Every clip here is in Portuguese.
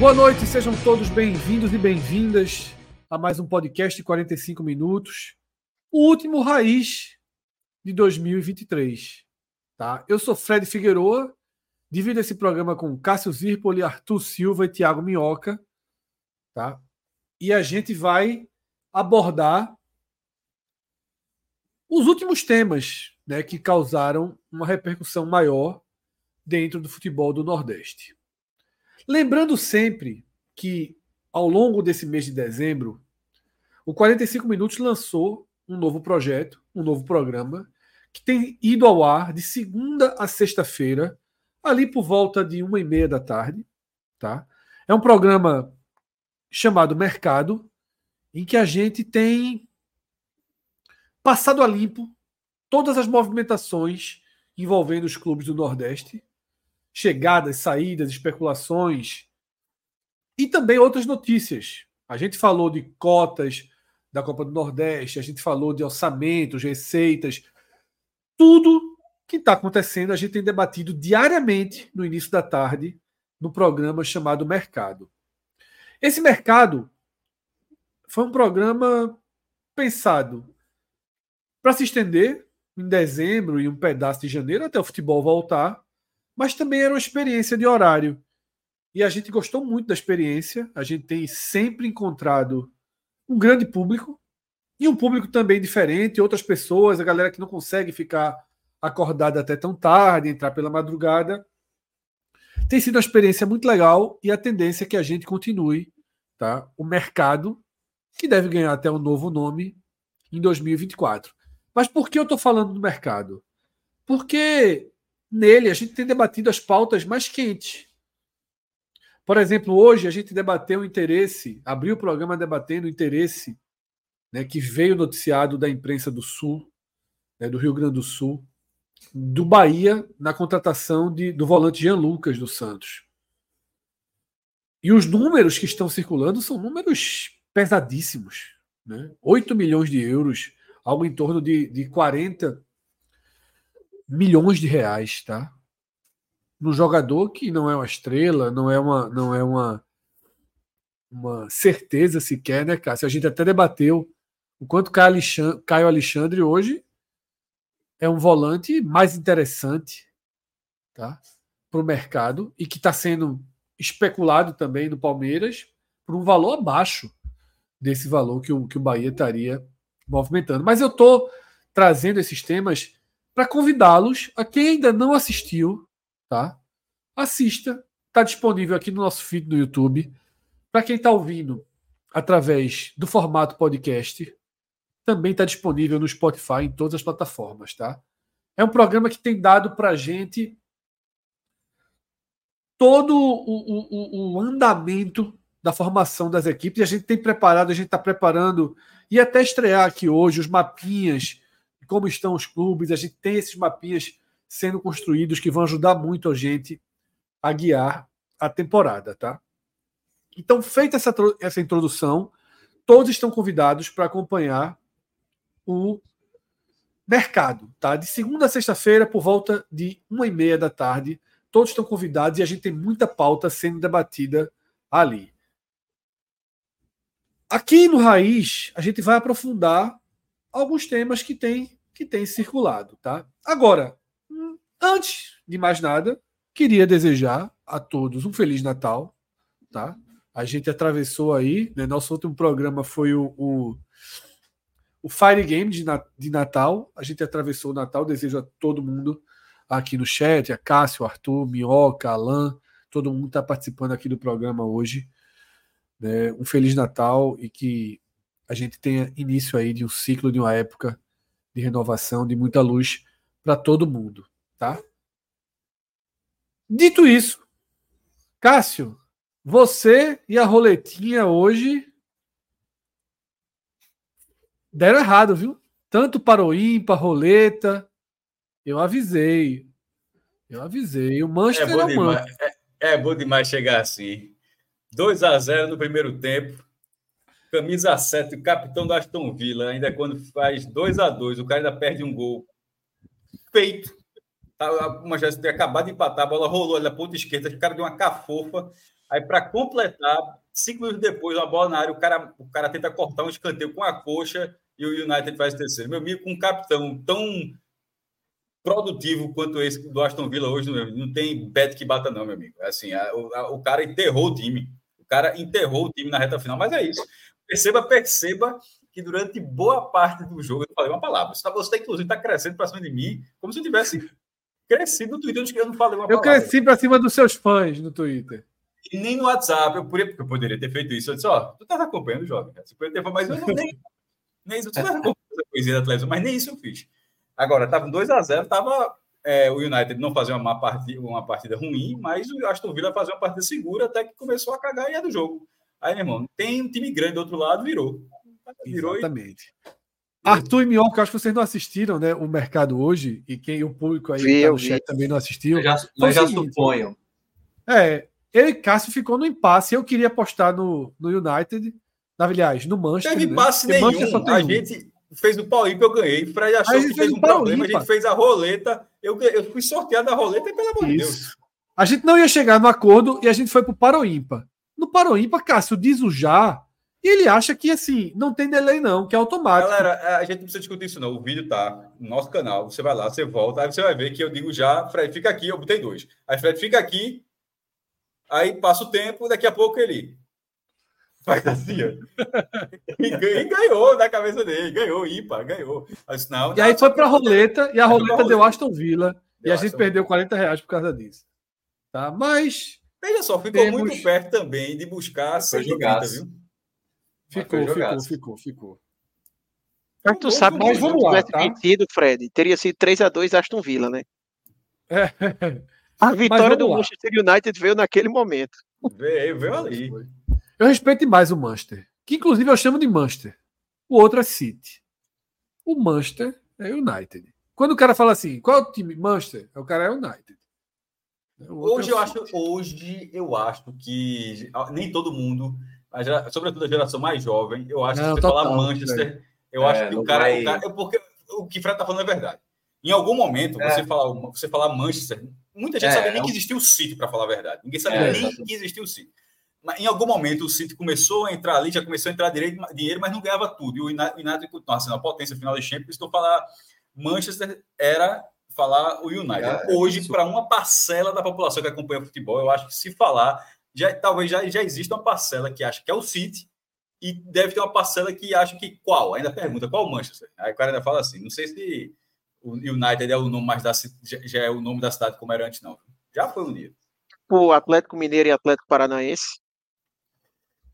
Boa noite, sejam todos bem-vindos e bem-vindas a mais um podcast de 45 minutos. O último raiz de 2023. Tá? Eu sou Fred Figueroa, divido esse programa com Cássio Zirpoli, Arthur Silva e Tiago Minhoca. Tá? E a gente vai abordar os últimos temas né, que causaram uma repercussão maior dentro do futebol do Nordeste. Lembrando sempre que, ao longo desse mês de dezembro, o 45 Minutos lançou um novo projeto, um novo programa, que tem ido ao ar de segunda a sexta-feira, ali por volta de uma e meia da tarde. Tá? É um programa chamado Mercado, em que a gente tem passado a limpo todas as movimentações envolvendo os clubes do Nordeste chegadas, saídas, especulações e também outras notícias. A gente falou de cotas da Copa do Nordeste, a gente falou de orçamentos, receitas, tudo que está acontecendo a gente tem debatido diariamente no início da tarde no programa chamado Mercado. Esse mercado foi um programa pensado para se estender em dezembro e um pedaço de janeiro até o futebol voltar mas também era uma experiência de horário. E a gente gostou muito da experiência, a gente tem sempre encontrado um grande público e um público também diferente, outras pessoas, a galera que não consegue ficar acordada até tão tarde, entrar pela madrugada. Tem sido uma experiência muito legal e a tendência é que a gente continue, tá? O mercado que deve ganhar até um novo nome em 2024. Mas por que eu estou falando do mercado? Porque nele a gente tem debatido as pautas mais quentes. Por exemplo, hoje a gente debateu o interesse, abriu o programa debatendo o interesse né, que veio noticiado da imprensa do Sul, né, do Rio Grande do Sul, do Bahia na contratação de, do volante Jean Lucas do Santos. E os números que estão circulando são números pesadíssimos. Né? 8 milhões de euros, algo em torno de, de 40 milhões de reais, tá? No jogador que não é uma estrela, não é uma, não é uma, uma certeza sequer, né, Cássio? A gente até debateu o quanto Caio Alexandre, Caio Alexandre hoje é um volante mais interessante, tá? Para o mercado e que está sendo especulado também no Palmeiras por um valor abaixo desse valor que o, que o Bahia estaria movimentando. Mas eu estou trazendo esses temas para convidá-los a quem ainda não assistiu, tá? Assista, está disponível aqui no nosso feed no YouTube. Para quem está ouvindo através do formato podcast, também está disponível no Spotify em todas as plataformas, tá? É um programa que tem dado para gente todo o, o, o, andamento da formação das equipes. E a gente tem preparado, a gente está preparando e até estrear aqui hoje os mapinhas como estão os clubes. A gente tem esses mapinhas sendo construídos que vão ajudar muito a gente a guiar a temporada, tá? Então, feita essa, essa introdução, todos estão convidados para acompanhar o mercado, tá? De segunda a sexta-feira, por volta de uma e meia da tarde, todos estão convidados e a gente tem muita pauta sendo debatida ali. Aqui no Raiz, a gente vai aprofundar alguns temas que têm que tem circulado, tá? Agora, antes de mais nada, queria desejar a todos um feliz Natal, tá? A gente atravessou aí, né? Nosso último programa foi o, o, o Fire Game de, de Natal. A gente atravessou o Natal. Desejo a todo mundo aqui no chat, a Cássio, Arthur, Minhoca, Alan, todo mundo está participando aqui do programa hoje. Né? Um Feliz Natal e que a gente tenha início aí de um ciclo, de uma época de renovação, de muita luz para todo mundo, tá? Dito isso, Cássio, você e a roletinha hoje deram errado, viu? Tanto para o ímpar, roleta. Eu avisei. Eu avisei. O Manchester é, bom demais, é, é bom demais chegar assim. 2 a 0 no primeiro tempo. Camisa 7, o capitão da Aston Villa, ainda quando faz 2 a 2 o cara ainda perde um gol. Feito. Tá, o Manchester tinha acabado de empatar, a bola rolou ali na ponta esquerda, o cara deu uma cafofa. Aí, para completar, cinco minutos depois, uma bola na área, o cara, o cara tenta cortar um escanteio com a coxa e o United faz terceiro. Meu amigo, com um capitão tão produtivo quanto esse do Aston Villa hoje, não tem bet que bata, não, meu amigo. Assim, a, a, o cara enterrou o time. O cara enterrou o time na reta final, mas é isso. Perceba, perceba que durante boa parte do jogo eu falei uma palavra. Você, inclusive, está crescendo para cima de mim, como se eu tivesse crescido no Twitter. Eu não falei uma eu palavra. Eu cresci para cima dos seus fãs no Twitter. E nem no WhatsApp, eu, poderia, eu poderia ter feito isso. Eu disse, ó, tu tá acompanhando o jovem, mas eu não nem, nem isso. Tu acompanhando essa coisinha da televisão, mas nem isso eu fiz. Agora, estava 2 a 0 estava é, o United não fazia uma partida, uma partida ruim, mas o Aston Villa fazia uma partida segura até que começou a cagar e é do jogo. Aí, meu irmão, tem um time grande do outro lado, virou. virou Exatamente. E... Arthur e Minhoca, acho que vocês não assistiram né, o mercado hoje, e quem o público aí vi, tá no chat também não assistiu. já, mas já suponham. É, eu e Cássio ficou no impasse. Eu queria apostar no, no United, aliás, no Manchester. Teve né? impasse nenhum. a gente, fez o pau ímpar, eu ganhei. Fred achou que fez um problema, a gente fez a roleta. Eu, eu fui sorteado a roleta e, pelo amor de Deus. A gente não ia chegar no acordo e a gente foi pro Paro Ímpar. No Paro Ímpar, Cássio diz o já e ele acha que assim, não tem delay, não, que é automático. Galera, a gente não precisa discutir isso, não. O vídeo tá no nosso canal. Você vai lá, você volta, aí você vai ver que eu digo já, Fred, fica aqui, eu botei dois. Aí Fred fica aqui, aí passa o tempo, daqui a pouco ele Faz assim, E, ganhou na cabeça dele, ganhou, IPA, ganhou. Mas, não, e aí foi para a roleta, e a roleta deu Aston Villa, deu e a gente Aston. perdeu 40 reais por causa disso. Tá? Mas. Veja só, ficou temos... muito perto também de buscar ser jogada, viu? Ficou, ficou, ficou, ficou. Mas tu sabe que se tivesse tá? vencido, Fred, teria sido 3x2 Aston Villa, né? É. A vitória do Manchester United veio naquele momento. Veio, veio ali. Eu respeito mais o Manchester, que inclusive eu chamo de Manchester. O outro é City. O Manchester é United. Quando o cara fala assim, qual é o time? Manchester, o cara é United. Hoje é eu acho, hoje eu acho que nem todo mundo, sobretudo a geração mais jovem, eu acho não, que você falar Manchester, eu é, acho que o cara, vai... o cara, porque o que Fred tá falando é verdade. Em algum momento, é. você falar você falar Manchester, muita gente é, sabia nem é que existia o City, para falar a verdade. Ninguém sabia é, nem que existia o City em algum momento o City começou a entrar ali, já começou a entrar direito, dinheiro, mas não ganhava tudo. E o United continuava sendo a potência final de Champions. Então, falar Manchester era falar o United. É, Hoje, para uma parcela da população que acompanha o futebol, eu acho que se falar, já, talvez já, já exista uma parcela que acha que é o City e deve ter uma parcela que acha que qual? Ainda pergunta qual o Manchester. Aí o cara ainda fala assim: não sei se o United é o nome mais da já é o nome da cidade como era antes, não. Já foi um dia. O Atlético Mineiro e Atlético Paranaense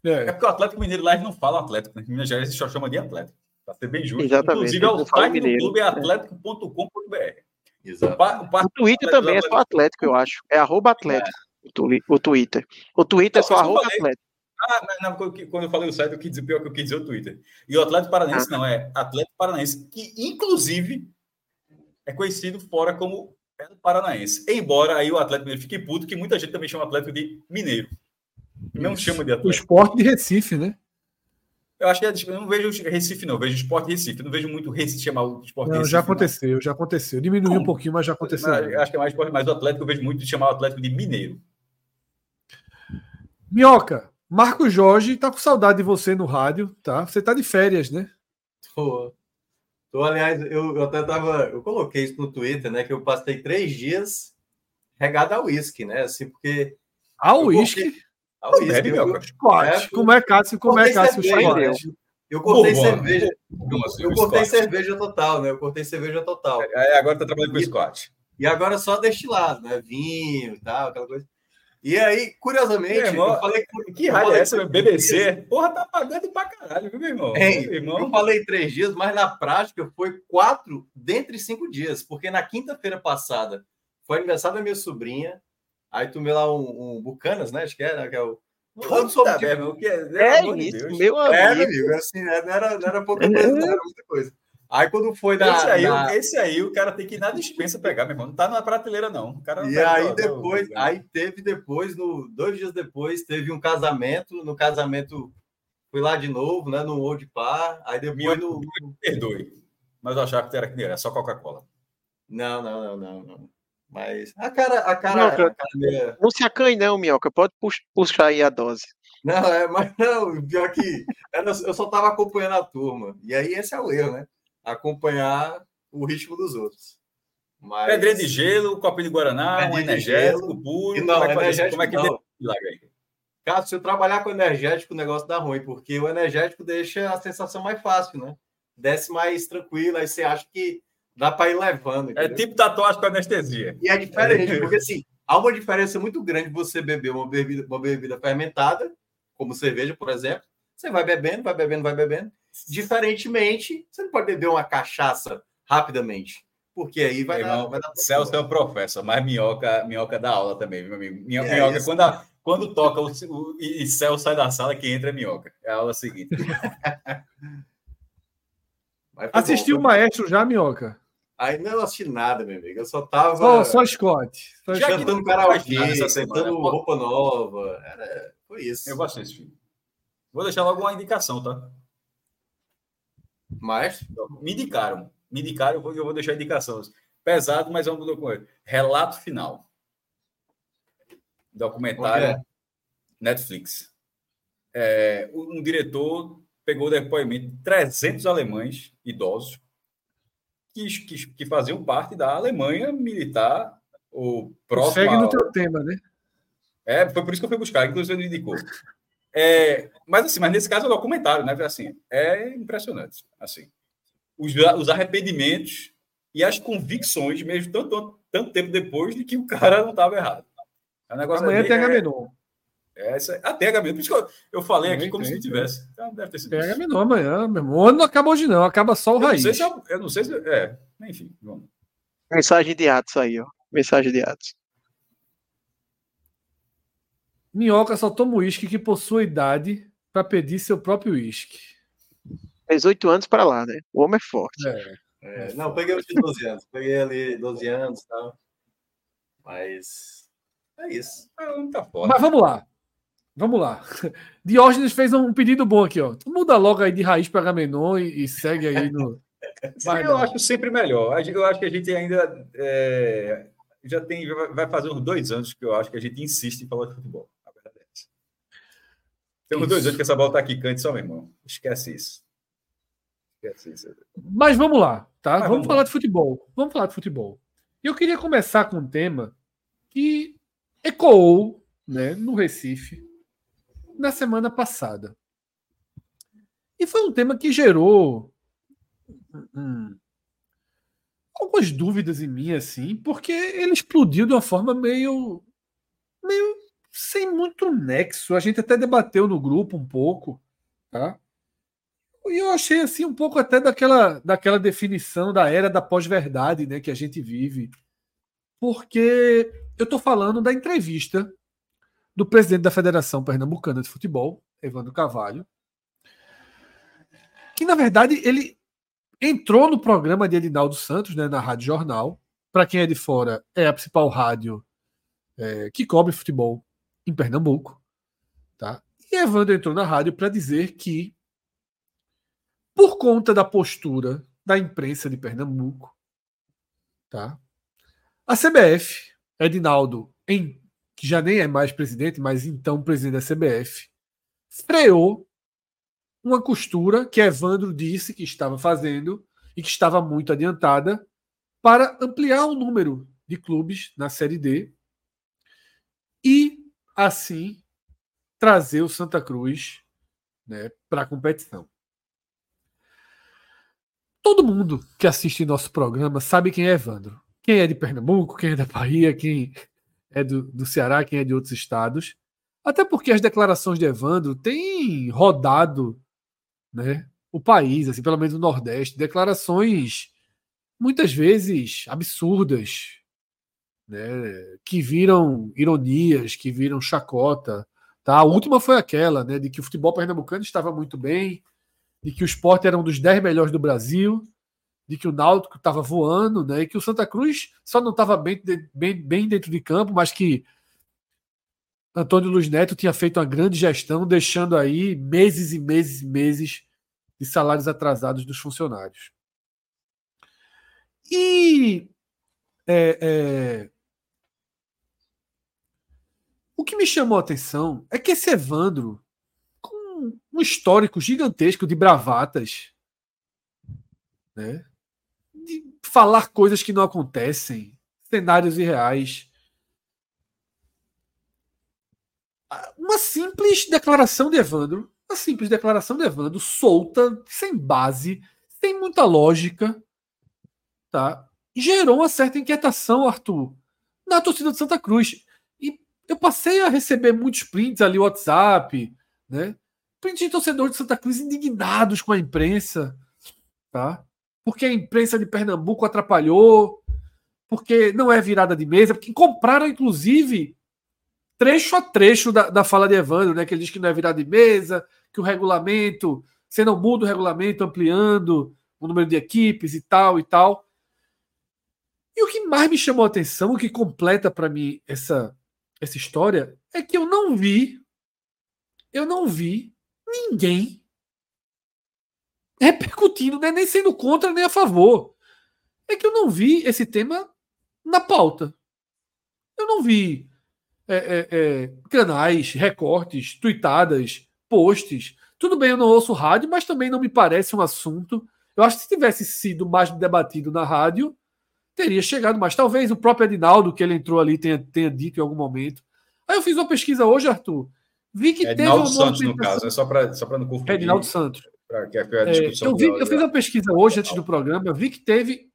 é. é porque o Atlético Mineiro lá não fala Atlético, né? Em Minas Gerais só chama de Atlético. Para ser bem justo. Exatamente. Inclusive, é o site do clube é atlético.com.br. Exato. O, o Twitter também é só Atlético, eu acho. É arroba Atlético. É. O Twitter. O Twitter é só arroba Atlético. Ah, não, quando eu falei o site, eu quis dizer pior que eu quis dizer o Twitter. E o Atlético Paranaense ah. não, é Atlético Paranaense, que inclusive é conhecido fora como Paranaense. Embora aí o Atlético Mineiro fique puto, que muita gente também chama o Atlético de Mineiro. Não Isso. chama de Atlético. O esporte de Recife, né? Eu acho que é, eu não vejo Recife, não. Eu vejo esporte Recife. Eu não vejo muito Recife chamar o esporte não, Recife. Já aconteceu, não. já aconteceu. Diminuiu um pouquinho, mas já aconteceu. Mas, acho que é mais esporte, mas o Atlético eu vejo muito de chamar o Atlético de Mineiro. Minhoca, Marco Jorge tá com saudade de você no rádio, tá? Você tá de férias, né? Tô. Tô, aliás, eu, eu até tava. Eu coloquei isso no Twitter, né? Que eu passei três dias regado a uísque, né? Assim, porque. A uísque? Ao meu. Scott. É, como é Cássio? Como é Cássio? É Eu cortei Bom, cerveja. Assim, eu cortei Scott. cerveja total, né? Eu cortei cerveja total. É, agora tá trabalhando com o Scott. E agora só destilado, né? Vinho e tal, aquela coisa. E aí, curiosamente, irmão, eu falei. Que rádio é essa, BBC? Porra, tá pagando pra caralho, viu, meu irmão? É, meu irmão? Eu falei três dias, mas na prática foi quatro dentre cinco dias, porque na quinta-feira passada foi aniversário da minha sobrinha. Aí tomei lá um, um Bucanas, né? Acho que era, que é o. Todo sobre tipo... mesmo, que é, é isso, de meu amigo. É, meu amigo, assim, né? não, era, não era pouca coisa, não era muita coisa. Aí quando foi da. Esse aí, da... esse aí o cara tem que ir na dispensa pegar, meu irmão. Não tá na prateleira, não. O cara e aí depois, não, aí teve depois, no, dois dias depois, teve um casamento. No casamento, fui lá de novo, né? No Old Par. Aí depois Minha, no. Perdoe. Mas eu achava que era que era só Coca-Cola. Não, não, não, não, não. Mas a cara, a cara, não, a cara minha... não se acanhe, não, Minhoca. Pode puxar aí a dose. Não, é, mas não, pior que era, eu só estava acompanhando a turma. E aí esse é o erro, né? acompanhar o ritmo dos outros. Mas... Pedrinha de gelo, copinho de Guaraná, Pedrinha um energético gelo, puro. Não, como é energético, como é que não. Caso, se eu trabalhar com energético, o negócio dá ruim, porque o energético deixa a sensação mais fácil, né? Desce mais tranquilo, aí você acha que dá para ir levando. É entendeu? É tipo tatuagem com anestesia. E é diferente, porque assim, há uma diferença muito grande você beber uma bebida, uma bebida fermentada, como cerveja, por exemplo. Você vai bebendo, vai bebendo, vai bebendo. Diferentemente, você não pode beber uma cachaça rapidamente. Porque aí vai, Irmão, dar, vai dar. Celso é o professor, mas minhoca, minhoca dá aula também, meu amigo. Minhoca, é minhoca quando, a, quando toca o, o, e Celso sai da sala, quem entra é minhoca. É a aula seguinte. Assistiu o maestro já, minhoca? Aí não assisti nada, meu amigo. Eu só tava. Só, só Scott. Só já cantando karaokê, cantando roupa nova. Era... Foi isso. Eu gostei desse filme. Vou deixar logo uma indicação, tá? Mas me indicaram. Me indicaram, eu vou deixar a indicação. Pesado, mas vamos com ele. Relato final. Documentário é? Netflix. É, um diretor pegou o depoimento de 300 alemães idosos que, que, que faziam parte da Alemanha militar ou próximo. Segue no teu tema, né? É, foi por isso que eu fui buscar, inclusive ele indicou. É, mas assim, mas nesse caso é documentário, né? Assim, é impressionante. Assim, os, os arrependimentos e as convicções, mesmo tanto, tanto, tempo depois, de que o cara não estava errado. É negócio Amanhã tem. É, essa, até H-Menor. Por isso que eu, eu falei aqui como tem, se tivesse. Então, deve ter sido tem H-Menor amanhã, meu irmão. Não acaba hoje, não. Acaba só o eu raiz. Não se, é, eu não sei se. É, enfim, vamos. Mensagem de Atos aí, ó. Mensagem de Atos. Minhoca só toma uísque que possui idade para pedir seu próprio uísque. 18 anos para lá, né? O homem é forte. É, é, não, peguei os de 12 anos. Peguei ali 12 anos e tal. Mas é isso. É, tá forte. Mas vamos lá. Vamos lá. Diógenes fez um pedido bom aqui, ó. Muda logo aí de raiz para Gamenon e, e segue aí no. Mas eu acho sempre melhor. Eu acho que a gente ainda é, já tem, vai fazer uns dois anos que eu acho que a gente insiste em falar de futebol. Temos dois anos que essa bola tá quicante só, meu irmão. Esquece isso. Esquece isso. Mas vamos lá, tá? Mas vamos, vamos falar lá. de futebol. Vamos falar de futebol. Eu queria começar com um tema que ecoou né, no Recife na semana passada. E foi um tema que gerou hum, algumas dúvidas em mim, assim, porque ele explodiu de uma forma meio, meio sem muito nexo. A gente até debateu no grupo um pouco, tá? E eu achei assim um pouco até daquela, daquela definição da era da pós-verdade, né, que a gente vive. Porque eu estou falando da entrevista do presidente da Federação Pernambucana de Futebol, Evandro Carvalho, que na verdade ele entrou no programa de Edinaldo Santos, né, na Rádio Jornal. Para quem é de fora, é a principal rádio é, que cobre futebol em Pernambuco. Tá? E Evandro entrou na rádio para dizer que, por conta da postura da imprensa de Pernambuco, tá? a CBF, Edinaldo, em, que já nem é mais presidente, mas então presidente da CBF, freou uma costura que Evandro disse que estava fazendo e que estava muito adiantada para ampliar o número de clubes na Série D e assim trazer o Santa Cruz né, para a competição. todo mundo que assiste nosso programa sabe quem é Evandro. Quem é de Pernambuco, quem é da Bahia, quem é do, do Ceará, quem é de outros estados. Até porque as declarações de Evandro têm rodado né, o país, assim, pelo menos no Nordeste, declarações muitas vezes absurdas, né, que viram ironias, que viram chacota. Tá? A última foi aquela, né, de que o futebol pernambucano estava muito bem, de que o esporte era um dos dez melhores do Brasil, de que o Náutico estava voando, né, e que o Santa Cruz só não estava bem, bem, bem dentro de campo, mas que Antônio Luiz Neto tinha feito uma grande gestão, deixando aí meses e meses e meses de salários atrasados dos funcionários. E é, é, o que me chamou a atenção é que esse Evandro, com um histórico gigantesco de bravatas, né? Falar coisas que não acontecem, cenários irreais. Uma simples declaração de Evandro, uma simples declaração de Evandro, solta, sem base, sem muita lógica, tá? gerou uma certa inquietação, Arthur, na torcida de Santa Cruz. E eu passei a receber muitos prints ali, WhatsApp, né? Prints de torcedores de Santa Cruz indignados com a imprensa, tá? Porque a imprensa de Pernambuco atrapalhou, porque não é virada de mesa, porque compraram, inclusive, trecho a trecho da, da fala de Evandro, né? Que ele diz que não é virada de mesa, que o regulamento, você não muda o regulamento ampliando o número de equipes e tal e tal. E o que mais me chamou a atenção, o que completa para mim essa, essa história, é que eu não vi, eu não vi ninguém repercutindo, né? nem sendo contra nem a favor. É que eu não vi esse tema na pauta. Eu não vi é, é, é, canais, recortes, tweetadas, posts. Tudo bem, eu não ouço rádio, mas também não me parece um assunto. Eu acho que se tivesse sido mais debatido na rádio, teria chegado mais. Talvez o próprio Edinaldo, que ele entrou ali, tenha, tenha dito em algum momento. Aí eu fiz uma pesquisa hoje, Arthur. Vi que Edinaldo teve. Edinaldo Santos, no caso, é só para só não confundir. Edinaldo Santos que a, é, eu, vi, eu fiz uma pesquisa hoje, antes do programa, vi que teve.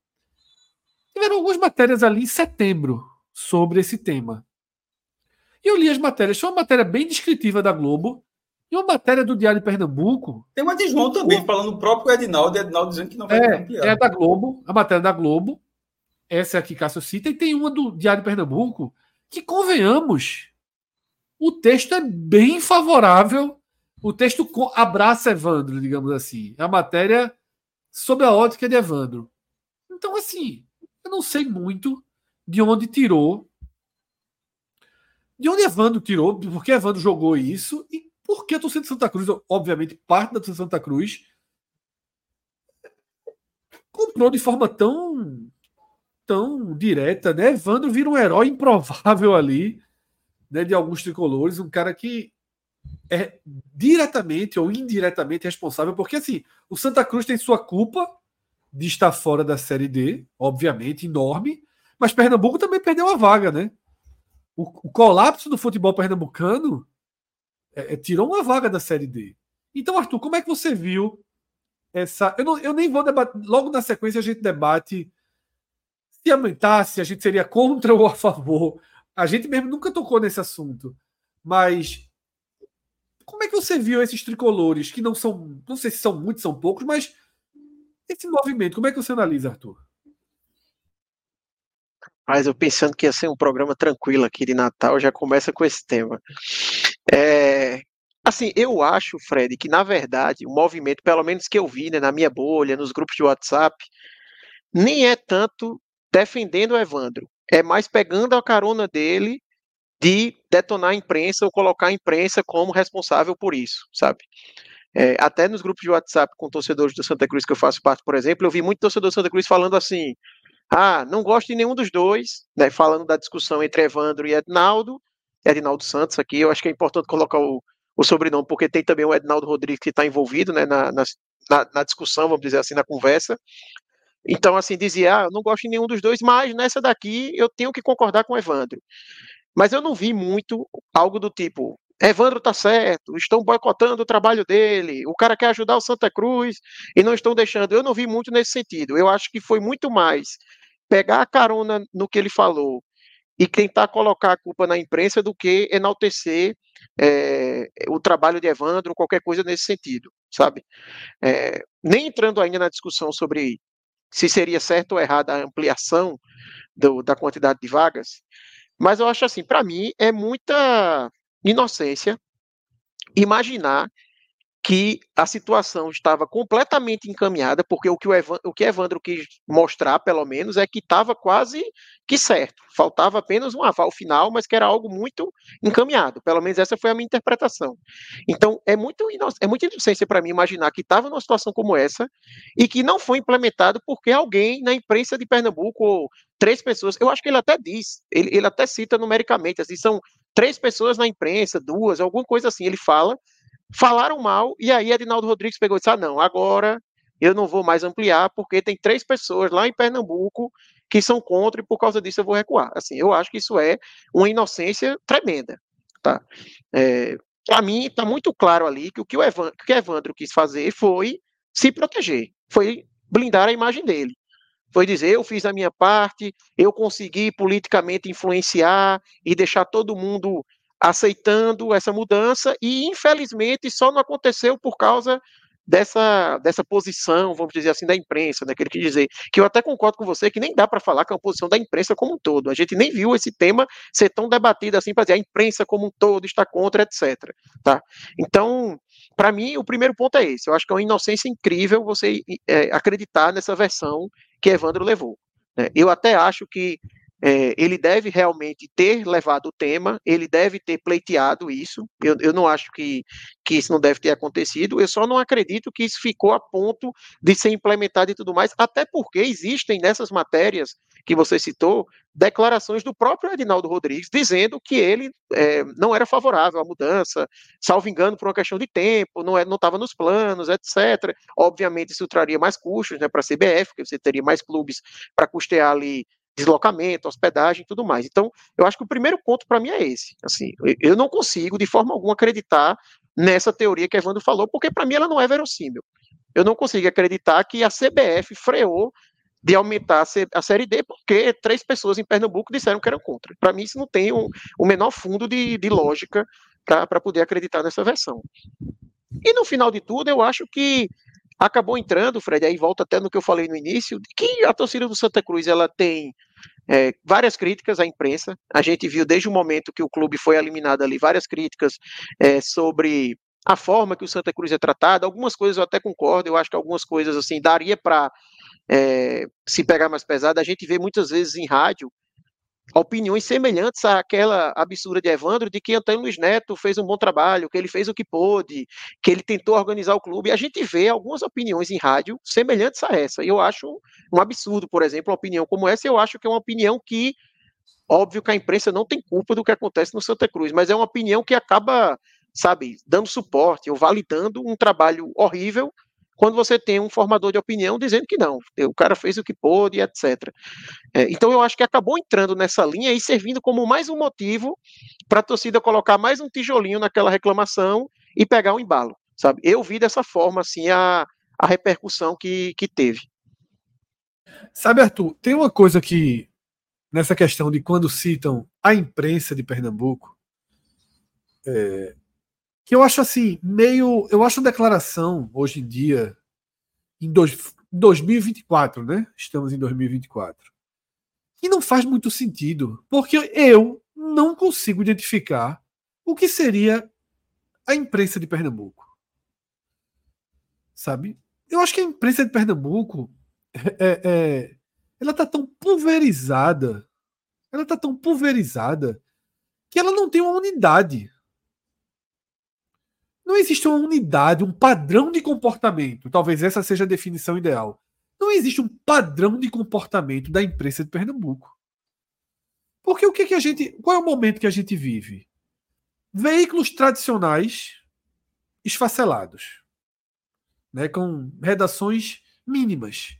Tiveram algumas matérias ali em setembro sobre esse tema. E eu li as matérias. Foi uma matéria bem descritiva da Globo e uma matéria do Diário de Pernambuco. Tem uma de João também, o... falando o próprio Edinaldo, e Edinaldo dizendo que não vai é, É da Globo, a matéria da Globo. Essa é aqui, Cássio cita. E tem uma do Diário de Pernambuco que, convenhamos, o texto é bem favorável o texto abraça Evandro, digamos assim. É a matéria sob a ótica de Evandro. Então, assim, eu não sei muito de onde tirou. De onde Evandro tirou, porque Evandro jogou isso e por que a torcida de Santa Cruz, obviamente, parte da torcida de Santa Cruz, comprou de forma tão tão direta, né? Evandro vira um herói improvável ali, né, de alguns tricolores, um cara que é diretamente ou indiretamente responsável, porque assim, o Santa Cruz tem sua culpa de estar fora da Série D, obviamente, enorme, mas Pernambuco também perdeu a vaga, né? O, o colapso do futebol pernambucano é, é, tirou uma vaga da Série D. Então, Arthur, como é que você viu essa. Eu, não, eu nem vou debater. Logo na sequência a gente debate se aumentasse, a gente seria contra ou a favor. A gente mesmo nunca tocou nesse assunto. Mas como é que você viu esses tricolores, que não são, não sei se são muitos, são poucos, mas esse movimento, como é que você analisa, Arthur? Mas eu pensando que ia ser um programa tranquilo aqui de Natal, já começa com esse tema. É, assim, eu acho, Fred, que na verdade o movimento, pelo menos que eu vi né, na minha bolha, nos grupos de WhatsApp, nem é tanto defendendo o Evandro, é mais pegando a carona dele de detonar a imprensa ou colocar a imprensa como responsável por isso, sabe? É, até nos grupos de WhatsApp com torcedores do Santa Cruz que eu faço parte, por exemplo, eu vi muito torcedor do Santa Cruz falando assim: ah, não gosto de nenhum dos dois, né? Falando da discussão entre Evandro e Ednaldo, Ednaldo Santos aqui, eu acho que é importante colocar o, o sobrenome, porque tem também o Ednaldo Rodrigues que está envolvido né, na, na, na, discussão, vamos dizer assim, na conversa. Então, assim, dizia, ah, eu não gosto de nenhum dos dois, mas nessa daqui eu tenho que concordar com o Evandro. Mas eu não vi muito algo do tipo, Evandro tá certo, estão boicotando o trabalho dele, o cara quer ajudar o Santa Cruz e não estão deixando. Eu não vi muito nesse sentido. Eu acho que foi muito mais pegar a carona no que ele falou e tentar colocar a culpa na imprensa do que enaltecer é, o trabalho de Evandro, qualquer coisa nesse sentido, sabe? É, nem entrando ainda na discussão sobre se seria certo ou errado a ampliação do, da quantidade de vagas, mas eu acho assim, para mim é muita inocência imaginar que a situação estava completamente encaminhada, porque o que, o, Evan, o que Evandro quis mostrar, pelo menos, é que estava quase que certo. Faltava apenas um aval final, mas que era algo muito encaminhado. Pelo menos essa foi a minha interpretação. Então, é muito é muita inocência para mim imaginar que estava numa situação como essa e que não foi implementado porque alguém na imprensa de Pernambuco, ou três pessoas, eu acho que ele até diz, ele, ele até cita numericamente, assim, são três pessoas na imprensa, duas, alguma coisa assim, ele fala, falaram mal, e aí Edinaldo Rodrigues pegou e disse: ah, não, agora eu não vou mais ampliar, porque tem três pessoas lá em Pernambuco que são contra, e por causa disso eu vou recuar. Assim, eu acho que isso é uma inocência tremenda. Tá? É, Para mim, está muito claro ali que o que o Evandro, que Evandro quis fazer foi se proteger, foi blindar a imagem dele. Foi dizer, eu fiz a minha parte, eu consegui politicamente influenciar e deixar todo mundo aceitando essa mudança e infelizmente só não aconteceu por causa dessa, dessa posição, vamos dizer assim, da imprensa, né, que ele quis dizer, que eu até concordo com você que nem dá para falar que é uma posição da imprensa como um todo, a gente nem viu esse tema ser tão debatido assim para dizer a imprensa como um todo está contra, etc. Tá? Então, para mim, o primeiro ponto é esse, eu acho que é uma inocência incrível você é, acreditar nessa versão que Evandro levou. Né? Eu até acho que é, ele deve realmente ter levado o tema, ele deve ter pleiteado isso. Eu, eu não acho que, que isso não deve ter acontecido. Eu só não acredito que isso ficou a ponto de ser implementado e tudo mais, até porque existem nessas matérias que você citou declarações do próprio Edinaldo Rodrigues dizendo que ele é, não era favorável à mudança, salvo engano, por uma questão de tempo, não estava é, nos planos, etc. Obviamente, isso traria mais custos né, para a CBF, porque você teria mais clubes para custear ali deslocamento, hospedagem tudo mais. Então, eu acho que o primeiro ponto para mim é esse. Assim, eu não consigo, de forma alguma, acreditar nessa teoria que Evandro falou, porque para mim ela não é verossímil. Eu não consigo acreditar que a CBF freou de aumentar a Série D, porque três pessoas em Pernambuco disseram que eram contra. Para mim, isso não tem um, o menor fundo de, de lógica para poder acreditar nessa versão. E no final de tudo, eu acho que acabou entrando, Fred, aí volta até no que eu falei no início, que a torcida do Santa Cruz ela tem é, várias críticas à imprensa. A gente viu desde o momento que o clube foi eliminado ali várias críticas é, sobre a forma que o Santa Cruz é tratado. Algumas coisas eu até concordo, eu acho que algumas coisas assim daria para é, se pegar mais pesado. A gente vê muitas vezes em rádio opiniões semelhantes àquela absurda de Evandro, de que Antônio Luiz Neto fez um bom trabalho, que ele fez o que pôde, que ele tentou organizar o clube. A gente vê algumas opiniões em rádio semelhantes a essa. Eu acho um absurdo, por exemplo, uma opinião como essa. Eu acho que é uma opinião que, óbvio que a imprensa não tem culpa do que acontece no Santa Cruz, mas é uma opinião que acaba, sabe, dando suporte ou validando um trabalho horrível quando você tem um formador de opinião dizendo que não, o cara fez o que pôde, etc. É, então eu acho que acabou entrando nessa linha e servindo como mais um motivo para a torcida colocar mais um tijolinho naquela reclamação e pegar um embalo, sabe? Eu vi dessa forma, assim, a, a repercussão que, que teve. Sabe, Arthur, tem uma coisa que, nessa questão de quando citam a imprensa de Pernambuco, é, que eu acho assim, meio. Eu acho uma declaração hoje em dia, em dois, 2024, né? Estamos em 2024. Que não faz muito sentido, porque eu não consigo identificar o que seria a imprensa de Pernambuco. Sabe? Eu acho que a imprensa de Pernambuco é, é, ela tá tão pulverizada, ela tá tão pulverizada que ela não tem uma unidade. Não existe uma unidade, um padrão de comportamento. Talvez essa seja a definição ideal. Não existe um padrão de comportamento da imprensa de Pernambuco. Porque o que, que a gente. Qual é o momento que a gente vive? Veículos tradicionais esfacelados, né, com redações mínimas.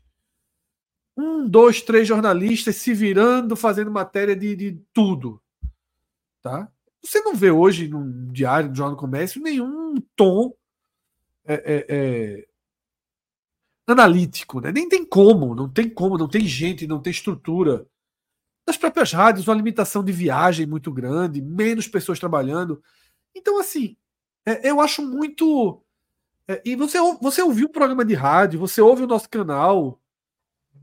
Um, dois, três jornalistas se virando, fazendo matéria de, de tudo. Tá? Você não vê hoje no diário, no Jornal do Comércio, nenhum tom é, é, é, analítico, né? Nem tem como, não tem como, não tem gente, não tem estrutura. Nas próprias rádios, uma limitação de viagem muito grande, menos pessoas trabalhando. Então, assim, é, eu acho muito. É, e você, você ouviu o programa de rádio, você ouve o nosso canal.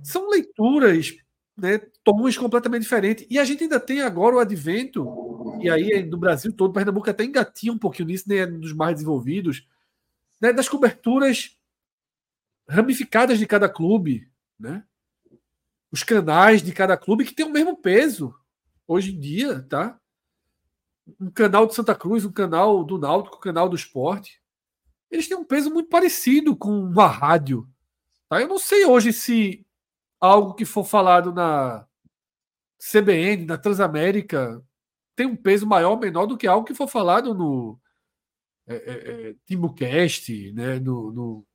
São leituras né, tons completamente diferentes. E a gente ainda tem agora o advento, e aí no Brasil todo, Pernambuco até engatinha um pouquinho nisso, nem é dos mais desenvolvidos, né, das coberturas ramificadas de cada clube, né? Os canais de cada clube que tem o mesmo peso hoje em dia, tá? Um canal de Santa Cruz, um canal do Náutico, um canal do Esporte, eles têm um peso muito parecido com uma rádio. Tá? Eu não sei hoje se algo que for falado na CBN, na Transamérica, tem um peso maior ou menor do que algo que for falado no é, é, é Timbucast, né, no, no,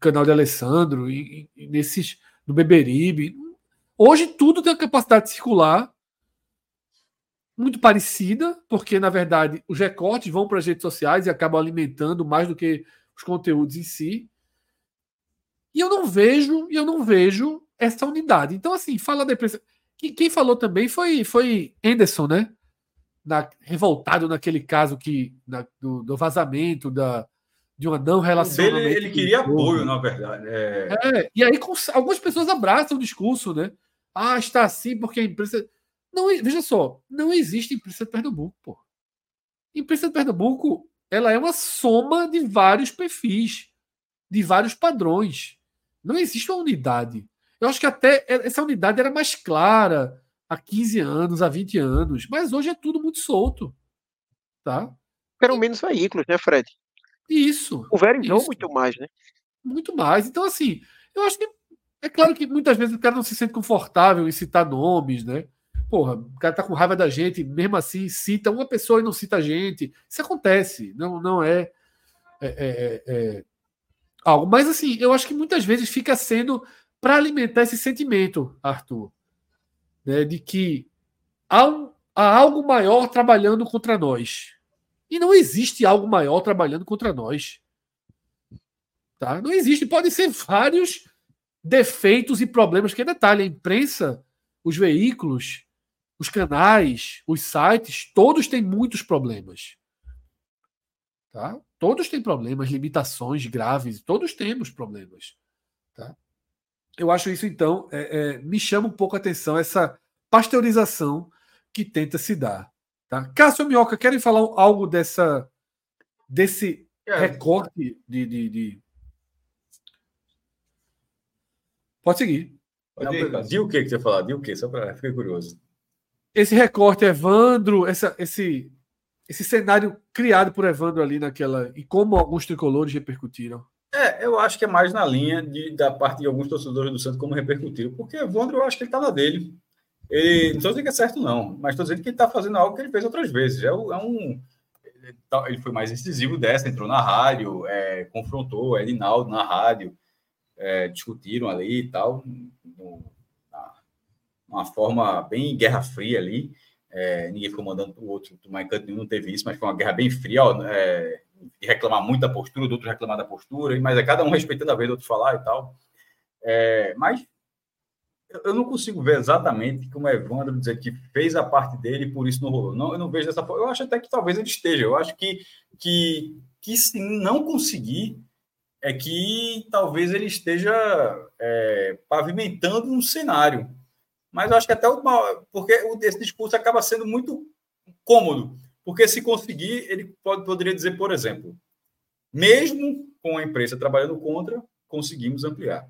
canal de Alessandro, e, e, nesses, no Beberibe. Hoje tudo tem a capacidade de circular muito parecida, porque na verdade os recortes vão para as redes sociais e acabam alimentando mais do que os conteúdos em si. E eu não vejo, e eu não vejo essa unidade. Então, assim, fala da imprensa. Quem falou também foi, foi Anderson, né? Na, revoltado naquele caso que na, do, do, vazamento da, de uma não relação. Ele, ele queria apoio, na verdade. É... é... e aí com, algumas pessoas abraçam o discurso, né? Ah, está assim porque a imprensa. Não, veja só, não existe imprensa de Pernambuco, pô. Imprensa de Pernambuco, ela é uma soma de vários perfis, de vários padrões. Não existe uma unidade. Eu acho que até essa unidade era mais clara há 15 anos, há 20 anos, mas hoje é tudo muito solto. Tá? Eram menos veículos, né, Fred? Isso. O Verizon muito mais, né? Muito mais. Então, assim, eu acho que é claro que muitas vezes o cara não se sente confortável em citar nomes, né? Porra, o cara tá com raiva da gente, mesmo assim cita uma pessoa e não cita a gente. Isso acontece, não, não é, é, é, é algo. Mas assim, eu acho que muitas vezes fica sendo para alimentar esse sentimento, Arthur, né, de que há, um, há algo maior trabalhando contra nós. E não existe algo maior trabalhando contra nós. Tá? Não existe. Podem ser vários defeitos e problemas que é detalhe. A imprensa, os veículos, os canais, os sites, todos têm muitos problemas. Tá? Todos têm problemas, limitações graves, todos temos problemas. Tá? Eu acho isso, então, é, é, me chama um pouco a atenção essa pasteurização que tenta se dar. Tá? Cássio Minhoca, querem falar algo dessa desse é. recorte de, de, de, Pode seguir. De o que que você falar? De o que? Só para ficar curioso. Esse recorte, Evandro, essa, esse, esse cenário criado por Evandro ali naquela. E como alguns tricolores repercutiram. É, eu acho que é mais na linha de, da parte de alguns torcedores do Santos como repercutiram, porque o Evandro eu acho que ele está na dele. Ele, não estou dizendo que é certo, não, mas estou dizendo que ele está fazendo algo que ele fez outras vezes. É, é um, ele foi mais incisivo dessa, entrou na rádio, é, confrontou Edinaldo na rádio, é, discutiram ali e tal, uma forma bem guerra fria ali. É, ninguém ficou mandando o outro tomar nenhum, não teve isso, mas foi uma guerra bem fria. Ó, é, reclamar muito da postura, do outro reclamar da postura, mas é cada um respeitando a vez do outro falar e tal. É, mas eu não consigo ver exatamente como é Evandro dizer que fez a parte dele e por isso não rolou. Não, eu não vejo dessa forma. Eu acho até que talvez ele esteja. Eu acho que, que, que se não conseguir, é que talvez ele esteja é, pavimentando um cenário. Mas eu acho que até o. Porque esse discurso acaba sendo muito cômodo. Porque se conseguir, ele pode, poderia dizer, por exemplo, mesmo com a imprensa trabalhando contra, conseguimos ampliar.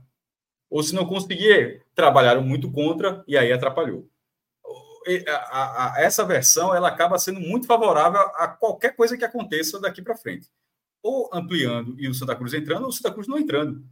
Ou se não conseguir, trabalharam muito contra e aí atrapalhou. A, a, a, essa versão ela acaba sendo muito favorável a qualquer coisa que aconteça daqui para frente. Ou ampliando e o Santa Cruz entrando, ou o Santa Cruz não entrando.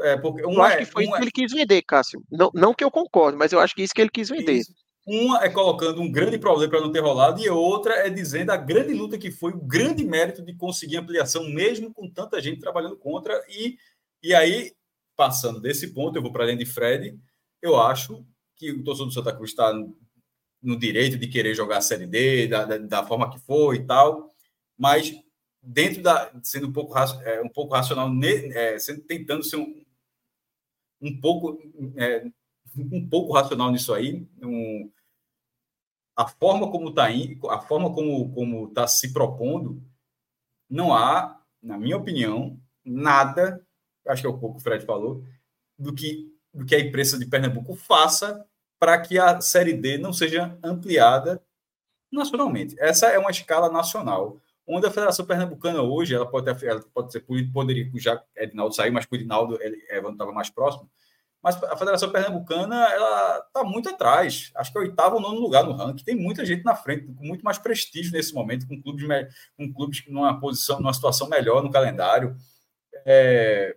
É, porque um eu acho é, que foi um isso é... que ele quis vender, Cássio. Não, não que eu concorde, mas eu acho que é isso que ele quis vender. Isso. Uma é colocando um grande problema para não ter rolado, e outra é dizendo a grande luta que foi, o grande mérito de conseguir ampliação, mesmo com tanta gente trabalhando contra. E, e aí, passando desse ponto, eu vou para além de Fred, eu acho que o torcedor do Santa Cruz está no direito de querer jogar a Série D, da, da, da forma que for e tal, mas dentro da. sendo um pouco, é, um pouco racional, é, sendo, tentando ser um, um pouco. É, um pouco racional nisso aí. Um, a forma como está a forma como como está se propondo, não há, na minha opinião, nada, acho que é o pouco o Fred falou, do que do que a imprensa de Pernambuco faça para que a série D não seja ampliada nacionalmente. Essa é uma escala nacional, onde a Federação Pernambucana hoje, ela pode, ter, ela pode ser, poderia, já Edinaldo saiu, mas o Edinaldo, ele, estava mais próximo, mas a Federação Pernambucana ela está muito atrás. Acho que é oitavo ou nono lugar no ranking. Tem muita gente na frente, com muito mais prestígio nesse momento, com clubes, com clubes numa posição, numa situação melhor no calendário. É...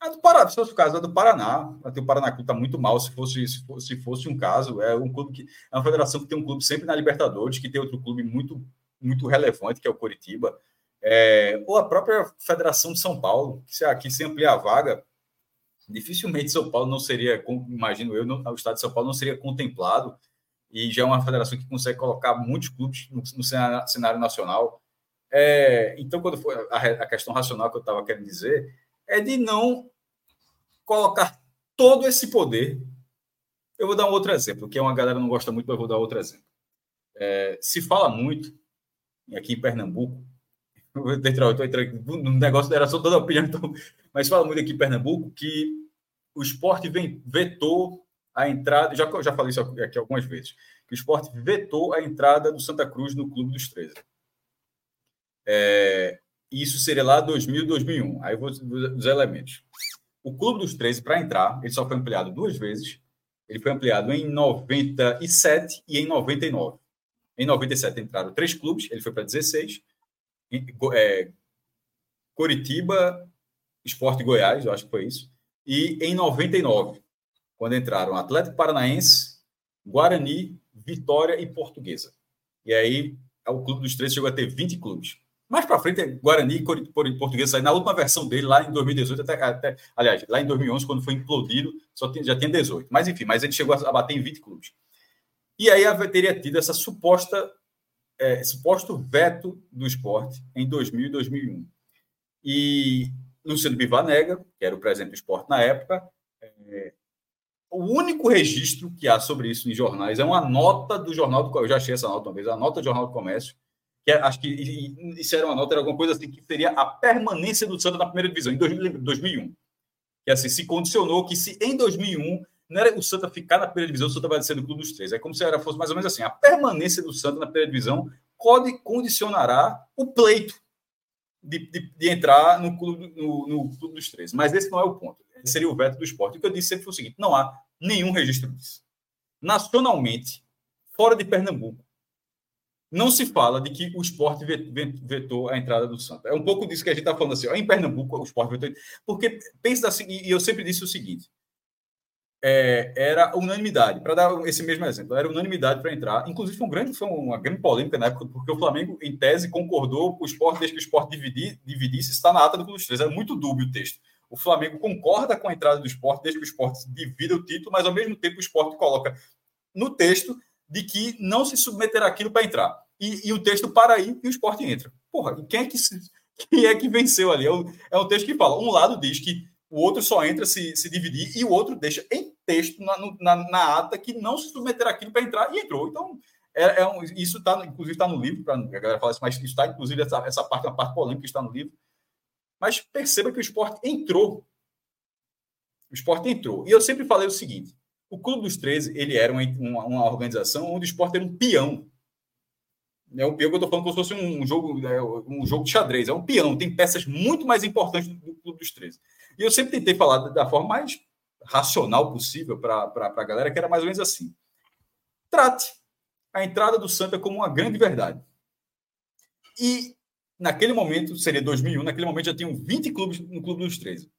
A do Paraná, se fosse o caso, a do Paraná. O Paraná está muito mal se fosse, se fosse, se fosse um caso. É um clube que é uma federação que tem um clube sempre na Libertadores, que tem outro clube muito, muito relevante, que é o Coritiba. É... ou a própria Federação de São Paulo, que se aqui se ampliar a vaga dificilmente São Paulo não seria, imagino eu, o estado de São Paulo não seria contemplado e já é uma federação que consegue colocar muitos clubes no, no cenário, cenário, nacional. É, então, quando foi a, a, questão racional que eu estava querendo dizer, é de não colocar todo esse poder. Eu vou dar um outro exemplo, que é uma galera não gosta muito, mas eu vou dar outro exemplo. É, se fala muito aqui em Pernambuco estou entrando no negócio era só toda a opinião, então, mas fala muito aqui em Pernambuco que o esporte vetou a entrada, já, já falei isso aqui algumas vezes, que o esporte vetou a entrada do Santa Cruz no Clube dos 13. É, isso seria lá 2000, 2001. Aí vou dos elementos. O Clube dos 13, para entrar, ele só foi ampliado duas vezes. Ele foi ampliado em 97 e em 99. Em 97 entraram três clubes, ele foi para 16 é, Coritiba, Esporte Goiás, eu acho que foi isso. E em 99, quando entraram Atlético Paranaense, Guarani, Vitória e Portuguesa. E aí o Clube dos Três chegou a ter 20 clubes. Mais para frente, Guarani e Portuguesa na última versão dele, lá em 2018, até, até, aliás, lá em 2011, quando foi implodido, só já tinha 18. Mas enfim, mas ele chegou a bater em 20 clubes. E aí teria tido essa suposta é, suposto veto do esporte em 2000 e 2001. E Luciano Bivar nega, que era o presidente do esporte na época, é, o único registro que há sobre isso em jornais é uma nota do Jornal do Eu já achei essa nota uma vez, a nota do Jornal do Comércio, que é, acho que isso era uma nota, era alguma coisa assim, que seria a permanência do Santa na primeira divisão, em 2001. Que assim, se condicionou que se em 2001 não era o Santa ficar na primeira divisão, o Santa vai ser do clube dos três. É como se era, fosse mais ou menos assim: a permanência do Santa na primeira divisão condicionará o pleito de, de, de entrar no clube, no, no clube dos três. Mas esse não é o ponto. Esse seria o veto do esporte. O que eu disse sempre foi o seguinte: não há nenhum registro disso. Nacionalmente, fora de Pernambuco, não se fala de que o esporte vetou a entrada do Santa. É um pouco disso que a gente está falando assim. Ó, em Pernambuco, o esporte vetou. Porque pensa assim, e eu sempre disse o seguinte: é, era unanimidade, para dar esse mesmo exemplo, era unanimidade para entrar. Inclusive, foi, um grande, foi uma grande polêmica na época, porque o Flamengo, em tese, concordou com o esporte, desde que o esporte dividir, dividisse, está na ata do Clube dos Três. Era muito dúbio o texto. O Flamengo concorda com a entrada do esporte, desde que o esporte divida o título, mas ao mesmo tempo o esporte coloca no texto de que não se submeterá aquilo para entrar. E, e, o texto para aí e o esporte entra. Porra, quem é que, quem é que venceu ali? É é um texto que fala: um lado diz que o outro só entra se, se dividir e o outro deixa em texto na, na, na ata que não se submeter aquilo para entrar e entrou. Então, é, é um, isso está, inclusive, está no livro, para a galera falar isso, mas está, inclusive, essa, essa parte, uma parte polêmica está no livro. Mas perceba que o esporte entrou. O esporte entrou. E eu sempre falei o seguinte: o Clube dos 13 ele era uma, uma, uma organização onde o esporte era um peão. É um peão que eu estou falando como se fosse um jogo, é, um jogo de xadrez. É um peão, tem peças muito mais importantes do Clube dos 13. E eu sempre tentei falar da forma mais racional possível para a galera, que era mais ou menos assim. Trate a entrada do Santa como uma grande verdade. E naquele momento, seria 2001, naquele momento já tinham 20 clubes no Clube dos 13.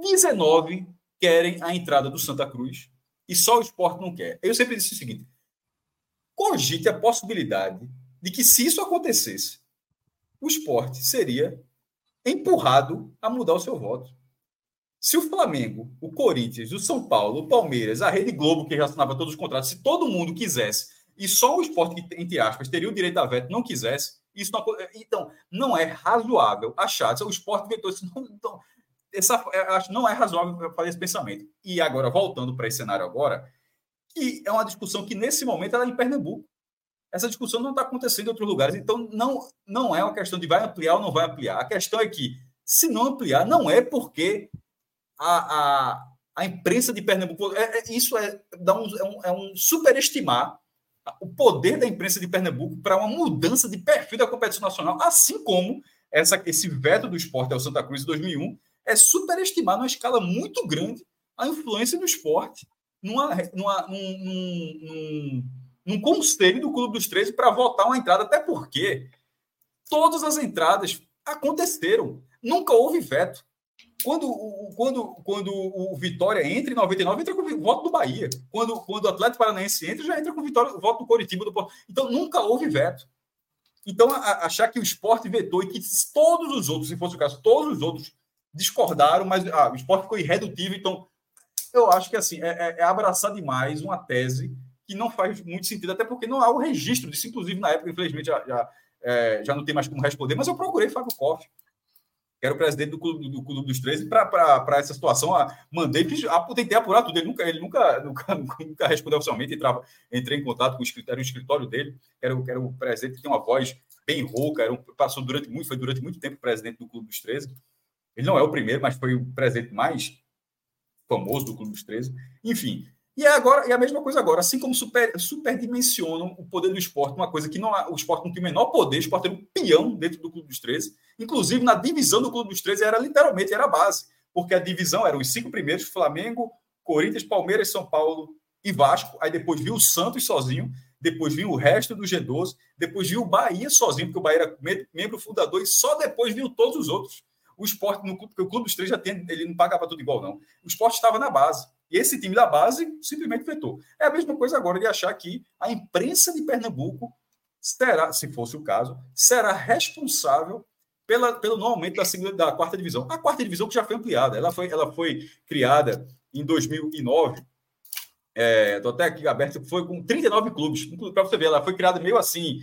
19 querem a entrada do Santa Cruz e só o esporte não quer. Eu sempre disse o seguinte: cogite a possibilidade de que, se isso acontecesse, o esporte seria empurrado a mudar o seu voto Se o Flamengo, o Corinthians, o São Paulo, o Palmeiras, a Rede Globo, que já assinava todos os contratos, se todo mundo quisesse, e só o esporte, que, entre aspas, teria o direito a veto, não quisesse, isso não, então, não é razoável achar. O esporte vetou isso. Então, essa, acho não é razoável fazer esse pensamento. E agora, voltando para esse cenário agora, que é uma discussão que, nesse momento, ela é em Pernambuco. Essa discussão não está acontecendo em outros lugares. Então, não, não é uma questão de vai ampliar ou não vai ampliar. A questão é que, se não ampliar, não é porque a, a, a imprensa de Pernambuco. É, é, isso é, dá um, é, um, é um superestimar o poder da imprensa de Pernambuco para uma mudança de perfil da competição nacional, assim como essa, esse veto do esporte ao Santa Cruz em 2001 é superestimar numa escala muito grande a influência do esporte numa, numa, num, num, num, num conselho do Clube dos 13 para votar uma entrada, até porque todas as entradas aconteceram. Nunca houve veto. Quando, quando, quando o Vitória entra em 99, entra com o voto do Bahia. Quando, quando o Atlético Paranaense entra, já entra com o, Vitória, o voto do Coritiba. Do... Então, nunca houve veto. Então, a, achar que o esporte vetou e que todos os outros, se fosse o caso, todos os outros discordaram, mas ah, o esporte ficou irredutível. Então, eu acho que assim é, é, é, abraçar demais uma tese que não faz muito sentido, até porque não há o registro disso, inclusive na época, infelizmente, já, já, é, já não tem mais como responder, mas eu procurei Fábio Koff, que era o presidente do Clube, do clube dos 13, para essa situação. A, mandei, tentei apurar tudo. Ele nunca, ele nunca, nunca, nunca respondeu oficialmente. Entrava, entrei em contato com o escritório, o escritório dele, que era, que era o presidente que tem uma voz bem rouca, era um, passou durante muito, foi durante muito tempo presidente do Clube dos 13. Ele não é o primeiro, mas foi o presidente mais famoso do Clube dos 13. Enfim, e é agora, e a mesma coisa agora, assim como super, superdimensionam o poder do esporte, uma coisa que não o esporte não tem o menor poder, o esporte era um peão dentro do Clube dos 13. Inclusive, na divisão do Clube dos 13 era literalmente era a base, porque a divisão eram os cinco primeiros: Flamengo, Corinthians, Palmeiras, São Paulo e Vasco. Aí depois viu o Santos sozinho, depois viu o resto do G12, depois viu o Bahia sozinho, porque o Bahia era membro fundador, e só depois viu todos os outros. O esporte, no, porque o Clube dos Três já tem, ele não pagava tudo igual, não. O esporte estava na base. E esse time da base simplesmente vetou. É a mesma coisa agora de achar que a imprensa de Pernambuco será, se fosse o caso, será responsável pela, pelo não aumento da, segunda, da quarta divisão. A quarta divisão que já foi ampliada, ela foi, ela foi criada em 2009. Estou é, até aqui aberto, foi com 39 clubes. Para você ver, ela foi criada meio assim,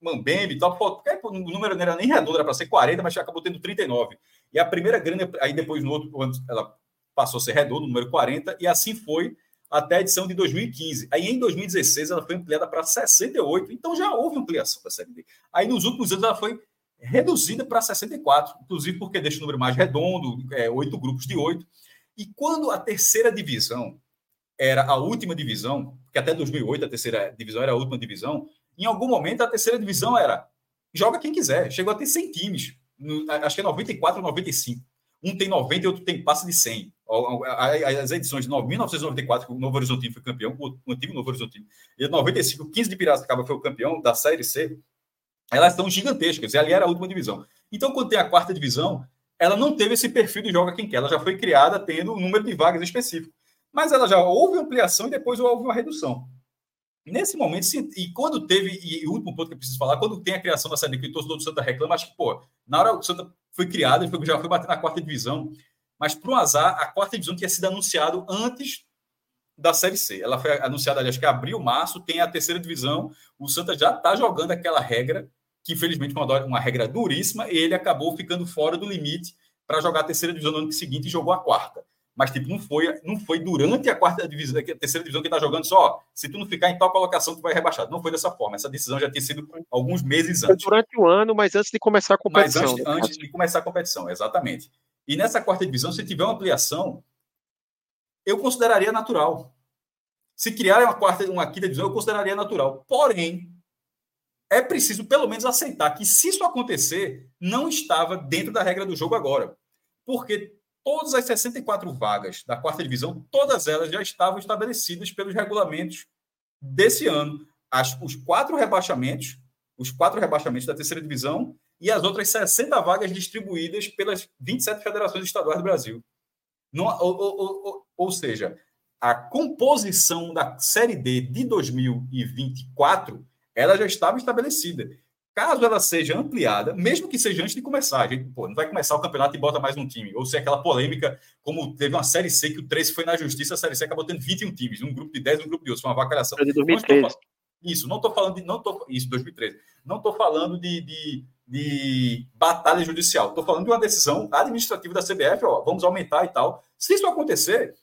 Mambembe e tal, porque o número não era nem redondo, era para ser 40, mas acabou tendo 39. E a primeira grande, aí depois no outro ano, ela passou a ser redondo, número 40, e assim foi até a edição de 2015. Aí em 2016 ela foi ampliada para 68, então já houve ampliação da Série D. Aí nos últimos anos ela foi reduzida para 64, inclusive porque deixa o número mais redondo, é, oito grupos de oito. E quando a terceira divisão era a última divisão, que até 2008 a terceira divisão era a última divisão, em algum momento a terceira divisão era joga quem quiser, chegou a ter 100 times, acho que é 94 ou 95. Um tem 90 e outro tem passa de 100. As edições de 1994, que o Novo Horizontino foi campeão, o antigo Novo Horizontino, e 95, o 15 de Piracicaba foi o campeão da Série C, elas são gigantescas, e ali era a última divisão. Então, quando tem a quarta divisão, ela não teve esse perfil de joga quem quer, ela já foi criada tendo um número de vagas específico. Mas ela já houve ampliação e depois houve uma redução. Nesse momento, e quando teve, e o último ponto que eu preciso falar, quando tem a criação da Série que o torcedor do Santa reclama, acho que, pô, na hora que o Santa foi criado, já foi bater na quarta divisão, mas por um azar, a quarta divisão tinha sido anunciado antes da Série C. Ela foi anunciada, acho que abril, março, tem a terceira divisão, o Santa já está jogando aquela regra, que infelizmente foi uma, uma regra duríssima, e ele acabou ficando fora do limite para jogar a terceira divisão no ano seguinte e jogou a quarta. Mas, tipo, não foi, não foi durante a quarta divisão, a terceira divisão que está jogando só, se tu não ficar em tal colocação, tu vai rebaixado. Não foi dessa forma. Essa decisão já tinha sido alguns meses antes. Durante o ano, mas antes de começar a competição. Mas antes, antes de começar a competição, exatamente. E nessa quarta divisão, se tiver uma ampliação, eu consideraria natural. Se criar uma quarta, uma quinta divisão, eu consideraria natural. Porém, é preciso pelo menos aceitar que se isso acontecer, não estava dentro da regra do jogo agora. Porque todas as 64 vagas da quarta divisão, todas elas já estavam estabelecidas pelos regulamentos desse ano. As, os quatro rebaixamentos, os quatro rebaixamentos da terceira divisão e as outras 60 vagas distribuídas pelas 27 federações estaduais do Brasil. Não, ou, ou, ou, ou seja, a composição da Série D de 2024 ela já estava estabelecida. caso ela seja ampliada, mesmo que seja antes de começar, a gente pô, não vai começar o campeonato e bota mais um time, ou se é aquela polêmica, como teve uma Série C que o 13 foi na justiça, a Série C acabou tendo 21 times, um grupo de 10 e um grupo de outros, foi uma vacalhação. É de 2013. Isso, não estou falando de. Não tô, isso, 2013. Não estou falando de, de, de, batalha judicial. Estou falando de uma decisão administrativa da CBF, ó, vamos aumentar e tal. Se isso acontecer,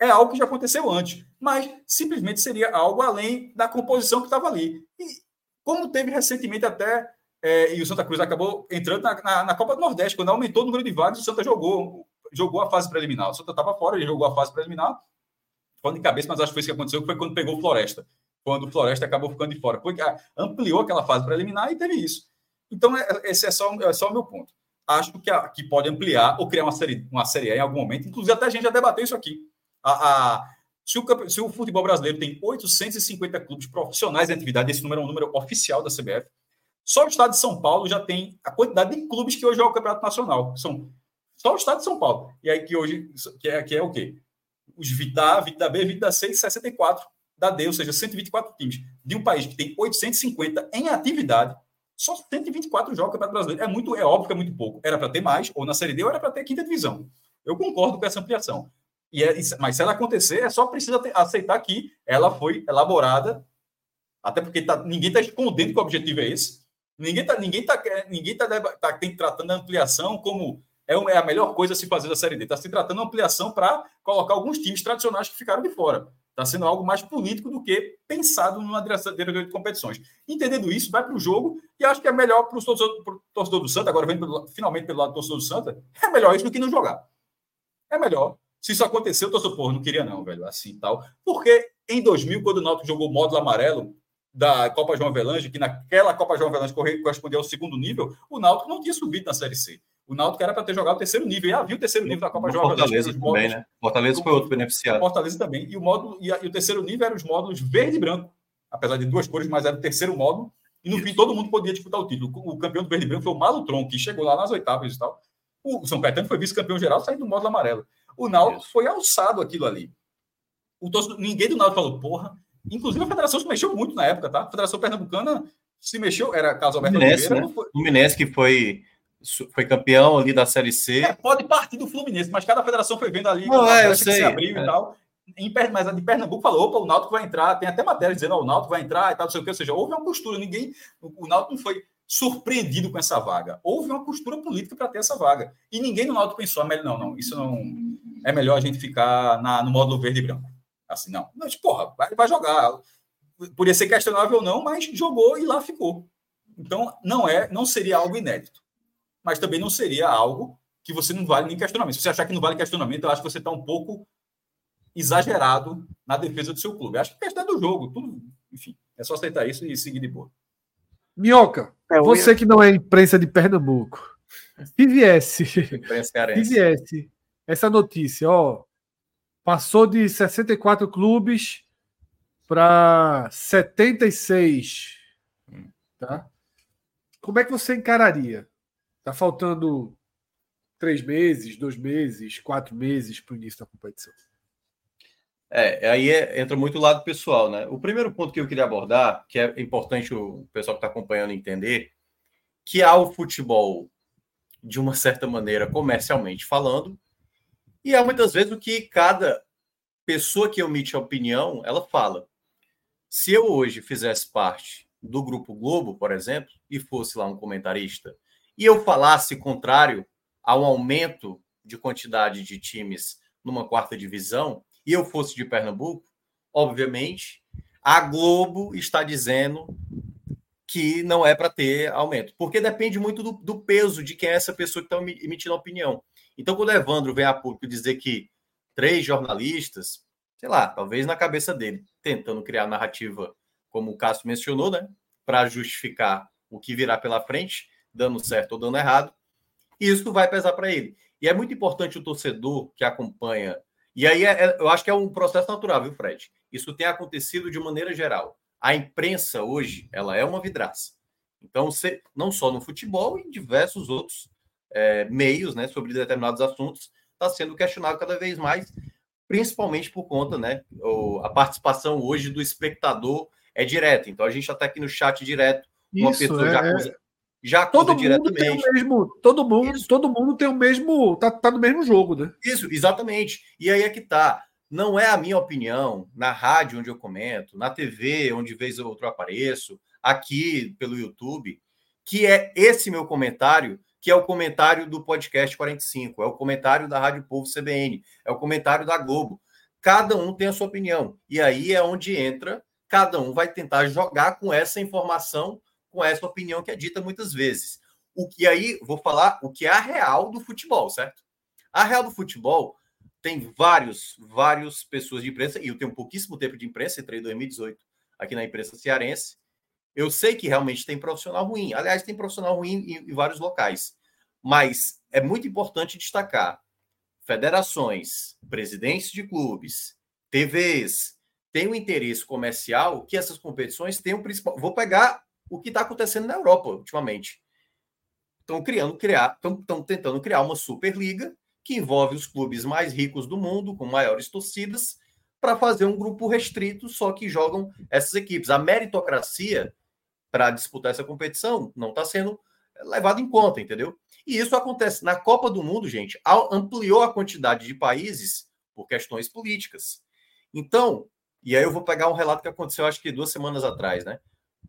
é algo que já aconteceu antes, mas simplesmente seria algo além da composição que estava ali. E como teve recentemente até, é, e o Santa Cruz acabou entrando na, na, na, Copa do Nordeste, quando aumentou o número de vagas, o Santa jogou, jogou a fase preliminar. O Santa estava fora, ele jogou a fase preliminar, falando de cabeça, mas acho que foi isso que aconteceu, que foi quando pegou o Floresta quando o Floresta acabou ficando de fora, ah, ampliou aquela fase preliminar e teve isso. Então, é, esse é só, é só o meu ponto. Acho que, a, que pode ampliar ou criar uma série, uma série em algum momento. Inclusive, até a gente já debateu isso aqui. A, a, se, o, se o futebol brasileiro tem 850 clubes profissionais em atividade, esse número é um número oficial da CBF, só o estado de São Paulo já tem a quantidade de clubes que hoje jogam o Campeonato Nacional. São só o estado de São Paulo. E aí que hoje, que é, que é o quê? Os Vida, Vida B, Vida C, 64 da D, ou seja, 124 times, de um país que tem 850 em atividade, só 124 jogos Campeonato Brasileiro. É muito, é óbvio que é muito pouco. Era para ter mais, ou na Série D, ou era para ter quinta divisão. Eu concordo com essa ampliação. E é, mas se ela acontecer, é só precisa ter, aceitar que ela foi elaborada, até porque tá, ninguém está escondendo que o objetivo é esse. Ninguém está ninguém tá, ninguém tá, tá, tem, tratando a ampliação como é, é a melhor coisa a se fazer da Série D. Está se tratando a ampliação para colocar alguns times tradicionais que ficaram de fora. Está sendo algo mais político do que pensado numa direção de competições. Entendendo isso, vai para o jogo e acho que é melhor para o torcedor, torcedor, do Santa, agora vem pelo, finalmente pelo lado do torcedor do Santa, é melhor isso do que não jogar. É melhor. Se isso aconteceu, o torcedor, porra, não queria não, velho, assim tal. Porque em 2000, quando o Náutico jogou o módulo amarelo da Copa João Avelange, que naquela Copa João Avelange correspondia ao segundo nível, o Náutico não tinha subido na Série C. O Náutico era para ter jogado o terceiro nível. E havia o terceiro nível da Copa Jovem. Fortaleza também, módulos, né? Fortaleza foi outro beneficiado. Fortaleza também. E o, módulo, e, a, e, o terceiro nível eram os módulos verde e branco. Apesar de duas cores, mas era o terceiro módulo. E no Isso. fim todo mundo podia disputar o título. O campeão do verde e branco foi o Malutron, que chegou lá nas oitavas e tal. O São Caetano foi vice-campeão geral, saindo do módulo amarelo. O Náutico Isso. foi alçado aquilo ali. O torcedor, ninguém do Náutico falou, porra. Inclusive a federação se mexeu muito na época, tá? A Federação Pernambucana se mexeu, era caso Alberto Fluminense, Oliveira. Né? Foi... Fluminense que foi foi campeão ali da Série C. É, pode partir do Fluminense, mas cada federação foi vendo ali não, é, eu sei, que se abriu é. e tal. Em, mas a de Pernambuco falou, opa, o Náutico vai entrar, tem até matéria dizendo, oh, o Náutico vai entrar e tal, não sei o que, ou seja, houve uma costura, ninguém, o, o Náutico não foi surpreendido com essa vaga, houve uma costura política para ter essa vaga, e ninguém no Náutico pensou, ah, não, não, isso não, é melhor a gente ficar na, no módulo verde e branco, assim, não, mas porra, vai, vai jogar, podia ser questionável ou não, mas jogou e lá ficou, então não é, não seria algo inédito mas também não seria algo que você não vale nem questionamento. Se você achar que não vale questionamento, eu acho que você está um pouco exagerado na defesa do seu clube. Eu acho que a questão é do jogo, tudo, enfim, é só aceitar isso e seguir de boa. Minhoca, é, você que não é imprensa de Pernambuco, se viesse, se viesse essa notícia, ó, passou de 64 clubes para 76, hum. tá? Como é que você encararia? Está faltando três meses, dois meses, quatro meses para o início da competição. É, aí é, entra muito o lado pessoal, né? O primeiro ponto que eu queria abordar, que é importante o pessoal que está acompanhando entender, que há o futebol, de uma certa maneira, comercialmente falando, e há muitas vezes o que cada pessoa que emite a opinião, ela fala. Se eu hoje fizesse parte do Grupo Globo, por exemplo, e fosse lá um comentarista e eu falasse contrário ao aumento de quantidade de times numa quarta divisão, e eu fosse de Pernambuco, obviamente, a Globo está dizendo que não é para ter aumento, porque depende muito do, do, peso de quem é essa pessoa que está emitindo a opinião. Então, quando o Evandro vem a público dizer que três jornalistas, sei lá, talvez na cabeça dele, tentando criar narrativa, como o Cássio mencionou, né, para justificar o que virá pela frente, dando certo ou dando errado, e isso vai pesar para ele. E é muito importante o torcedor que acompanha. E aí é, é, eu acho que é um processo natural, viu, Fred? Isso tem acontecido de maneira geral. A imprensa hoje, ela é uma vidraça. Então, você, não só no futebol, em diversos outros é, meios, né, sobre determinados assuntos, está sendo questionado cada vez mais, principalmente por conta, né, o, a participação hoje do espectador é direta. Então, a gente está aqui no chat direto uma Isso, pessoa é, já acusa, já todo diretamente. Mundo tem o mesmo, todo mundo, Isso. todo mundo tem o mesmo, tá, tá no mesmo jogo, né? Isso, exatamente. E aí é que tá. Não é a minha opinião na rádio onde eu comento, na TV onde vez ou outro apareço, aqui pelo YouTube, que é esse meu comentário, que é o comentário do podcast 45, é o comentário da Rádio Povo CBN, é o comentário da Globo. Cada um tem a sua opinião. E aí é onde entra, cada um vai tentar jogar com essa informação com essa opinião que é dita muitas vezes. O que aí, vou falar o que é a real do futebol, certo? A real do futebol tem vários, vários pessoas de imprensa, e eu tenho pouquíssimo tempo de imprensa, entrei em 2018 aqui na imprensa cearense. Eu sei que realmente tem profissional ruim. Aliás, tem profissional ruim em, em vários locais. Mas é muito importante destacar: federações, presidentes de clubes, TVs, têm um interesse comercial que essas competições tenham principal. Vou pegar o que está acontecendo na Europa ultimamente. Estão criando, criar, estão tentando criar uma Superliga que envolve os clubes mais ricos do mundo, com maiores torcidas, para fazer um grupo restrito, só que jogam essas equipes. A meritocracia para disputar essa competição não está sendo levada em conta, entendeu? E isso acontece na Copa do Mundo, gente, ampliou a quantidade de países por questões políticas. Então, e aí eu vou pegar um relato que aconteceu, acho que duas semanas atrás, né?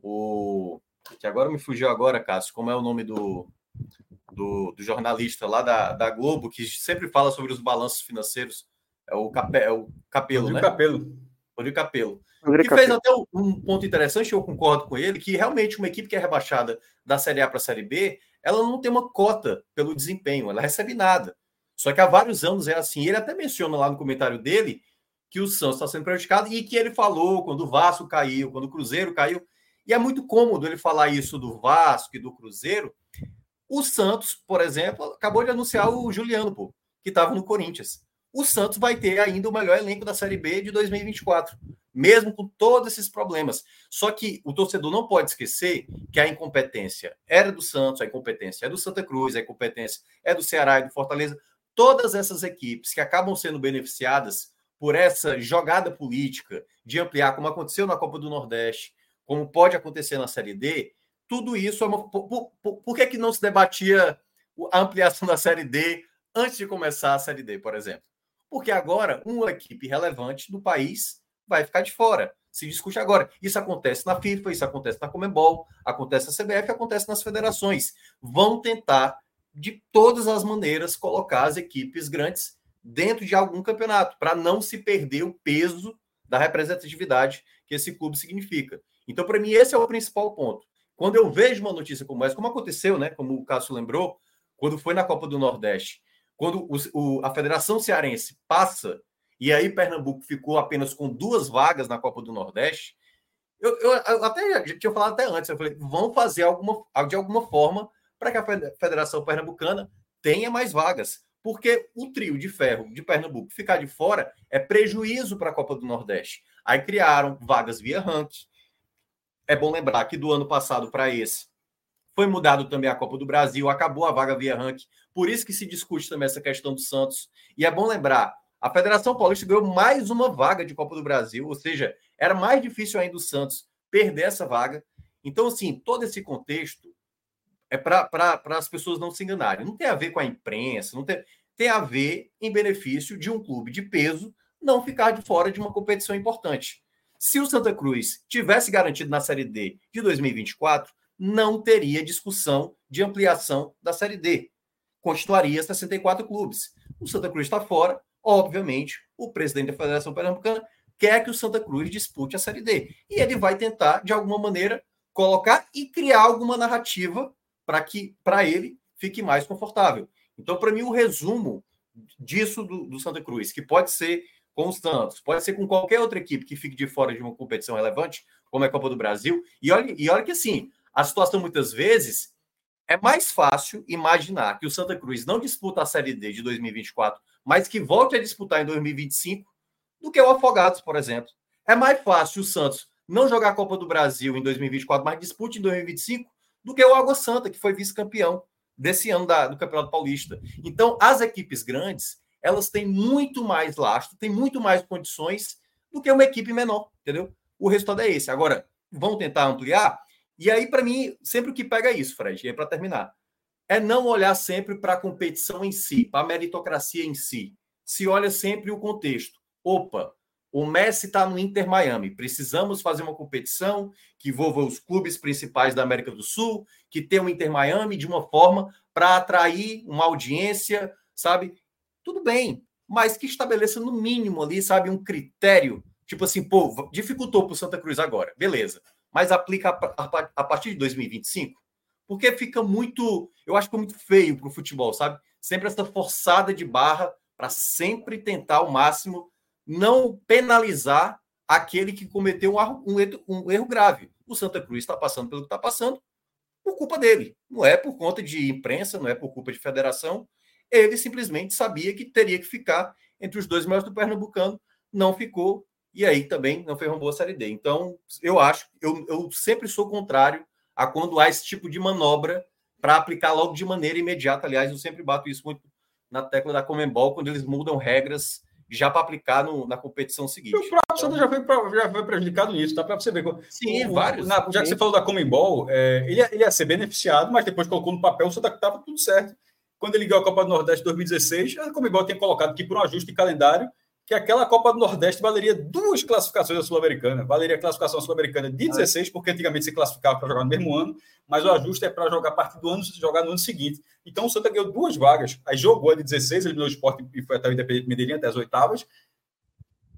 O que agora me fugiu agora, Cássio, como é o nome do, do, do, jornalista lá da, da Globo, que sempre fala sobre os balanços financeiros, é o, Cape, é o Capelo, Rodrigo né? Capelo. Rodrigo Capelo. Rodrigo que fez até um ponto interessante, eu concordo com ele, que realmente uma equipe que é rebaixada da Série A para a Série B, ela não tem uma cota pelo desempenho, ela recebe nada. Só que há vários anos é assim. Ele até menciona lá no comentário dele que o Santos está sendo prejudicado e que ele falou quando o Vasco caiu, quando o Cruzeiro caiu, e é muito cômodo ele falar isso do Vasco e do Cruzeiro. O Santos, por exemplo, acabou de anunciar o Juliano, pô, que estava no Corinthians. O Santos vai ter ainda o melhor elenco da Série B de 2024, mesmo com todos esses problemas. Só que o torcedor não pode esquecer que a incompetência era do Santos, a incompetência é do Santa Cruz, a incompetência é do Ceará e do Fortaleza. Todas essas equipes que acabam sendo beneficiadas por essa jogada política de ampliar, como aconteceu na Copa do Nordeste, como pode acontecer na Série D, tudo isso é uma. Por, por, por, que, que não se debatia a ampliação da Série D antes de começar a Série D, por exemplo? Porque agora uma equipe relevante do país vai ficar de fora. Se discute agora. Isso acontece na FIFA, isso acontece na Comembol, acontece na CBF, acontece nas federações. Vão tentar, de todas as maneiras, colocar as equipes grandes dentro de algum campeonato, para não se perder o peso da representatividade que esse clube significa. Então, para mim, esse é o principal ponto. Quando eu vejo uma notícia como essa, como aconteceu, né? Como o Cássio lembrou, quando foi na Copa do Nordeste, quando o, o, a Federação Cearense passa e aí Pernambuco ficou apenas com duas vagas na Copa do Nordeste, eu, eu, eu até tinha falado até antes, eu falei, vão fazer alguma, de alguma forma para que a Federação Pernambucana tenha mais vagas. Porque o trio de ferro de Pernambuco ficar de fora é prejuízo para a Copa do Nordeste. Aí criaram vagas via ranking, é bom lembrar que do ano passado para esse foi mudado também a Copa do Brasil, acabou a vaga via ranking. Por isso que se discute também essa questão do Santos. E é bom lembrar, a Federação Paulista ganhou mais uma vaga de Copa do Brasil, ou seja, era mais difícil ainda o Santos perder essa vaga. Então, assim, todo esse contexto é para as pessoas não se enganarem. Não tem a ver com a imprensa, não tem, tem a ver em benefício de um clube de peso não ficar de fora de uma competição importante. Se o Santa Cruz tivesse garantido na Série D de 2024, não teria discussão de ampliação da Série D. Continuaria 64 clubes. O Santa Cruz está fora, obviamente, o presidente da Federação Pernambucana quer que o Santa Cruz dispute a Série D. E ele vai tentar, de alguma maneira, colocar e criar alguma narrativa para que para ele fique mais confortável. Então, para mim, o resumo disso do, do Santa Cruz, que pode ser com o Santos, pode ser com qualquer outra equipe que fique de fora de uma competição relevante, como é a Copa do Brasil. E olha, e olha que assim, a situação muitas vezes é mais fácil imaginar que o Santa Cruz não disputa a Série D de 2024, mas que volte a disputar em 2025, do que o Afogados, por exemplo. É mais fácil o Santos não jogar a Copa do Brasil em 2024, mas dispute em 2025, do que o Água Santa, que foi vice-campeão desse ano da, do Campeonato Paulista. Então, as equipes grandes, elas têm muito mais lastro, têm muito mais condições do que uma equipe menor, entendeu? O resultado é esse. Agora, vão tentar ampliar? E aí, para mim, sempre o que pega é isso, Fred, e é para terminar, é não olhar sempre para a competição em si, para a meritocracia em si. Se olha sempre o contexto. Opa, o Messi está no Inter Miami. Precisamos fazer uma competição que envolva os clubes principais da América do Sul, que tenha o Inter Miami de uma forma para atrair uma audiência, sabe? Tudo bem, mas que estabeleça no mínimo ali, sabe, um critério. Tipo assim, pô, dificultou para o Santa Cruz agora, beleza. Mas aplica a, partir de 2025? Porque fica muito, eu acho que é muito feio para o futebol, sabe? Sempre essa forçada de barra para sempre tentar ao máximo não penalizar aquele que cometeu um, um, um erro grave. O Santa Cruz está passando pelo que está passando por culpa dele. Não é por conta de imprensa, não é por culpa de federação. Ele simplesmente sabia que teria que ficar entre os dois melhores do Pernambucano, não ficou, e aí também não fez uma boa Série D. Então, eu acho, eu, eu sempre sou contrário a quando há esse tipo de manobra para aplicar logo de maneira imediata. Aliás, eu sempre bato isso muito na tecla da Comembol, quando eles mudam regras já para aplicar no, na competição seguinte. O próprio Santos já foi, já foi prejudicado nisso, tá? Para você ver. Sim, o, vários. Na, já que você falou da Comembol, é, ele, ia, ele ia ser beneficiado, mas depois colocou no papel, o Santa estava tudo certo. Quando ele ganhou a Copa do Nordeste 2016, a Comembol tinha colocado que por um ajuste de calendário, que aquela Copa do Nordeste valeria duas classificações da Sul-Americana. Valeria a classificação sul-americana de 16, porque antigamente se classificava para jogar no mesmo ano, mas o ajuste é para jogar a partir do ano, jogar no ano seguinte. Então o Santa ganhou duas vagas. Aí jogou a de 16, eliminou o esporte e foi até o Independente Medellín, até as oitavas.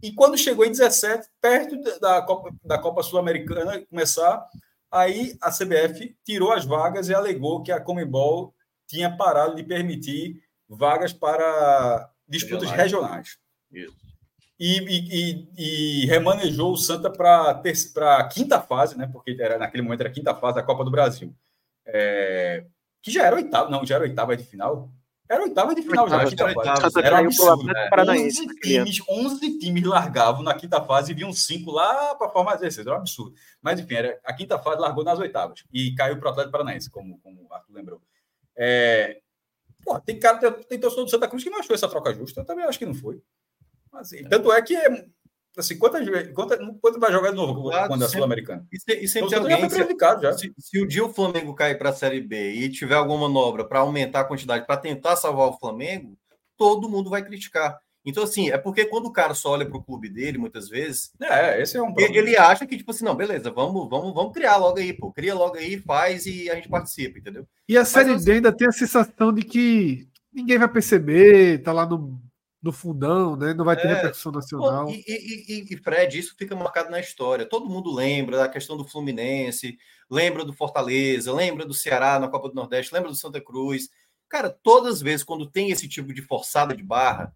E quando chegou em 17, perto da Copa, da Copa Sul-Americana começar, aí a CBF tirou as vagas e alegou que a Comembol tinha parado de permitir vagas para disputas regionais. regionais. E, e, e, e, remanejou o Santa para a quinta fase, né? Porque era, naquele momento era a quinta fase da Copa do Brasil. É, que já era oitava, não, já era oitava de final. Era oitava de final oitava, já. Oitava, era um absurdo. Né? 11, times, 11 times largavam na quinta fase e vinham cinco lá para formar 16. Era um absurdo. Mas, enfim, era, a quinta fase largou nas oitavas e caiu para o Atlético Paranaense, como, como o Arthur lembrou. É, pô, tem cara, tem, tem torcedor do Santa Cruz que não achou essa troca justa. Eu também acho que não foi. Mas, assim, tanto é que é Assim, quantas, quantas, quanto vai jogar de novo quando é Sul-Americana? E, se, e sempre então, alguém, prejudicado já. Se, se, o dia o Flamengo cair para a Série B e tiver alguma manobra para aumentar a quantidade, para tentar salvar o Flamengo, todo mundo vai criticar. Então, assim, é porque quando o cara só olha para o clube dele, muitas vezes. É, esse é um problema. Ele acha que, tipo assim, não, beleza, vamos, vamos, vamos criar logo aí, pô. Cria logo aí, faz e a gente participa, entendeu? E a Série D ainda tem a sensação de que ninguém vai perceber, tá lá no no fundão, né? Não vai ter é, repercussão nacional. E, e, e, Fred, isso fica marcado na história. Todo mundo lembra da questão do Fluminense, lembra do Fortaleza, lembra do Ceará na Copa do Nordeste, lembra do Santa Cruz. Cara, todas as vezes quando tem esse tipo de forçada de barra,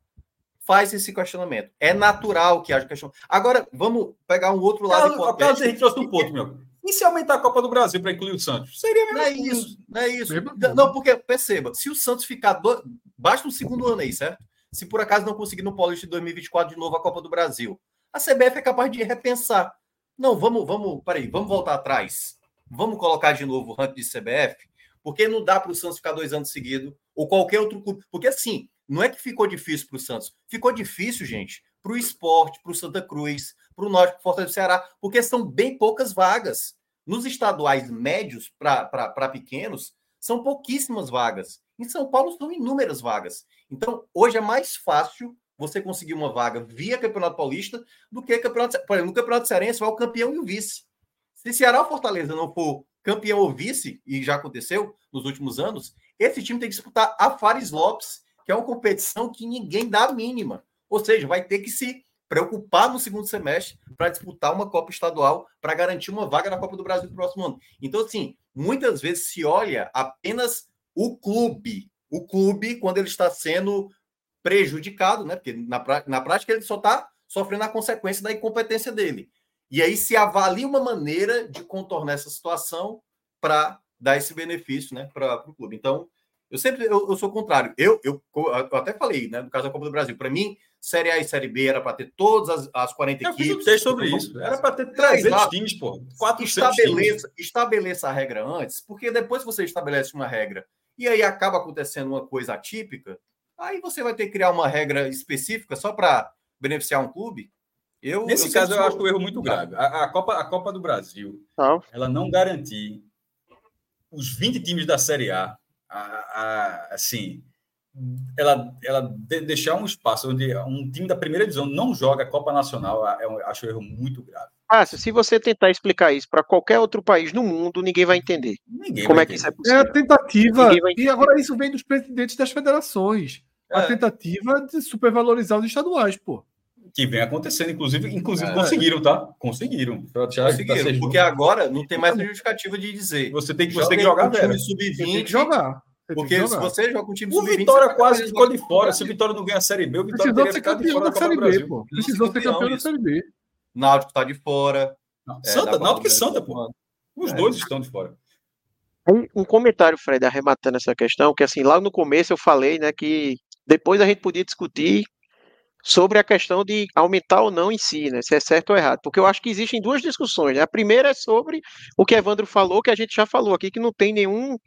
faz esse questionamento. É natural que haja questionamento. Agora, vamos pegar um outro lado. Carlos, Carlos Henrique trouxe um ponto, meu. E se aumentar a Copa do Brasil para incluir o Santos? Seria mesmo. Não é isso, não é isso. Não, porque, perceba, se o Santos ficar. Do... Basta um segundo ano aí, certo? se por acaso não conseguir no Paulista de 2024 de novo a Copa do Brasil. A CBF é capaz de repensar. Não, vamos, vamos, peraí, vamos voltar atrás. Vamos colocar de novo o ranking de CBF, porque não dá para o Santos ficar dois anos seguidos, ou qualquer outro clube. Porque assim, não é que ficou difícil para o Santos, ficou difícil, gente, para o esporte, para o Santa Cruz, para o Norte, para o do Ceará, porque são bem poucas vagas. Nos estaduais médios para pequenos, são pouquíssimas vagas. Em São Paulo são inúmeras vagas. Então, hoje é mais fácil você conseguir uma vaga via Campeonato Paulista do que Campeonato. Por exemplo, no Campeonato Cearense vai o campeão e o vice. Se Ceará ou Fortaleza não for campeão ou vice, e já aconteceu nos últimos anos, esse time tem que disputar a Fares Lopes, que é uma competição que ninguém dá a mínima. Ou seja, vai ter que se preocupar no segundo semestre para disputar uma Copa Estadual para garantir uma vaga na Copa do Brasil no próximo ano. Então, assim, muitas vezes se olha apenas o clube, o clube, quando ele está sendo prejudicado, né? Porque na, na prática ele só está sofrendo a consequência da incompetência dele. E aí se avalia uma maneira de contornar essa situação para dar esse benefício né, para o clube. Então, eu sempre eu, eu, sou contrário. Eu, eu, eu até falei, né, no caso da Copa do Brasil, para mim, Série A e Série B era para ter todas as, as 40 eu equipes. Eu fiz um sobre isso. Era para ter 300 times, pô. 400 estabeleça, times. estabeleça a regra antes, porque depois que você estabelece uma regra e aí acaba acontecendo uma coisa atípica, aí você vai ter que criar uma regra específica só para beneficiar um clube. Eu, Nesse eu caso, eu acho o erro muito grave. A, a, Copa, a Copa do Brasil, ah. ela não garantir os 20 times da Série A, a, a assim, ela, ela deixar um espaço onde um time da primeira divisão não joga a Copa Nacional, eu acho um erro muito grave. Ah, se você tentar explicar isso para qualquer outro país no mundo, ninguém vai entender. Ninguém Como vai é que isso é possível? É a tentativa, e agora isso vem dos presidentes das federações. É. A tentativa de supervalorizar os estaduais, pô. Que vem acontecendo, inclusive, inclusive é. conseguiram, tá? Conseguiram. Já conseguiram, porque agora não tem mais a justificativa de dizer. Você tem que, você tem que jogar, velho. Sub-20. jogar. Porque se você joga com um time O Vitória quase ficou de fora. Se o Vitória não ganha a Série B, o Vitória Precisou teria ficado de fora da Série B, pô. Precisou ser campeão da Série B. Náutico tá de fora. É, Santa, Náutico e Santa, pô. Os é. dois estão de fora. Um comentário, Fred, arrematando essa questão, que assim, lá no começo eu falei, né, que depois a gente podia discutir sobre a questão de aumentar ou não em si, né, se é certo ou errado, porque eu acho que existem duas discussões, né? a primeira é sobre o que Evandro falou, que a gente já falou aqui, que não tem nenhum,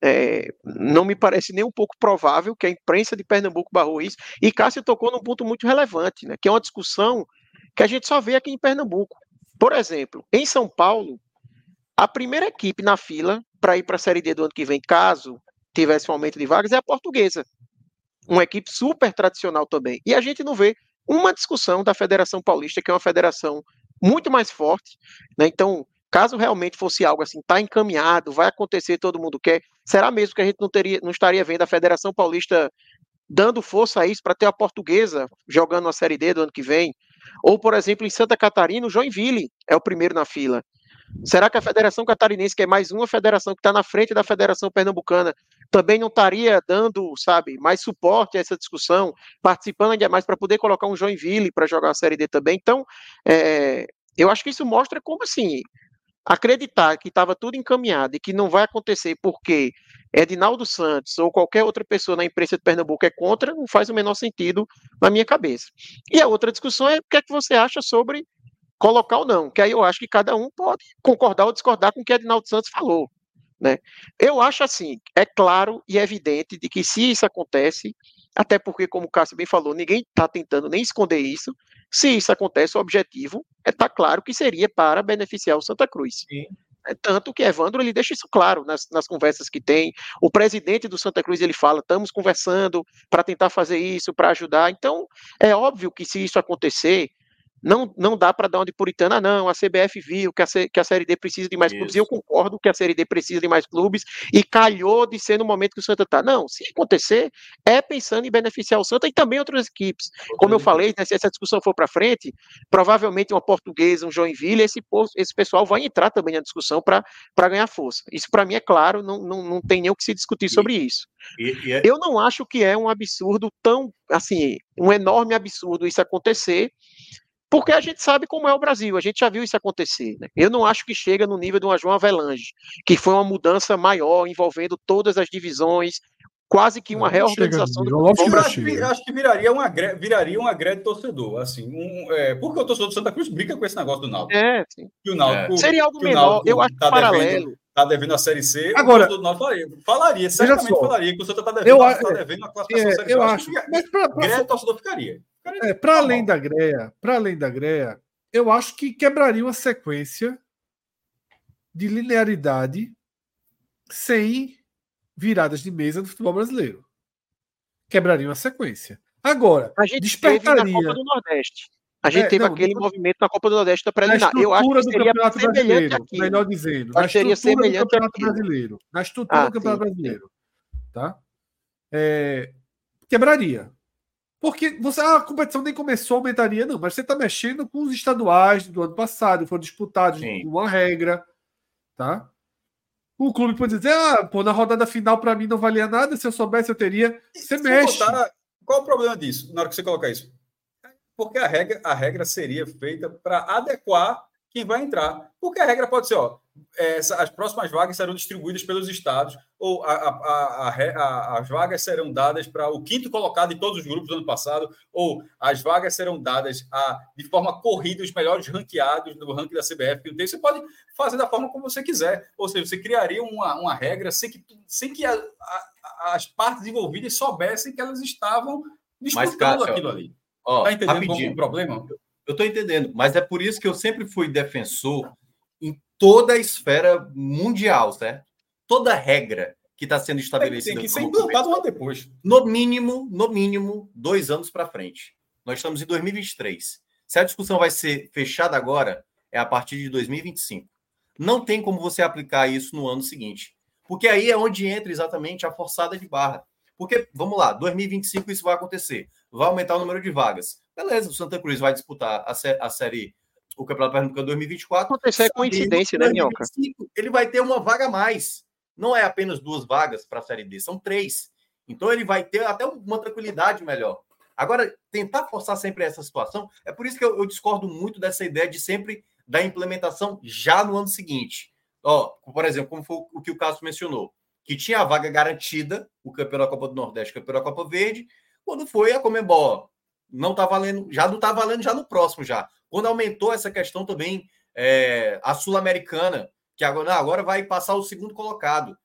é, não me parece nem um pouco provável que a imprensa de Pernambuco barrou isso, e Cássio tocou num ponto muito relevante, né, que é uma discussão que a gente só vê aqui em Pernambuco. Por exemplo, em São Paulo, a primeira equipe na fila para ir para a Série D do ano que vem, caso tivesse um aumento de vagas, é a portuguesa. Uma equipe super tradicional também. E a gente não vê uma discussão da Federação Paulista, que é uma federação muito mais forte. Né? Então, caso realmente fosse algo assim, está encaminhado, vai acontecer, todo mundo quer, será mesmo que a gente não, teria, não estaria vendo a Federação Paulista dando força a isso para ter a portuguesa jogando na Série D do ano que vem? Ou, por exemplo, em Santa Catarina, o Joinville é o primeiro na fila. Será que a Federação Catarinense, que é mais uma federação que está na frente da Federação Pernambucana, também não estaria dando, sabe, mais suporte a essa discussão, participando ainda mais para poder colocar um Joinville para jogar a Série D também? Então, é, eu acho que isso mostra como, assim, acreditar que estava tudo encaminhado e que não vai acontecer porque Edinaldo Santos ou qualquer outra pessoa na imprensa de Pernambuco é contra, não faz o menor sentido na minha cabeça. E a outra discussão é o que é que você acha sobre colocar ou não, que aí eu acho que cada um pode concordar ou discordar com o que Edinaldo Santos falou. Né? Eu acho assim, é claro e evidente de que se isso acontece, até porque, como o Cássio bem falou, ninguém está tentando nem esconder isso, se isso acontece, o objetivo é estar tá claro que seria para beneficiar o Santa Cruz. Sim. É, tanto que Evandro ele deixa isso claro nas, nas conversas que tem. O presidente do Santa Cruz ele fala: estamos conversando para tentar fazer isso, para ajudar. Então, é óbvio que se isso acontecer, não, não dá para dar uma de puritana, não. A CBF viu que a, C, que a Série D precisa de mais Isso. clubes, e eu concordo que a Série D precisa de mais clubes, e calhou de ser no momento que o Santa está. Não, se acontecer, é pensando em beneficiar o Santa e também outras equipes. Como eu falei, né, se essa discussão for para frente, provavelmente uma portuguesa, um Joinville, esse, esse pessoal vai entrar também na discussão para ganhar força. Isso, para mim, é claro, não, não, não tem nem o que se discutir sobre isso. E, e é... Eu não acho que é um absurdo tão, assim, um enorme absurdo isso acontecer, porque a gente sabe como é o Brasil, a gente já viu isso acontecer. Né? Eu não acho que chega no nível de uma João Avelange, que foi uma mudança maior, envolvendo todas as divisões, quase que uma não, reorganização do futebol eu acho, que, acho que viraria uma viraria uma greve torcedor, assim, um, é, porque o torcedor do Santa Cruz brinca com esse negócio do Náutico. É, sim. o Náutico, é. Seria algo menor, eu acho tá paralelo. Devendo, tá devendo a Série C, Agora, o Náutico falaria, falaria certamente falaria que o Santa tá devendo, eu, tá devendo a classificação é, Série C. Eu acho, acho que mas pra, pra, greve torcedor ficaria. É, para além da greia, para além da greia, eu acho que quebraria uma sequência de linearidade sem viradas de mesa no futebol brasileiro. Quebraria uma sequência. Agora, a gente despertaria. Na Copa do Nordeste. A gente é, teve não, aquele movimento na Copa do Nordeste da preliminar. Eu acho que seria semelhante aqui. Melhor dizendo, na seria semelhante do Campeonato Brasileiro. Na estrutura ah, do Campeonato sim, Brasileiro. Tá? É, quebraria. Porque você, ah, a competição nem começou, aumentaria, não, mas você está mexendo com os estaduais do ano passado, foram disputados Sim. uma regra, tá? O clube pode dizer, ah, pô, na rodada final para mim não valia nada, se eu soubesse eu teria. Você se mexe. Botar, qual o problema disso, na hora que você colocar isso? Porque a regra, a regra seria feita para adequar quem vai entrar. Porque a regra pode ser, ó, essa, as próximas vagas serão distribuídas pelos estados, ou a, a, a, as vagas serão dadas para o quinto colocado em todos os grupos do ano passado, ou as vagas serão dadas de forma corrida os melhores ranqueados no ranking da CBF. Que tem. Você pode fazer da forma como você quiser. Ou seja, você criaria uma, uma regra sem que, sem que as partes envolvidas soubessem que elas estavam disputando Mas, Cássio, aquilo ali. Ó, tá entendendo é o problema? Eu estou entendendo, mas é por isso que eu sempre fui defensor toda a esfera mundial, certo? Toda regra que está sendo estabelecida. Tem que ser implantado ano depois. No mínimo, no mínimo, dois anos para frente. Nós estamos em 2023. Se a discussão vai ser fechada agora, é a partir de 2025. Não tem como você aplicar isso no ano seguinte. Porque aí é onde entra exatamente a forçada de barra. Porque, vamos lá, 2025 isso vai acontecer. Vai aumentar o número de vagas. Beleza, o Santa Cruz vai disputar a, sé a série, o Campeonato Pernambucano 2024. Acontecer é coincidência, né, Minhoca? Ele vai ter uma vaga a mais. Não é apenas duas vagas para a Série D, são três. Então ele vai ter até uma tranquilidade melhor. Agora, tentar forçar sempre essa situação, é por isso que eu, eu discordo muito dessa ideia de sempre da implementação já no ano seguinte. Ó, por exemplo, como foi o que o Cássio mencionou, que tinha a vaga garantida, o campeão da Copa do Nordeste, o campeão da Copa Verde, quando foi a Comembol. Não tá valendo, já não tá valendo já no próximo já. Quando aumentou essa questão também, é, a Sul-Americana, que agora, agora vai passar o segundo colocado.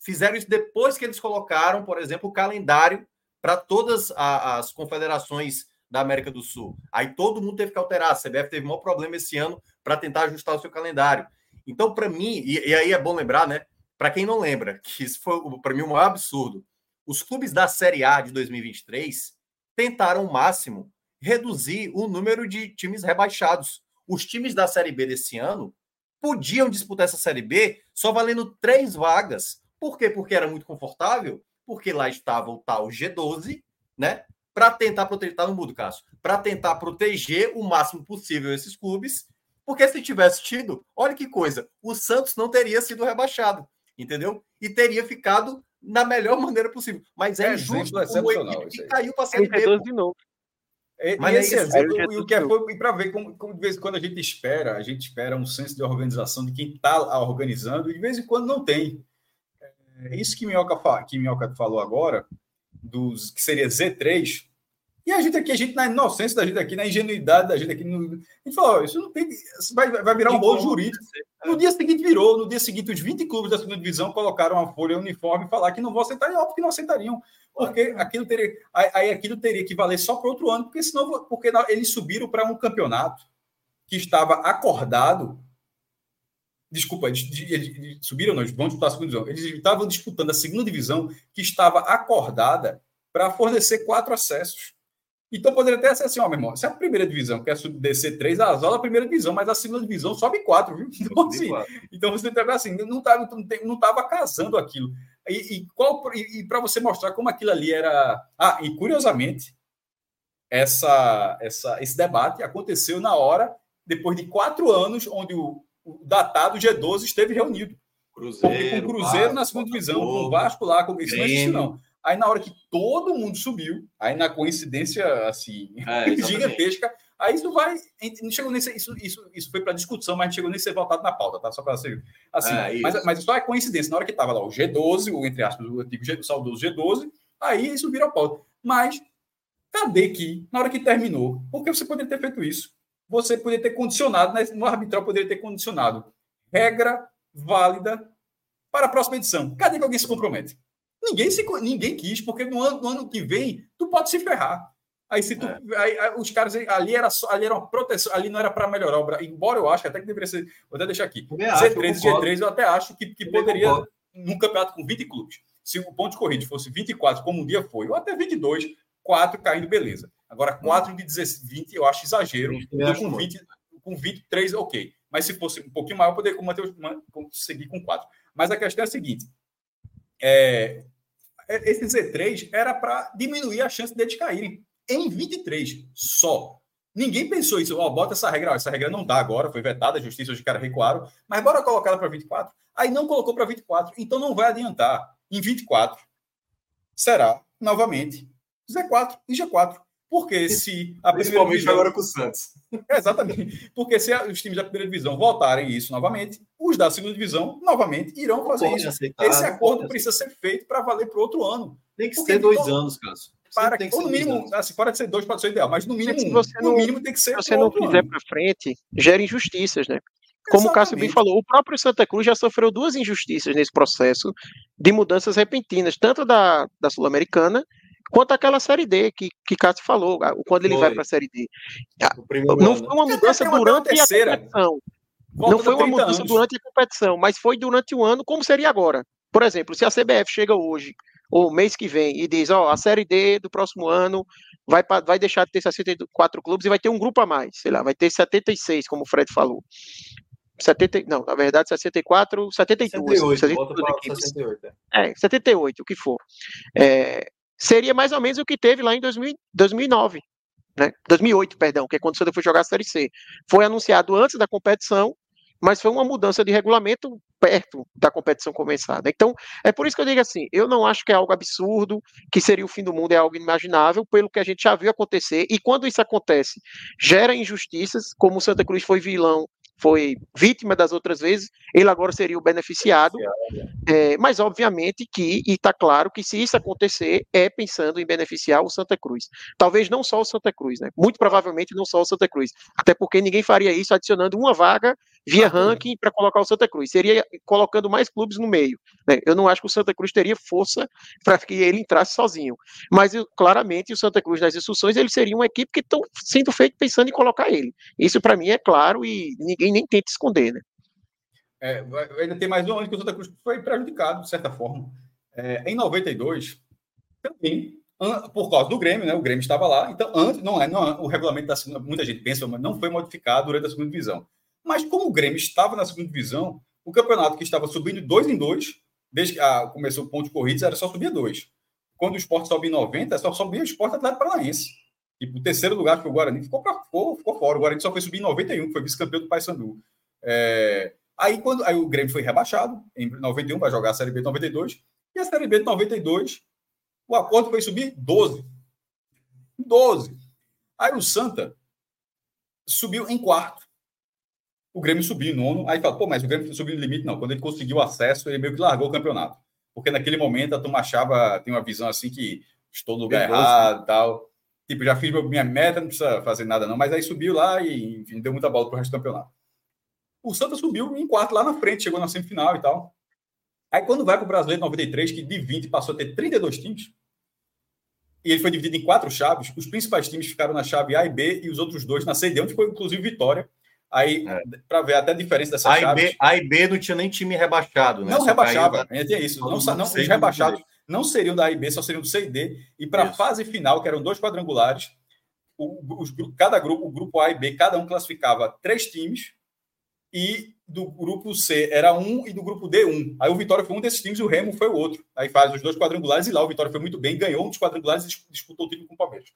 Fizeram isso depois que eles colocaram, por exemplo, o calendário para todas as confederações da América do Sul. Aí todo mundo teve que alterar. A CBF teve maior problema esse ano para tentar ajustar o seu calendário. Então, para mim, e, e, aí é bom lembrar, né? Para quem não lembra, que isso foi para mim o maior absurdo. Os clubes da Série A de 2023 tentaram o máximo reduzir o número de times rebaixados. Os times da Série B desse ano podiam disputar essa Série B só valendo três vagas. Por quê? Porque era muito confortável porque lá estava o tal G12, né? Para tentar proteger, tá no mudo, Cássio, para tentar proteger o máximo possível esses clubes, porque se tivesse tido, olha que coisa, o Santos não teria sido rebaixado, entendeu? E teria ficado na melhor maneira possível. Mas é, é justo como equipe que caiu para ser B. de novo. É, mas esse exemplo, e o que é foi para ver como, como, de vez em quando a gente espera, a gente espera um senso de organização de quem está organizando, e de vez em quando não tem. É isso que Minhoca, que Minhoca falou agora, dos que seria Z3, e a gente aqui, a gente na inocência da gente aqui, na ingenuidade da gente aqui, no, a gente falou, isso não tem, vai, vai virar um bolo jurídico. No dia seguinte virou, no dia seguinte os 20 clubes da segunda divisão colocaram uma folha uniforme e falar que não vão aceitar, e óbvio que não aceitariam, porque aquilo teria, aí aquilo teria que valer só para outro ano, porque senão, porque eles subiram para um campeonato que estava acordado Desculpa, eles, eles, eles subiram, não, eles vão disputar a segunda divisão. Eles estavam disputando a segunda divisão, que estava acordada para fornecer quatro acessos. Então poderia até ser assim, ó, meu irmão, se a primeira divisão quer descer três, azola a primeira divisão, mas a segunda divisão sobe quatro, viu? Então, assim, então você tem assim, não estava não tava casando aquilo. E, e, qual, e, e para você mostrar como aquilo ali era. Ah, e curiosamente, essa, essa, esse debate aconteceu na hora, depois de quatro anos, onde o, o datado G12 esteve reunido. Cruzeiro, com o Cruzeiro Vasco, na segunda divisão, com o Vasco lá, com isso não existe, não. Aí na hora que todo mundo subiu, aí na coincidência assim é, gigantesca, aí isso vai, não chegou nem ser, isso, isso, isso foi para discussão, mas não chegou nem a ser votado na pauta, tá? Só para ser assim. É, mas, mas só é coincidência, na hora que estava lá o G12, o entre aspas, o antigo G, saudoso G12, aí isso virou pauta. Mas cadê que na hora que terminou? Porque você poderia ter feito isso você poderia ter condicionado, né? no arbitral poderia ter condicionado regra válida para a próxima edição. Cadê que alguém se compromete? Ninguém, se, ninguém quis, porque no ano, no ano que vem tu pode se ferrar. Aí se tu, é. aí, aí, os caras ali era só, ali era uma proteção, ali não era para melhorar o Embora eu acho até que deveria ser, vou até deixar aqui. Z3 e G3 eu até acho que, que poderia num campeonato com 20 clubes. Se o ponto de corrida fosse 24, como um dia foi, ou até 22, 4 caindo, beleza. Agora, 4 de 20 eu acho exagero. Eu com, 20, com 23, ok. Mas se fosse um pouquinho maior, eu poderia manter, conseguir com 4. Mas a questão é a seguinte: é esse Z3 era para diminuir a chance deles caírem em 23 só. Ninguém pensou isso, ó, oh, bota essa regra, essa regra não dá agora, foi vetada, a justiça, os caras recuaram, mas bora colocar ela para 24. Aí não colocou para 24, então não vai adiantar. Em 24 será novamente Z4 e G4. Porque se a Principalmente divisão... agora com o Santos. exatamente. Porque se os times da primeira divisão votarem isso novamente, os da segunda divisão, novamente, irão fazer isso. Aceitar, Esse acordo precisa ser feito para valer para o outro ano. Tem que ser dois todo... anos, Cássio. Para, que, no mínimo, assim, pode ser dois, pode ser ideal, mas no mínimo, se você no não, mínimo tem que ser. Se você não quiser para frente, gera injustiças, né? Como Exatamente. o Cássio bem falou, o próprio Santa Cruz já sofreu duas injustiças nesse processo de mudanças repentinas, tanto da, da Sul-Americana quanto àquela Série D que, que Cássio falou, quando ele foi. vai para a Série D. Não foi uma mudança durante a competição. Volta não foi uma mudança anos. durante a competição, mas foi durante o ano, como seria agora. Por exemplo, se a CBF chega hoje, ou mês que vem, e diz: Ó, a Série D do próximo ano vai, vai deixar de ter 64 clubes e vai ter um grupo a mais, sei lá, vai ter 76, como o Fred falou. 70, não, na verdade, 64, 72. 68, 72 68, é. é, 78, o que for. É, seria mais ou menos o que teve lá em 2000, 2009. Né? 2008, perdão, que é quando o Santa foi jogar a Série C. Foi anunciado antes da competição mas foi uma mudança de regulamento perto da competição começada. Então, é por isso que eu digo assim, eu não acho que é algo absurdo, que seria o fim do mundo, é algo inimaginável, pelo que a gente já viu acontecer, e quando isso acontece, gera injustiças, como o Santa Cruz foi vilão foi vítima das outras vezes, ele agora seria o beneficiado. É, mas, obviamente, que, e está claro que se isso acontecer, é pensando em beneficiar o Santa Cruz. Talvez não só o Santa Cruz, né? Muito provavelmente não só o Santa Cruz. Até porque ninguém faria isso adicionando uma vaga via ranking para colocar o Santa Cruz. Seria colocando mais clubes no meio. Né? Eu não acho que o Santa Cruz teria força para que ele entrasse sozinho. Mas, eu, claramente, o Santa Cruz nas instruções, ele seria uma equipe que estão sendo feito pensando em colocar ele. Isso, para mim, é claro e ninguém nem tenta esconder, né? É, ainda tem mais um ano que o Santa Cruz foi prejudicado, de certa forma. É, em 92, também, por causa do Grêmio, né? O Grêmio estava lá. Então, antes, não é, não é, o regulamento da segunda, muita gente pensa, mas não foi modificado durante a segunda divisão. Mas como o Grêmio estava na segunda divisão, o campeonato que estava subindo dois em dois, desde que a, começou o ponto de corridas, era só subir dois. Quando o esporte sobe em 90, só subia o esporte Atlético Paranaense. E o terceiro lugar, que o Guarani ficou, pra, ficou, ficou fora. O Guarani só foi subir em 91, que foi vice-campeão do Paysandu. É, aí, quando, aí o Grêmio foi rebaixado, em 91, vai jogar a Série B de 92. E a Série B de 92, o acordo foi subir 12. 12. Aí o Santa subiu em quarto. O Grêmio subiu em nono. Aí fala, pô, mas o Grêmio subiu no limite. Não, quando ele conseguiu acesso, ele meio que largou o campeonato. Porque naquele momento a turma achava, tem uma visão assim que estou no lugar errado e tal. Tipo, já fiz minha meta, não precisa fazer nada não. Mas aí subiu lá e, enfim, deu muita bola pro resto do campeonato. O Santa subiu em quarto lá na frente, chegou na semifinal e tal. Aí quando vai para o Brasileiro 93, que de 20 passou a ter 32 times, e ele foi dividido em quatro chaves, os principais times ficaram na chave A e B e os outros dois na C e D, onde ficou inclusive Vitória. Aí, é. para ver até a diferença dessas a chaves. B, a e B não tinha nem time rebaixado, né? Não só rebaixava, caiu, tinha isso. Não, não, não, os rebaixados não seriam da A e B, só seriam do C e D. E para a fase final, que eram dois quadrangulares, o, os, cada grupo, o grupo A e B, cada um classificava três times, e do grupo C era um e do grupo D um. Aí o Vitória foi um desses times e o Remo foi o outro. Aí faz os dois quadrangulares e lá o Vitória foi muito bem, ganhou um dos quadrangulares e disputou o título com o Palmeiras.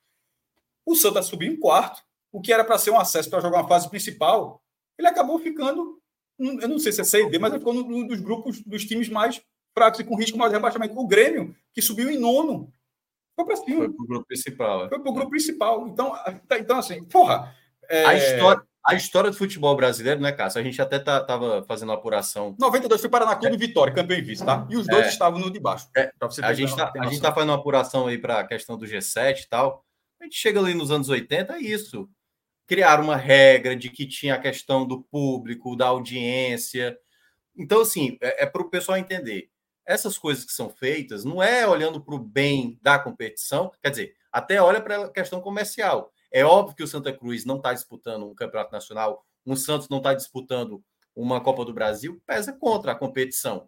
O Santa subiu em quarto, o que era para ser um acesso para jogar uma fase principal, ele acabou ficando, eu não sei se é C e D, mas ele ficou num dos grupos dos times mais fracos e com risco mais de rebaixamento. O Grêmio, que subiu em nono, foi para cima. Foi para o grupo principal. É. Foi para o grupo principal. Então, tá, então assim, porra. É... A, história, a história do futebol brasileiro, né, Cássio? A gente até tá, tava fazendo apuração. 92 foi Paraná Clube é. Vitória, campeão e vice, tá? E os dois é. estavam no de baixo. É. a gente tá, a gente tá fazendo uma apuração aí para a questão do G7 e tal. A gente chega ali nos anos 80, é isso. Criar uma regra de que tinha a questão do público, da audiência. Então, assim, é, é para o pessoal entender essas coisas que são feitas não é olhando para o bem da competição, quer dizer, até olha para a questão comercial. É óbvio que o Santa Cruz não está disputando um campeonato nacional, o Santos não está disputando uma Copa do Brasil, pesa contra a competição.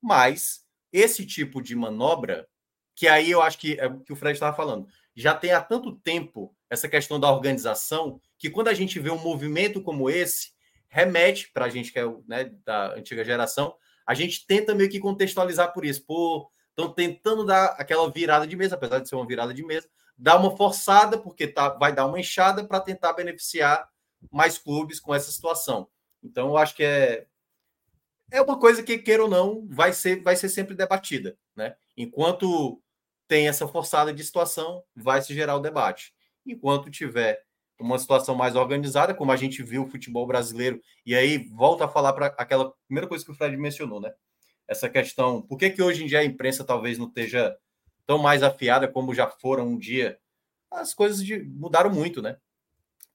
Mas esse tipo de manobra, que aí eu acho que é o que o Fred estava falando, já tem há tanto tempo essa questão da organização, que quando a gente vê um movimento como esse, remete para a gente que é né, da antiga geração a gente tenta meio que contextualizar por isso. Pô, estão tentando dar aquela virada de mesa, apesar de ser uma virada de mesa, dar uma forçada, porque tá, vai dar uma enxada para tentar beneficiar mais clubes com essa situação. Então, eu acho que é, é uma coisa que, queira ou não, vai ser, vai ser sempre debatida. Né? Enquanto tem essa forçada de situação, vai se gerar o debate. Enquanto tiver uma situação mais organizada, como a gente viu o futebol brasileiro, e aí volta a falar para aquela primeira coisa que o Fred mencionou, né? Essa questão, por que, que hoje em dia a imprensa talvez não esteja tão mais afiada como já foram um dia? As coisas de, mudaram muito, né?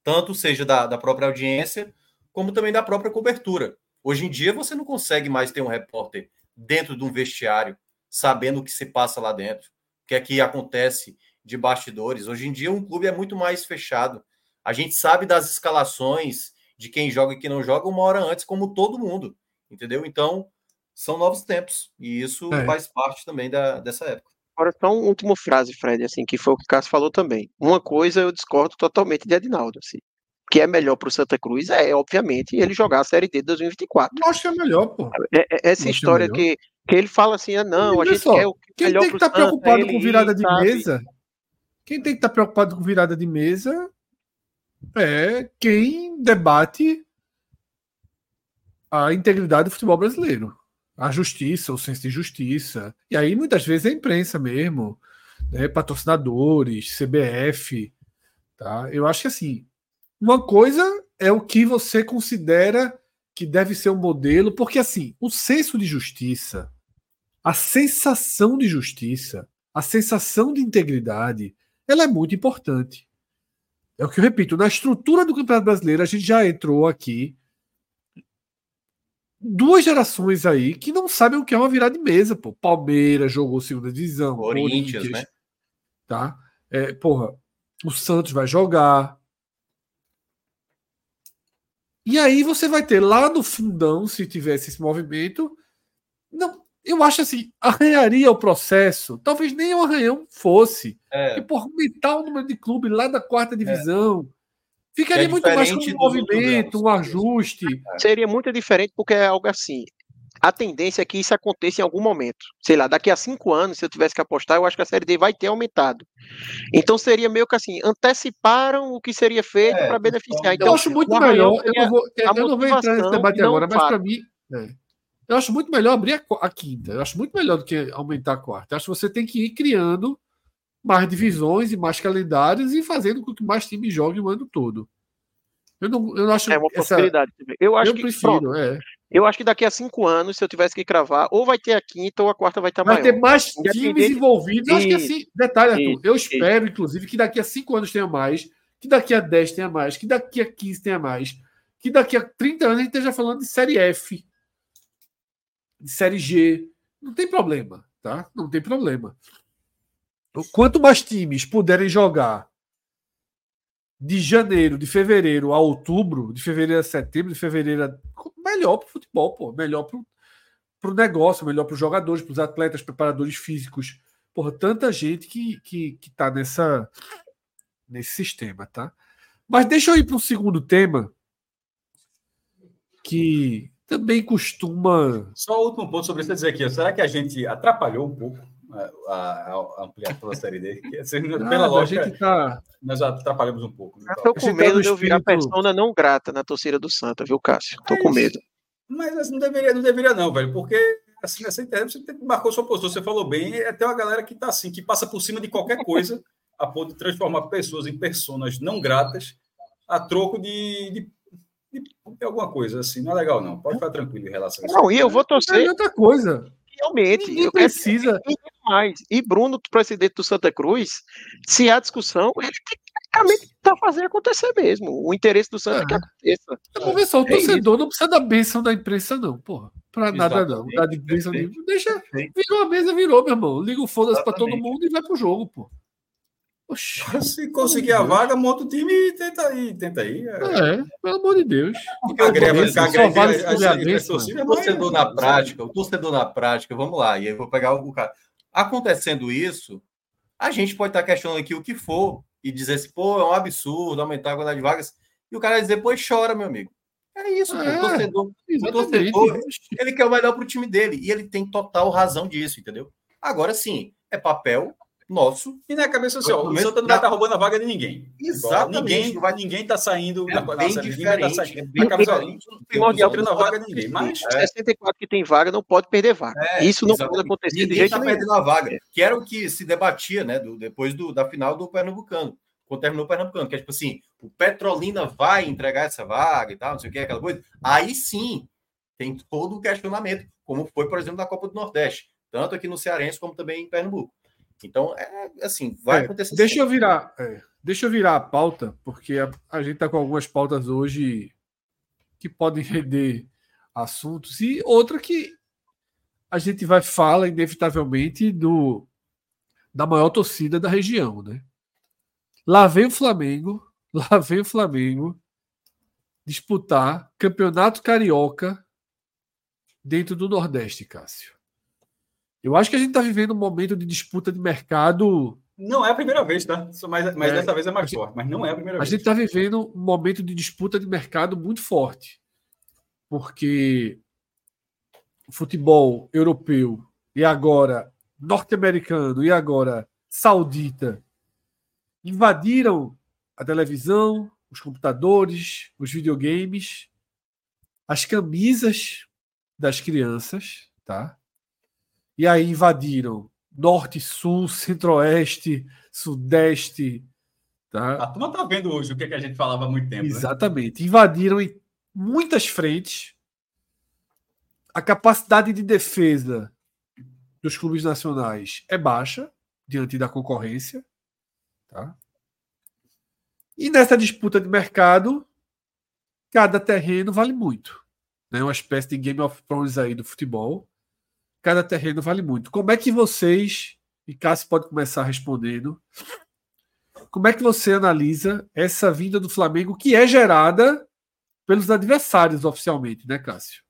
Tanto seja da, da própria audiência, como também da própria cobertura. Hoje em dia você não consegue mais ter um repórter dentro de um vestiário sabendo o que se passa lá dentro. que é que acontece de bastidores. Hoje em dia, um clube é muito mais fechado. A gente sabe das escalações de quem joga e quem não joga uma hora antes, como todo mundo, entendeu? Então, são novos tempos e isso é. faz parte também da, dessa época. Agora, só uma última frase, Fred, assim, que foi o que o Cássio falou também. Uma coisa eu discordo totalmente de Adinaldo, assim. O que é melhor para o Santa Cruz é, obviamente, ele jogar a Série D de 2024. Eu acho que é melhor, pô. É, é, essa história que, que ele fala assim, ah, não, a gente só, quer o que Quem tem que estar tá preocupado com virada de sabe? mesa, quem tem que estar preocupado com virada de mesa é quem debate a integridade do futebol brasileiro a justiça, o senso de justiça. E aí, muitas vezes, é a imprensa mesmo, né, patrocinadores, CBF. Tá? Eu acho que assim, uma coisa é o que você considera que deve ser o um modelo, porque assim, o senso de justiça, a sensação de justiça, a sensação de integridade, ela é muito importante. É o que eu repito, na estrutura do Campeonato Brasileiro, a gente já entrou aqui duas gerações aí que não sabem o que é uma virada de mesa, pô. Palmeiras jogou segunda divisão, Corinthians, Corinthians né? Tá? É, porra, o Santos vai jogar. E aí você vai ter lá no fundão, se tivesse esse movimento, não, eu acho assim, arranharia o processo. Talvez nem o arranhão fosse. É. E por aumentar o número de clubes lá da quarta divisão. É. Ficaria é muito mais com um movimento, um ajuste. Seria muito diferente, porque é algo assim. A tendência é que isso aconteça em algum momento. Sei lá, daqui a cinco anos, se eu tivesse que apostar, eu acho que a Série D vai ter aumentado. Então seria meio que assim, anteciparam o que seria feito é, para beneficiar. Então, eu acho muito melhor. Eu não vou, eu não vou entrar nesse debate agora, mas para mim. É, eu acho muito melhor abrir a, a, quinta. Eu acho muito melhor do que aumentar a quarta. Eu acho que você tem que ir criando mais divisões e mais calendários e fazendo com que mais times joguem o ano todo. Eu não, eu não acho é uma possibilidade. Eu acho eu que prefiro, é. Eu acho que daqui a cinco anos, se eu tivesse que cravar, ou vai ter a quinta ou a quarta vai estar vai maior. Vai ter mais times envolvidos. Eu acho que assim, detalhe, Arthur, eu espero, inclusive, que daqui a cinco anos tenha mais, que daqui a 10 tenha mais, que daqui a 15 tenha mais, que daqui a 30 anos a gente esteja falando de série F, de série G. Não tem problema, tá? Não tem problema. Quanto mais times puderem jogar de janeiro, de fevereiro a outubro, de fevereiro a setembro, de fevereiro a... melhor para o futebol, pô, melhor para o negócio, melhor para os jogadores, para os atletas, preparadores físicos, porra, tanta gente que que, que tá nessa nesse sistema, tá? Mas deixa eu ir para um segundo tema que também costuma. Só o último ponto sobre isso, dizer aqui, será que a gente atrapalhou um pouco a, a ampliação da série D. Assim, pela lógica, a gente tá... nós atrapalhamos um pouco. Estou né, com medo de eu virar persona não grata na torcida do Santa, viu, Cássio? Estou com medo. Mas assim, não deveria, não deveria, não, velho, porque assim, nessa internet você marcou sua postura, você falou bem, é até uma galera que tá assim, que passa por cima de qualquer coisa a ponto de transformar pessoas em pessoas não gratas a troco de, de, de alguma coisa, assim, não é legal, não. Pode ficar tranquilo em relação a isso. Não, e eu vou torcer. É outra coisa. Realmente, Ninguém eu precisa. mais. E Bruno, presidente do Santa Cruz, se há discussão, ele tem que praticamente tá fazendo acontecer mesmo. O interesse do Santa é que é. aconteça. Ver só, o é torcedor não precisa da bênção da imprensa, não, porra. Pra nada, não. Dá de bênção de... Deixa. Virou a mesa, virou, meu irmão. Liga o foda-se pra todo mundo e vai pro jogo, pô. Oxi, se conseguir a vaga, monta o time e tenta aí, tenta aí. É, pelo amor de Deus. Porque a greve, só vale o torcedor na prática, o torcedor na prática, vamos lá, e aí eu vou pegar o cara. Acontecendo isso, a gente pode estar questionando aqui o que for e dizer assim, pô, é um absurdo aumentar a quantidade de vagas, e o cara vai dizer, pô, chora, meu amigo. É isso, é, o torcedor, o torcedor, ele quer o melhor para o time dele, e ele tem total razão disso, entendeu? Agora sim, é papel nosso. E na cabeça assim, ó, o Santa não vai estar roubando a vaga de ninguém. Exatamente. Ninguém vai ninguém está saindo é da, bem da diferente. Tá saindo. É bem cabeça, primordial a vaga de ninguém. Mas 64 que tem vaga não pode perder vaga. É, Isso não exatamente. pode acontecer ninguém de jeito tá nenhum. perdendo a vaga, que era o que se debatia, né, do, depois do, da final do Pernambucano. Quando terminou o Pernambucano, que é tipo assim, o Petrolina vai entregar essa vaga e tal, não sei o que, aquela coisa. Aí sim, tem todo o questionamento, como foi, por exemplo, na Copa do Nordeste, tanto aqui no Cearense como também em Pernambuco. Então, é assim, vai é, acontecer. Deixa eu virar, é, deixa eu virar a pauta, porque a, a gente está com algumas pautas hoje que podem render assuntos e outra que a gente vai falar inevitavelmente do da maior torcida da região, né? Lá vem o Flamengo, lá vem o Flamengo disputar campeonato carioca dentro do Nordeste, Cássio. Eu acho que a gente está vivendo um momento de disputa de mercado. Não é a primeira vez, tá? Mas, mas é, dessa vez é mais forte, mas não é a primeira a vez. A gente está vivendo um momento de disputa de mercado muito forte. Porque o futebol europeu e agora norte-americano e agora saudita invadiram a televisão, os computadores, os videogames, as camisas das crianças, tá? E aí invadiram norte, sul, centro-oeste, sudeste, tá? A turma tá vendo hoje o que, é que a gente falava há muito tempo. Né? Exatamente. Né? Invadiram em muitas frentes. A capacidade de defesa dos clubes nacionais é baixa diante da concorrência, tá? E nessa disputa de mercado, cada terreno vale muito. Né? Uma espécie de Game of Thrones aí do futebol. Cada terreno vale muito. Como é que vocês, e Cássio pode começar respondendo, como é que você analisa essa vinda do Flamengo que é gerada pelos adversários oficialmente, né, Cássio?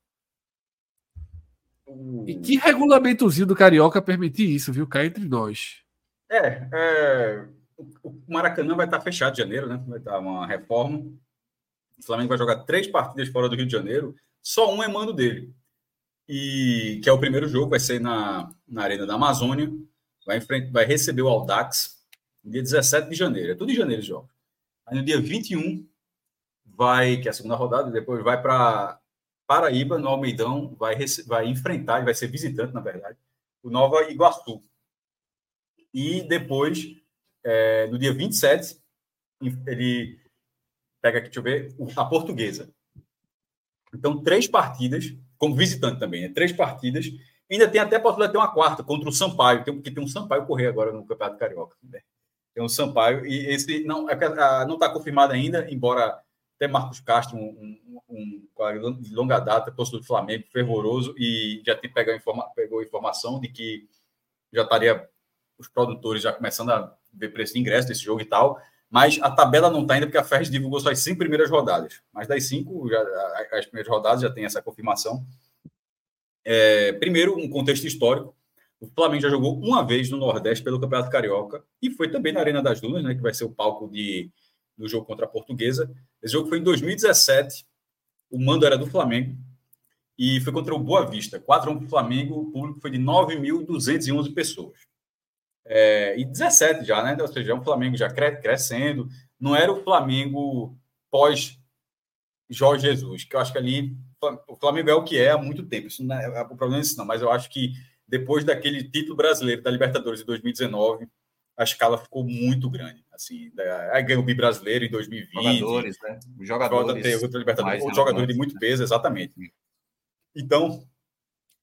E que regulamentozinho do Carioca permitir isso, viu? Cá entre nós. É, é, o Maracanã vai estar fechado em janeiro, né? Vai estar uma reforma. O Flamengo vai jogar três partidas fora do Rio de Janeiro, só um é mando dele. E que é o primeiro jogo, vai ser na, na Arena da Amazônia. Vai, frente, vai receber o Aldax no dia 17 de janeiro. É tudo em janeiro os jogos. Aí no dia 21 vai, que é a segunda rodada, depois vai para Paraíba, no Almeidão, vai, vai enfrentar, vai ser visitante, na verdade, o Nova Iguaçu. E depois é, no dia 27, ele pega aqui, deixa eu ver, a portuguesa. Então, três partidas, como visitante também, né? Três partidas. Ainda tem até a possibilidade de ter uma quarta contra o Sampaio, tem, porque tem um Sampaio correr agora no Campeonato Carioca. Né? Tem um Sampaio, e esse não é não está confirmado ainda, embora até Marcos Castro, um, um, um de longa data, torcedor do Flamengo, fervoroso, e já tem pegou, informa, pegou informação de que já estaria os produtores já começando a ver preço de ingresso desse jogo e tal. Mas a tabela não está ainda, porque a Ferres divulgou só as cinco primeiras rodadas. Mas das cinco, já, as primeiras rodadas já tem essa confirmação. É, primeiro, um contexto histórico. O Flamengo já jogou uma vez no Nordeste pelo Campeonato Carioca e foi também na Arena das Dunas, né, que vai ser o palco de, do jogo contra a Portuguesa. Esse jogo foi em 2017. O mando era do Flamengo e foi contra o Boa Vista. 4 1 para o Flamengo. O público foi de 9.211 pessoas. É, e 17 já, né? Ou seja, é um Flamengo já cre crescendo. Não era o Flamengo pós Jorge Jesus, que eu acho que ali o Flamengo é o que é há muito tempo. Isso não é, o problema é isso, não. Mas eu acho que depois daquele título brasileiro da Libertadores de 2019, a escala ficou muito grande. Assim, aí ganhou o brasileiro em 2020. Jogadores, né? Jogadores. Tem outro Libertadores, jogador de muito peso, exatamente. Então,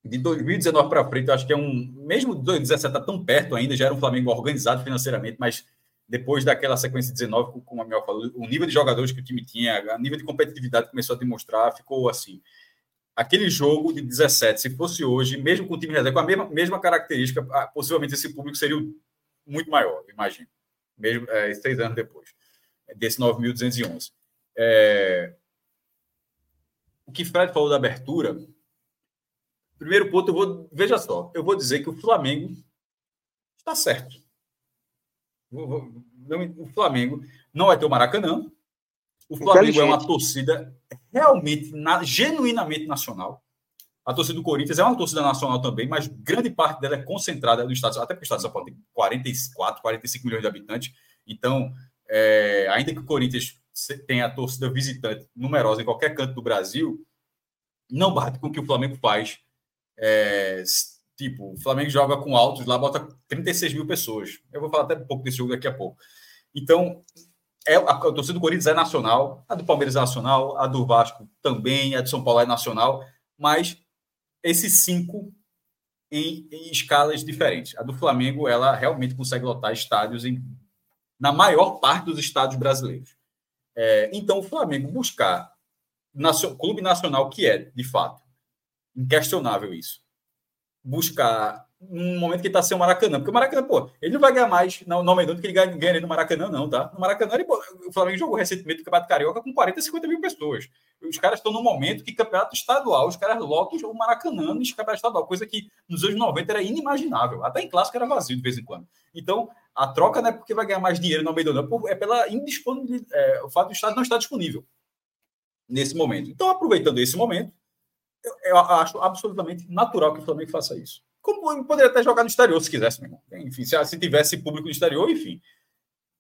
de 2019 para frente, eu acho que é um. Mesmo 2017 está tão perto ainda, já era um Flamengo organizado financeiramente, mas depois daquela sequência de 19, como a Mel falou, o nível de jogadores que o time tinha, o nível de competitividade começou a demonstrar, ficou assim. Aquele jogo de 17, se fosse hoje, mesmo com o time reserva, com a mesma, mesma característica, possivelmente esse público seria muito maior, imagino. Mesmo é, seis anos depois, desse 9.211. É... O que Fred falou da abertura, Primeiro ponto, eu vou. Veja só, eu vou dizer que o Flamengo está certo. O Flamengo não vai ter o Maracanã. O Flamengo é uma torcida realmente, genuinamente nacional. A torcida do Corinthians é uma torcida nacional também, mas grande parte dela é concentrada no estado, até porque o estado de São Paulo tem 44, 45 milhões de habitantes. Então, é, ainda que o Corinthians tenha a torcida visitante numerosa em qualquer canto do Brasil, não bate com o que o Flamengo faz é, tipo, o Flamengo joga com altos lá, bota 36 mil pessoas. Eu vou falar até um pouco desse jogo daqui a pouco. Então, é, a, torcida do Corinthians é nacional, a do Palmeiras é nacional, a do Vasco também, a de São Paulo é nacional, mas esses cinco em, em escalas diferentes. A do Flamengo, ela realmente consegue lotar estádios em, na maior parte dos estados brasileiros. É, então, o Flamengo buscar nacio, clube nacional que é, de fato, inquestionável isso. buscar um momento que está sem o Maracanã. Porque o Maracanã, pô, ele não vai ganhar mais no Almedão do que ele ganha, ganha no Maracanã, não, tá? No Maracanã, ele, pô, o Flamengo jogou recentemente o Campeonato Carioca com 40, 50 mil pessoas. Os caras estão num momento que campeonato estadual, os caras lotam o Maracanã no campeonato estadual, coisa que nos anos 90 era inimaginável. Até em clássico era vazio de vez em quando. Então, a troca não é porque vai ganhar mais dinheiro no Almedão, não, é pela indisponibilidade, é, o fato do Estado não estar disponível nesse momento. Então, aproveitando esse momento, eu, eu acho absolutamente natural que o Flamengo faça isso. Como poderia até jogar no exterior se quisesse, meu irmão. Enfim, se, se tivesse público no exterior, enfim.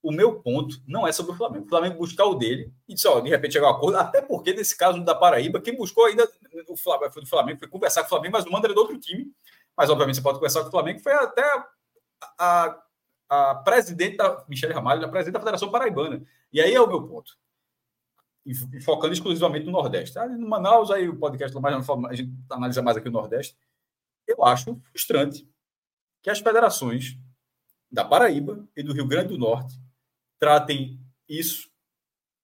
O meu ponto não é sobre o Flamengo. O Flamengo buscar o dele e só de repente chegar um acordo, até porque nesse caso da Paraíba, quem buscou ainda o Flamengo, foi do Flamengo, foi conversar com o Flamengo, mas o mando era do outro time. Mas obviamente você pode conversar com o Flamengo, foi até a, a, a presidente da Michele Ramalho, a presidente da Federação Paraibana. E aí é o meu ponto focando exclusivamente no Nordeste. Ah, no Manaus, aí o podcast mais a gente analisa mais aqui o Nordeste. Eu acho frustrante que as federações da Paraíba e do Rio Grande do Norte tratem isso,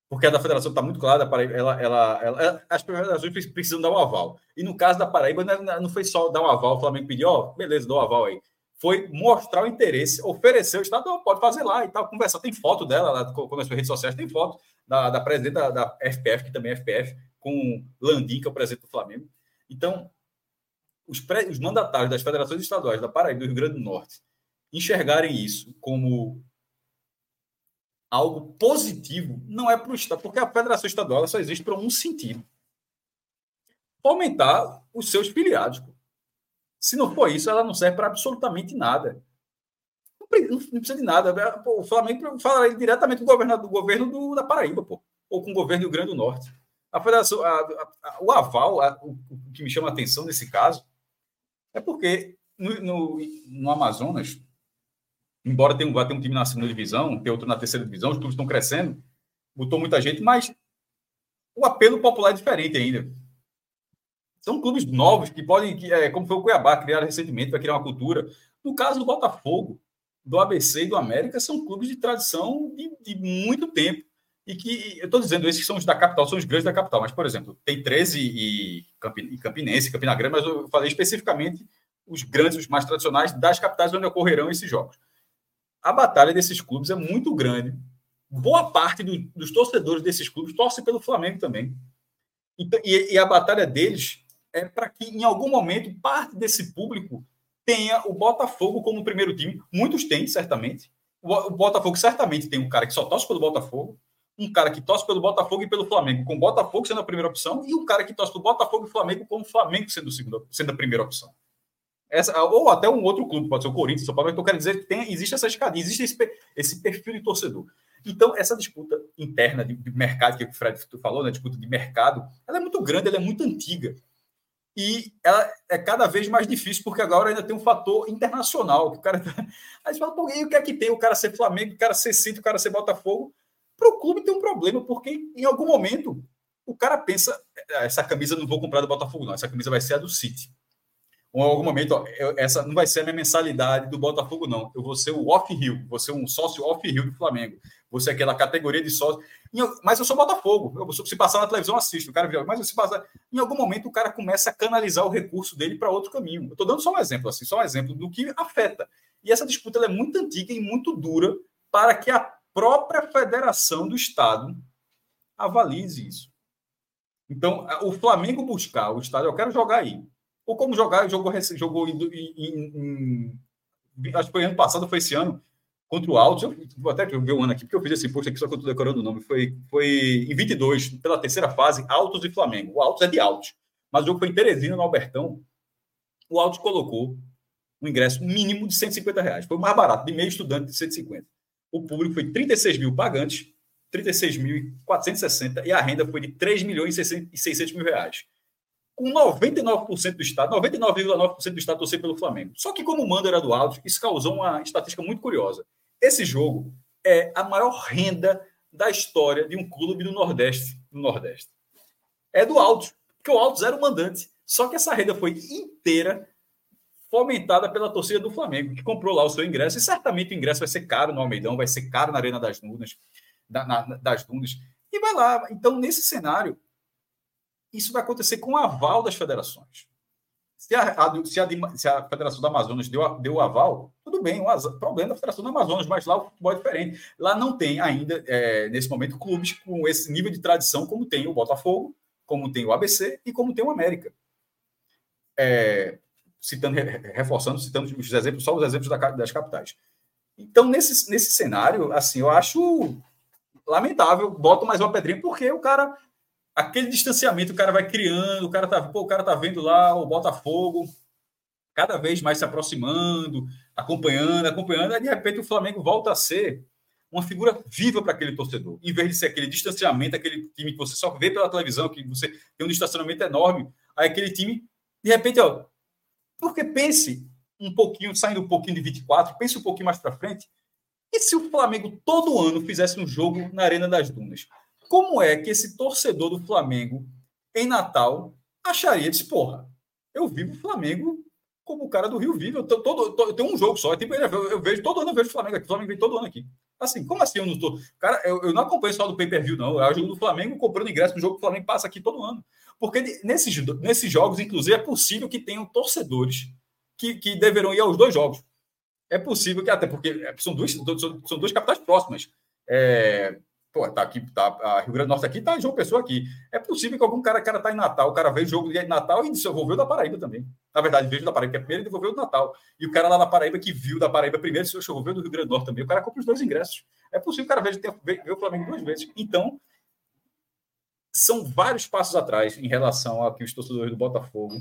porque a da federação está muito clara, Paraíba, ela, ela, ela, as federações precisam dar um aval. E no caso da Paraíba, não foi só dar um aval, o Flamengo pediu, oh, beleza, dá um aval aí. Foi mostrar o interesse, oferecer o Estado, pode fazer lá e tal, conversar. Tem foto dela, lá, nas redes sociais tem foto da, da presidente da, da, FPF, que também é FPF, com Landim, que é o presidente do Flamengo. Então, os, pré, os mandatários das federações estaduais da Paraíba e do Rio Grande do Norte enxergarem isso como algo positivo, não é para o Estado, porque a federação estadual só existe para um sentido. Aumentar os seus filiados. Se não for isso, ela não serve para absolutamente nada não precisa de nada. Pô, o Flamengo fala diretamente do governo, do governo do, da Paraíba, pô, ou com o governo do Rio Grande do Norte. A federação, a, a, o aval, o, o, que me chama a atenção nesse caso, é porque no, no, no Amazonas, embora tenha, vá ter um time na segunda divisão, ter outro na terceira divisão, os clubes estão crescendo, botou muita gente, mas o apelo popular é diferente ainda. São clubes novos que podem, que, é, como foi o Cuiabá, criar recentemente, vai criar uma cultura. No caso do Botafogo, do ABC e do América são clubes de tradição de, de muito tempo. E que, eu estou dizendo, esses são os da capital, são os grandes da capital. Mas, por exemplo, tem 13 e, e Campinense, Campina Grande, mas eu falei especificamente os grandes, os mais tradicionais das capitais onde ocorrerão esses jogos. A batalha desses clubes é muito grande. Boa parte do, dos torcedores desses clubes torce pelo Flamengo também. Então, e, e a batalha deles é para que, em algum momento, parte desse público tenha o Botafogo como primeiro time. Muitos têm, certamente. O Botafogo certamente tem um cara que só torce pelo Botafogo, um cara que torce pelo Botafogo e pelo Flamengo, com o Botafogo sendo a primeira opção, e um cara que torce pelo Botafogo e Flamengo com o Flamengo sendo, o segundo, sendo a primeira opção. Essa, ou até um outro clube, pode ser o Corinthians, São Paulo, eu quero dizer que tem, existe essa escadinha, existe esse, esse perfil de torcedor. Então, essa disputa interna de, de mercado que o Fred falou, né, disputa de mercado, ela é muito grande, ela é muito antiga e ela é cada vez mais difícil, porque agora ainda tem um fator internacional, que o cara. Tá, aí você fala, pô, e o que é que tem? O cara ser Flamengo, o cara ser City, o cara ser Botafogo. Para o clube tem um problema, porque em algum momento o cara pensa: ah, essa camisa não vou comprar do Botafogo, não, essa camisa vai ser a do City. Ou em algum momento, ó, essa não vai ser a minha mensalidade do Botafogo, não. Eu vou ser o off-hill, vou ser um sócio off-hill do Flamengo. Você é aquela categoria de sócio. Mas eu sou Botafogo. Eu, se passar na televisão, assisto. O cara mas se passar. Em algum momento, o cara começa a canalizar o recurso dele para outro caminho. Eu estou dando só um exemplo, assim, só um exemplo do que afeta. E essa disputa é muito antiga e muito dura para que a própria federação do Estado avalize isso. Então, o Flamengo buscar o Estado, eu quero jogar aí. Ou como jogar, jogou, jogou em, em, em, acho que foi ano passado, foi esse ano, contra o Altos, eu vou até ver o ano aqui, porque eu fiz esse post aqui só que eu estou decorando o nome, foi, foi em 22, pela terceira fase, Altos e Flamengo. O Altos é de Altos, mas o jogo foi em Teresina, no Albertão. O Altos colocou um ingresso mínimo de 150 reais. Foi o mais barato, de meio estudante de 150. O público foi 36 mil pagantes, 36.460, e a renda foi de 3 milhões e 600 mil reais. Com 99% do Estado, 99,9% do Estado torcer pelo Flamengo. Só que como o mando era do Altos, isso causou uma estatística muito curiosa. Esse jogo é a maior renda da história de um clube do Nordeste. Nordeste. É do Altos, porque o Altos era o mandante. Só que essa renda foi inteira fomentada pela torcida do Flamengo, que comprou lá o seu ingresso, e certamente o ingresso vai ser caro no Almeidão, vai ser caro na Arena das Dunas, da, na, das Dunas, e vai lá. Então, nesse cenário, isso vai acontecer com o aval das federações. Se a, a, se, a, se a, Federação da Amazonas deu, deu o aval, tudo bem, um problema da Federação da Amazonas, mas lá o futebol é diferente. Lá não tem ainda, é, nesse momento, clubes com esse nível de tradição como tem o Botafogo, como tem o ABC e como tem o América. É, citando, reforçando, citando os exemplos, só os exemplos da, das capitais. Então, nesse, nesse cenário, assim, eu acho lamentável, boto mais uma pedrinha, porque o cara aquele distanciamento o cara vai criando, o cara tá, pô, o cara tá vendo lá o Botafogo cada vez mais se aproximando, acompanhando, acompanhando, de repente o Flamengo volta a ser uma figura viva para aquele torcedor, em vez de ser aquele distanciamento, aquele time que você só vê pela televisão, que você tem um distanciamento enorme, aí aquele time, de repente, ó, porque pense um pouquinho, saindo um pouquinho de 24, pense um pouquinho mais para frente, e se o Flamengo todo ano fizesse um jogo na Arena das Dunas? Como é que esse torcedor do Flamengo, em Natal, acharia de porra, eu vivo o Flamengo como o cara do Rio vive. Eu, todo, eu tenho um jogo só. Tipo, eu, eu, vejo todo ano, eu vejo o Flamengo aqui. O Flamengo vem todo ano aqui. Assim, como assim eu não tô. Cara, eu, eu não acompanho só do pay-per-view, não. É o jogo do Flamengo comprando ingresso no jogo que o Flamengo passa aqui todo ano. Porque nesses, nesses jogos, inclusive, é possível que tenham torcedores que, que deverão ir aos dois jogos. É possível que, até porque são duas, são duas capitais próximas. É, Pô, tá aqui, tá, a Rio Grande do Norte aqui, tá João Pessoa aqui. É possível que algum cara, cara tá em Natal, o cara veio o jogo de Natal e devolveu da Paraíba também. Na verdade, veio da Paraíba, que é primeiro e devolveu do Natal. E o cara lá na Paraíba que viu da Paraíba primeiro, se devolveu do Rio Grande do Norte também, o cara compra os dois ingressos. É possível que o cara veja, o Flamengo duas vezes. Então, são vários passos atrás em relação ao que os torcedores do Botafogo,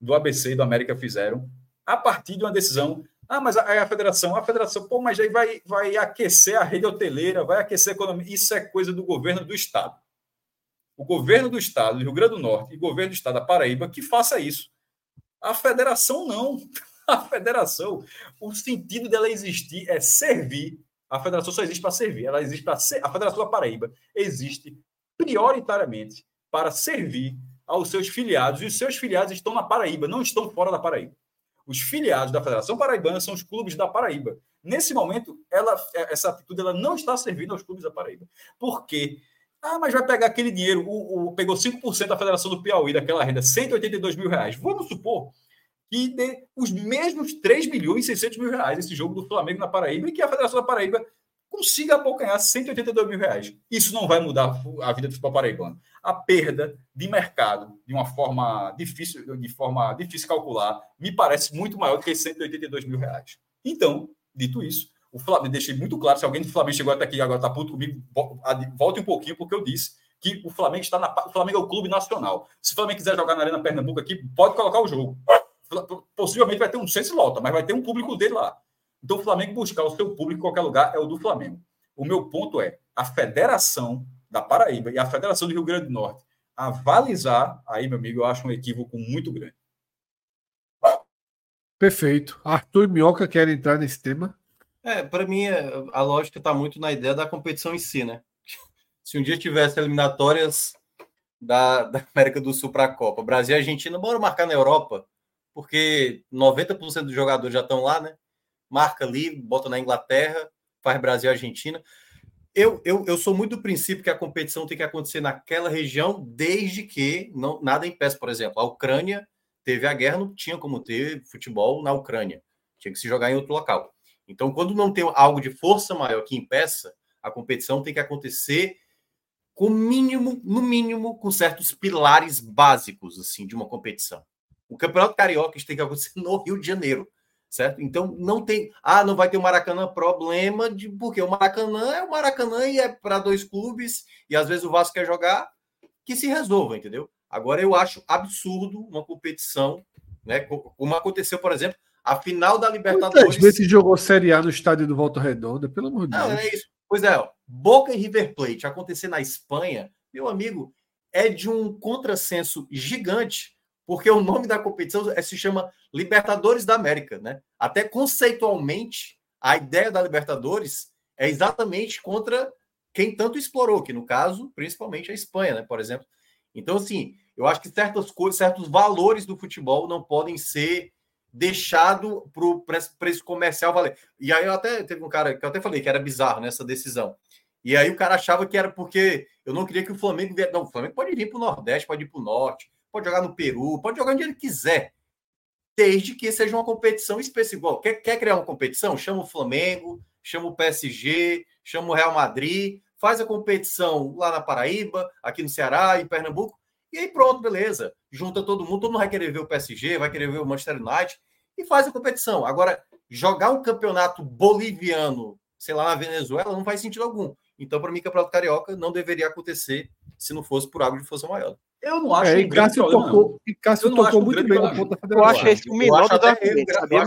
do ABC e do América fizeram, a partir de uma decisão ah, mas aí a federação, a federação, pô, mas aí vai, vai aquecer a rede hoteleira, vai aquecer a economia. Isso é coisa do governo do Estado. O governo do Estado do Rio Grande do Norte e o governo do Estado da Paraíba que faça isso. A federação não. A federação, o sentido dela existir é servir. A federação só existe para servir. Ela existe para ser. A Federação da Paraíba existe prioritariamente para servir aos seus filiados. E os seus filiados estão na Paraíba, não estão fora da Paraíba. Os filiados da Federação Paraibana são os clubes da Paraíba. Nesse momento, ela, essa atitude ela não está servindo aos clubes da Paraíba. Por quê? Ah, mas vai pegar aquele dinheiro, o, o, pegou 5% da Federação do Piauí, daquela renda, 182 mil reais. Vamos supor que dê os mesmos 3 milhões e 600 mil reais esse jogo do Flamengo na Paraíba e que a Federação da Paraíba consiga abocanhar 182 mil reais. Isso não vai mudar a vida do futebol paraibano. A perda de mercado de uma forma difícil, de forma difícil calcular, me parece muito maior do que 182 mil reais. Então, dito isso, o Flamengo, deixei muito claro, se alguém do Flamengo chegou até aqui e agora está puto comigo, volte um pouquinho, porque eu disse que o Flamengo está na. O Flamengo é o clube nacional. Se o Flamengo quiser jogar na Arena Pernambuco aqui, pode colocar o jogo. Possivelmente vai ter um senso lota, mas vai ter um público dele lá. Então, o Flamengo buscar o seu público em qualquer lugar é o do Flamengo. O meu ponto é a Federação da Paraíba e a Federação do Rio Grande do Norte avalizar, aí, meu amigo, eu acho um equívoco muito grande. Perfeito. Arthur e Minhoca querem entrar nesse tema? É, para mim, a lógica está muito na ideia da competição em si, né? Se um dia tivesse eliminatórias da, da América do Sul para a Copa, Brasil e Argentina, bora marcar na Europa, porque 90% dos jogadores já estão lá, né? Marca ali, bota na Inglaterra, faz Brasil e Argentina. Eu, eu, eu sou muito do princípio que a competição tem que acontecer naquela região, desde que não, nada impeça. Por exemplo, a Ucrânia teve a guerra, não tinha como ter futebol na Ucrânia, tinha que se jogar em outro local. Então, quando não tem algo de força maior que impeça, a competição tem que acontecer com mínimo, no mínimo, com certos pilares básicos assim de uma competição. O Campeonato Carioca tem que acontecer no Rio de Janeiro certo? Então não tem, ah, não vai ter o Maracanã problema de porque o Maracanã é o Maracanã e é para dois clubes e às vezes o Vasco quer jogar, que se resolva, entendeu? Agora eu acho absurdo uma competição, né, como aconteceu, por exemplo, a final da Libertadores. Quantas vezes jogou Série A no estádio do Volta Redonda, pelo amor de Deus. Não, é isso. Pois é, ó, Boca e River Plate acontecer na Espanha, meu amigo, é de um contrassenso gigante porque o nome da competição é, se chama Libertadores da América, né? Até conceitualmente, a ideia da Libertadores é exatamente contra quem tanto explorou, que no caso, principalmente a Espanha, né, por exemplo. Então, assim, eu acho que certas coisas, certos valores do futebol não podem ser deixados para o preço comercial valer. E aí eu até teve um cara que eu até falei que era bizarro nessa decisão. E aí o cara achava que era porque eu não queria que o Flamengo. Não, o Flamengo pode ir para o Nordeste, pode ir para o Norte, pode jogar no Peru, pode jogar onde ele quiser. desde que seja uma competição específica. Quer, quer criar uma competição? Chama o Flamengo, chama o PSG, chama o Real Madrid, faz a competição lá na Paraíba, aqui no Ceará, em Pernambuco, e aí pronto, beleza. Junta todo mundo, todo mundo vai querer ver o PSG, vai querer ver o Manchester United, e faz a competição. Agora, jogar um campeonato boliviano, sei lá, na Venezuela, não faz sentido algum. Então, para mim, Campeonato Carioca não deveria acontecer se não fosse por algo de força maior. Eu não acho é, um Cássio problema, tocou, E Cássio tocou muito bem no ponto da federação. Eu acho esse o menor dos argumentos, sabia,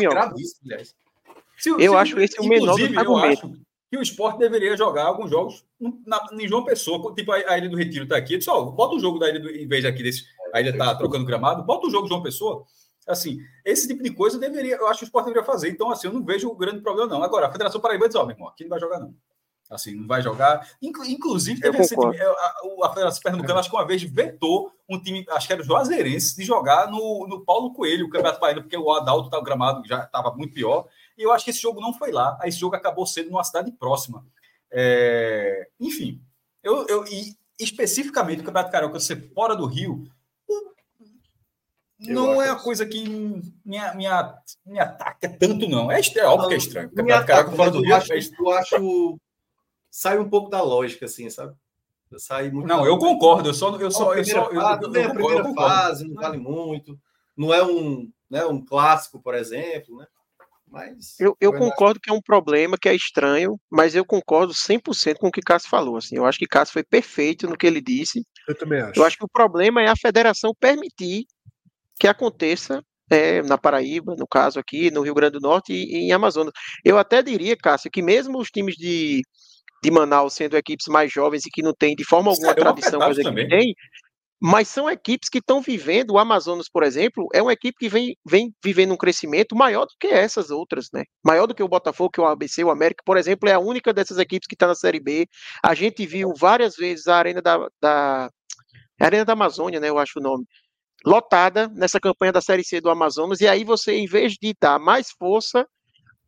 Eu, eu acho esse o menor dos argumentos. Que o esporte deveria jogar alguns jogos na, em João Pessoa, tipo a, a Ilha do Retiro está aqui. Só bota o jogo da Ilha do, em vez aqui desse, a Ilha está trocando gramado, bota o jogo João Pessoa. Assim, esse tipo de coisa deveria, eu acho que o esporte deveria fazer. Então, assim, eu não vejo o grande problema, não. Agora, a Federação Paraíba diz, ó, oh, meu irmão, aqui não vai jogar, não. Assim, não vai jogar. Inclusive, teve recentemente, a, a Federação Pernambucana, acho que uma vez vetou um time, acho que era o Juazeirense, de jogar no, no Paulo Coelho, o Campeonato Paraíba, porque o Adalto, tá, o gramado já estava muito pior. E eu acho que esse jogo não foi lá. Esse jogo acabou sendo numa cidade próxima. É... Enfim, eu, eu, e especificamente o Campeonato Carioca ser fora do Rio, não é uma coisa que me, me, me ataca tanto, não. É, é óbvio que é estranho. O Campeonato Carioca fora do Rio. Acho, é eu acho sai um pouco da lógica, assim, sabe? Sai muito não, eu concordo. Eu só, eu só, eu só, eu, fase, eu, eu, a primeira fase não vale muito. Não é um, né, um clássico, por exemplo, né? Mas eu, eu concordo que é um problema, que é estranho, mas eu concordo 100% com o que Cássio falou. Assim, eu acho que Cássio foi perfeito no que ele disse. Eu também acho. Eu acho que o problema é a federação permitir que aconteça é, na Paraíba, no caso aqui, no Rio Grande do Norte e, e em Amazonas. Eu até diria, Cássio, que mesmo os times de, de Manaus sendo equipes mais jovens e que não têm de forma alguma Sério, tradição que a tem, mas são equipes que estão vivendo, o Amazonas, por exemplo, é uma equipe que vem, vem vivendo um crescimento maior do que essas outras, né? Maior do que o Botafogo, que o ABC, o América, por exemplo, é a única dessas equipes que está na Série B. A gente viu várias vezes a Arena da, da a Arena da Amazônia, né? Eu acho o nome. Lotada nessa campanha da Série C do Amazonas, e aí você, em vez de dar mais força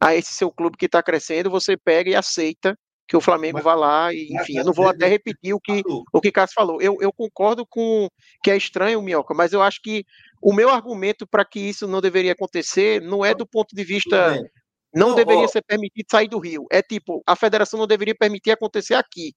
a esse seu clube que está crescendo, você pega e aceita que o Flamengo mas, vá lá e, enfim, eu não vou até repetir o que o que Cássio falou. Eu, eu concordo com que é estranho, Minhoca, mas eu acho que o meu argumento para que isso não deveria acontecer não é do ponto de vista não, não deveria ó, ser permitido sair do Rio. É tipo, a federação não deveria permitir acontecer aqui.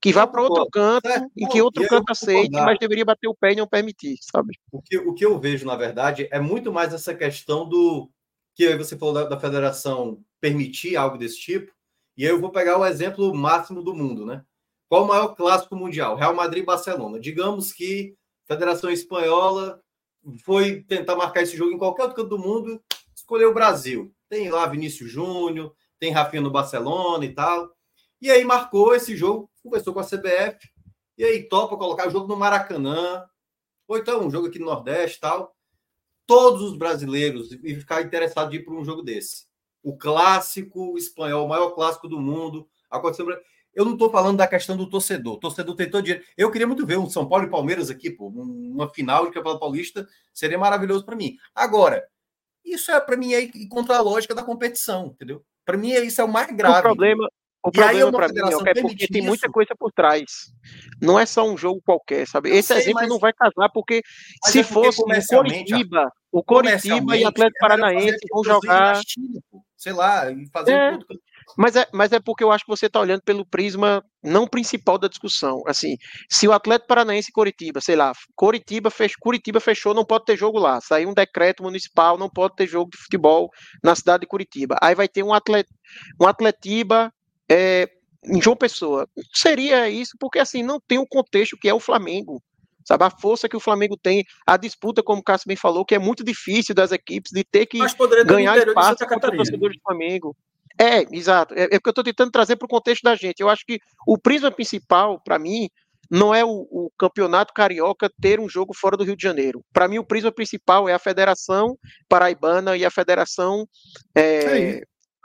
Que vá para outro canto, é, em que outro canto aceite, mas deveria bater o pé e não permitir, sabe? O que, o que eu vejo, na verdade, é muito mais essa questão do que você falou da, da federação permitir algo desse tipo, e aí eu vou pegar o exemplo máximo do mundo, né? Qual o maior clássico mundial? Real Madrid Barcelona. Digamos que a Federação Espanhola foi tentar marcar esse jogo em qualquer outro canto do mundo, escolheu o Brasil. Tem lá Vinícius Júnior, tem Rafinha no Barcelona e tal. E aí marcou esse jogo, conversou com a CBF, e aí topa colocar o jogo no Maracanã, ou então um jogo aqui no Nordeste e tal. Todos os brasileiros e ficar interessados em ir para um jogo desse o clássico espanhol, o maior clássico do mundo. Aconteceu. Eu não estou falando da questão do torcedor. O torcedor tem todo dinheiro. Eu queria muito ver um São Paulo e Palmeiras aqui, pô, uma final de Campeonato Paulista seria maravilhoso para mim. Agora, isso é para mim é contra a lógica da competição, entendeu? Para mim isso é o mais grave. O problema, o e problema para mim é porque tem muita coisa por trás. Não é só um jogo qualquer, sabe? Eu Esse sei, exemplo mas... não vai casar porque mas se é porque fosse o Coritiba, o Coritiba e Atlético Paranaense vão jogar China, sei lá, e fazer é, um mas é, mas é porque eu acho que você está olhando pelo prisma não principal da discussão. Assim, se o Atlético Paranaense e Coritiba, sei lá, Coritiba, fech, Curitiba fechou, não pode ter jogo lá. Saiu um decreto municipal, não pode ter jogo de futebol na cidade de Curitiba. Aí vai ter um, atlet, um Atletiba é, em João Pessoa. Seria isso porque assim não tem o contexto que é o Flamengo sabe? A força que o Flamengo tem, a disputa, como o Cássio bem falou, que é muito difícil das equipes de ter que ganhar espaço contra os torcedores do Flamengo. É, exato. É, é que eu estou tentando trazer para o contexto da gente. Eu acho que o prisma principal, para mim, não é o, o, campeonato carioca ter um jogo fora do Rio de Janeiro. Para mim, o prisma principal é a Federação Paraibana e a Federação é, é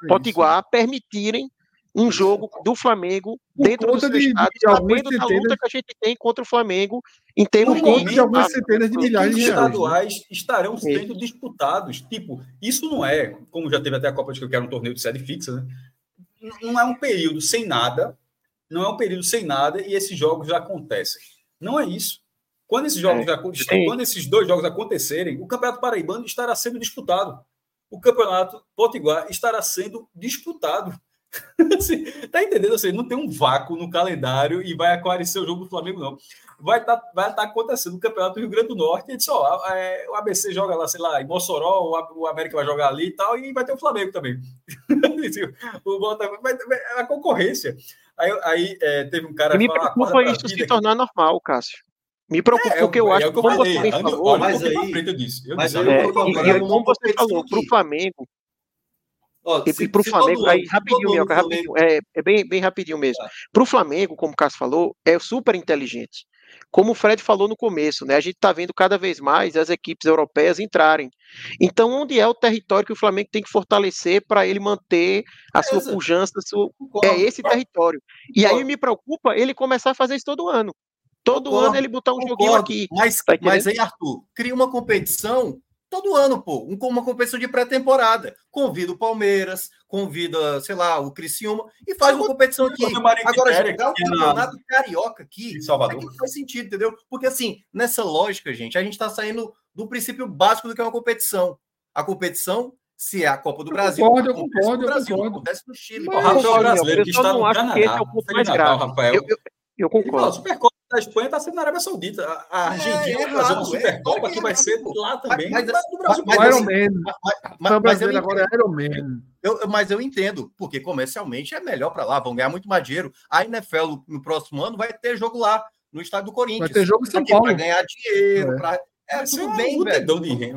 Potiguar permitirem um jogo do Flamengo dentro do seu de, estado, de sabendo da luta que a gente tem contra o Flamengo em termos de, de algumas centenas de milhares de reais. estaduais né? estarão sendo é. disputados. Tipo, isso não é, como já teve até a Copa de que era um torneio de sede fixa, né? Não é um período sem nada, não é um período sem nada e esses jogos já acontecem. Não é isso. Quando esses jogos é, quando esses dois jogos acontecerem, o Campeonato Paraibano estará sendo disputado. O Campeonato Potiguar estará sendo disputado. assim, tá entendendo? Assim, não tem um vácuo no calendário e vai aparecer o jogo do Flamengo, não. Vai estar tá, vai tá acontecendo o Campeonato do Rio Grande do Norte. E disse, ó, é, o ABC joga lá, sei lá, em Mossoró, o América vai jogar ali e tal, e vai ter o Flamengo também. o Bota, vai, vai, a concorrência. Aí, aí é, teve um cara. E me preocupa isso se tornar normal, Cássio. Me preocupa, é, porque eu, acho que, como você falou, mas aí, eu disse, eu mas disse, é, e, e como você falou, para o Flamengo, Ó, e para o Flamengo, aí rapidinho, Mioca, rapidinho, é, é bem, bem rapidinho mesmo. Tá. Para o Flamengo, como o Cássio falou, é super inteligente. Como o Fred falou no começo, né? A gente está vendo cada vez mais as equipes europeias entrarem. Então, onde é o território que o Flamengo tem que fortalecer para ele manter a sua pujança? Sua... É esse território. E aí me preocupa ele começar a fazer isso todo ano. Todo Concordo. ano ele botar um Concordo. joguinho aqui. Mas, tá mas aí, Arthur, cria uma competição todo ano, pô, uma competição de pré-temporada. Convida o Palmeiras, convida, sei lá, o Criciúma e faz uma competição aqui. Agora, jogar o campeonato carioca aqui, Salvador. não faz sentido, entendeu? Porque, assim, nessa lógica, gente, a gente está saindo do princípio básico do que é uma competição. A competição se é a Copa do Brasil. Eu concordo, eu concordo, eu Brasil, concordo. Acontece no Chile. Mas, o Rafael brasileiro que está no Canadá. Esse é o ponto mais grave. Rafael. Eu, eu, eu concordo. Supercopa da Espanha está sendo na Arábia Saudita. A Argentina é, é fazer uma Supercopa é, que vai ser lá também. Mas, mas, mas, mas, Iron Man. Mas, mas eu agora é Iron Man. Eu, mas eu entendo, porque comercialmente é melhor para lá, vão ganhar muito mais dinheiro. A NFL no próximo ano vai ter jogo lá, no estádio do Corinthians. Vai ter jogo em São Paulo. Para ganhar dinheiro, é. Pra... É, tudo bem, velho. De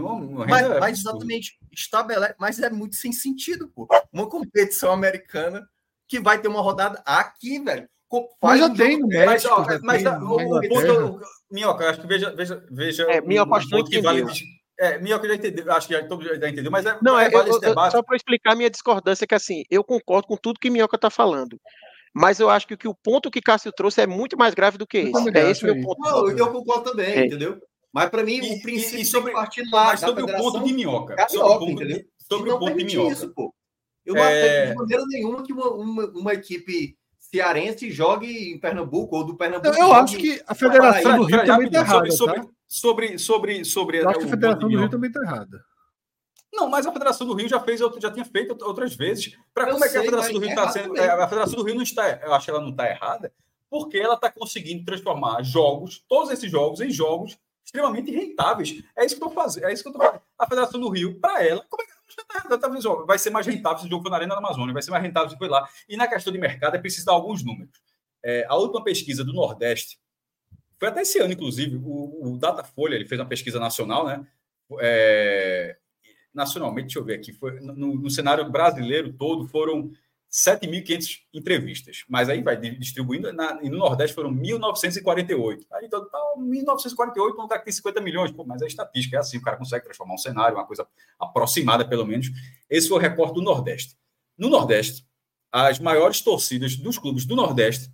mas, mas exatamente, estabelece, mas é muito sem sentido, pô. Uma competição americana que vai ter uma rodada aqui, velho. Mas já um tem no México. Mas, mas, mas o, o ponto. Minhoca, acho que veja. veja, veja é, Minhoca, acho que vale, é, Minhoca já entendeu, acho que já, todo já entendeu, mas é, não, é, vale eu, eu, só para explicar minha discordância, que assim, eu concordo com tudo que Minhoca está falando. Mas eu acho que, que o ponto que Cássio trouxe é muito mais grave do que esse. É esse o meu ponto. Não, eu concordo também, é. entendeu? Mas para mim, e, o princípio e, e sobre, partir lá. Mas sobre o ponto de Minhoca. Carioca, sobre o ponto, entendeu? Sobre o ponto de Minhoca. Isso, pô. Eu não é... de maneira nenhuma que uma, uma, uma equipe cearense jogue em Pernambuco ou do Pernambuco. Eu acho que a Federação do Rio também está errada. Sobre, tá? sobre, sobre, sobre, Eu acho que a Federação do Rio também está errada. Não, mas a Federação do Rio já fez, já tinha feito outras vezes. Para como é que a Federação do Rio está sendo? É, a Federação do Rio não está, eu acho que ela não está errada, porque ela está conseguindo transformar jogos, todos esses jogos, em jogos extremamente rentáveis. É isso que eu estou fazendo. É isso que eu estou fazendo. A Federação do Rio, para ela, como é que vai ser mais rentável se o jogo for na Arena da Amazônia, vai ser mais rentável se for lá. E na questão de mercado é preciso dar alguns números. É, a última pesquisa do Nordeste, foi até esse ano, inclusive, o, o Datafolha ele fez uma pesquisa nacional, né? É, nacionalmente, deixa eu ver aqui, foi, no, no cenário brasileiro todo foram 7.500 entrevistas, mas aí vai distribuindo, na, e no Nordeste foram 1.948. Aí total, então, 1.948, um cara que tem 50 milhões, pô, mas a estatística é assim, o cara consegue transformar um cenário, uma coisa aproximada, pelo menos. Esse foi o recorte do Nordeste. No Nordeste, as maiores torcidas dos clubes do Nordeste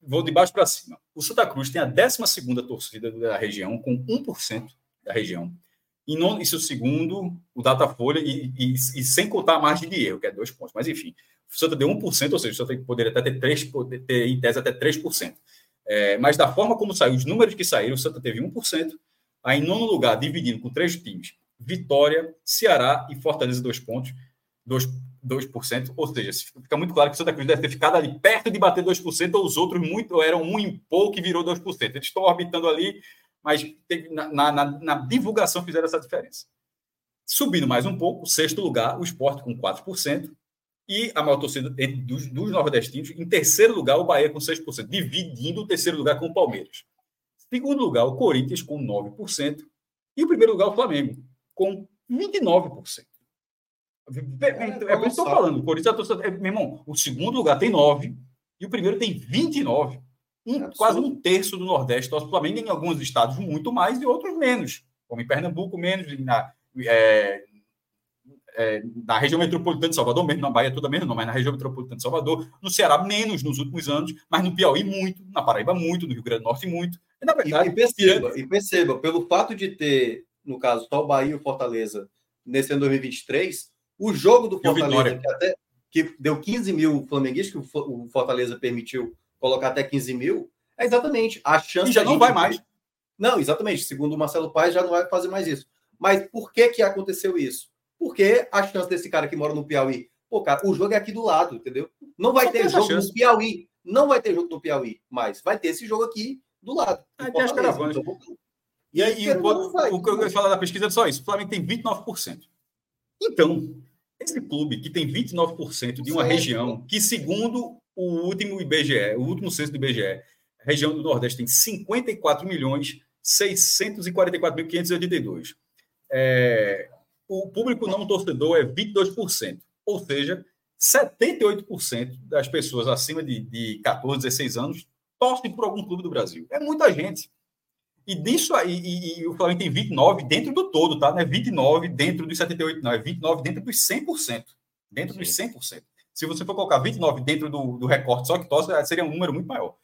vou de baixo para cima. O Santa Cruz tem a 12 torcida da região, com 1% da região. E não, isso segundo o Datafolha, e, e, e, sem contar a margem de erro, que é dois pontos. Mas, enfim, o Santa deu 1%, ou seja, o Santa poderia até ter 3%, poder ter em tese até 3%. É, mas da forma como saiu, os números que saíram, o Santa teve 1%, aí em nono lugar, dividindo com três times, Vitória, Ceará e Fortaleza, dois pontos, 2%, 2% ou seja, fica muito claro que o Santa Cruz deve ter ficado ali perto de bater 2%, ou os outros muito, eram um em pouco e virou 2%. Eles estão orbitando ali, mas na, na, na divulgação fizeram essa diferença. Subindo mais um pouco, sexto lugar, o esporte com 4%, e a maior torcida dos, dos nordestinos. Em terceiro lugar, o Bahia com 6%, dividindo o terceiro lugar com o Palmeiras. Segundo lugar, o Corinthians com 9%. E o primeiro lugar, o Flamengo, com 29%. É, é, é por isso que eu estou falando. O Corinthians, torcida, é, meu irmão, o segundo lugar tem 9% e o primeiro tem 29%. Um, é quase um terço do Nordeste torce o Flamengo, em alguns estados muito mais e outros menos. Como em Pernambuco, menos. Na, é, é, na região metropolitana de Salvador, mesmo na Bahia toda mesmo, não, mas na região metropolitana de Salvador, no Ceará menos nos últimos anos, mas no Piauí muito, na Paraíba muito, no Rio Grande do Norte muito. E, na verdade, e, perceba, e perceba, pelo fato de ter, no caso, tal Bahia e Fortaleza nesse ano 2023, o jogo do Fortaleza, que, até, que deu 15 mil flamenguistas, que o Fortaleza permitiu colocar até 15 mil, é exatamente a chance. E já não vai mais. Não, exatamente. Segundo o Marcelo Paes, já não vai fazer mais isso. Mas por que que aconteceu isso? Porque a chance desse cara que mora no Piauí, pô, cara, o jogo é aqui do lado, entendeu? Não vai Só ter jogo no Piauí. Não vai ter jogo no Piauí, mas vai ter esse jogo aqui do lado. Aí tem as caravanas. Então, e aí, o, o, o, que eu ia falar da pesquisa é só isso. O Flamengo tem 29%. Então, esse clube que tem 29% de uma região, que segundo o último IBGE, o último censo do IBGE, a região do Nordeste tem 54 milhões 644.582. É, o público não torcedor é 22%, ou seja, 78% das pessoas acima de, de 14, 16 anos torcem por algum clube do Brasil. É muita gente. E disso aí, e, e, o Flamengo tem 29 dentro do todo, tá? Não é 29 dentro dos 78, não, é 29 dentro dos 100%. Dentro Sim. dos 100%. Se você for colocar 29 dentro do, do recorte só que torce, seria um número muito maior.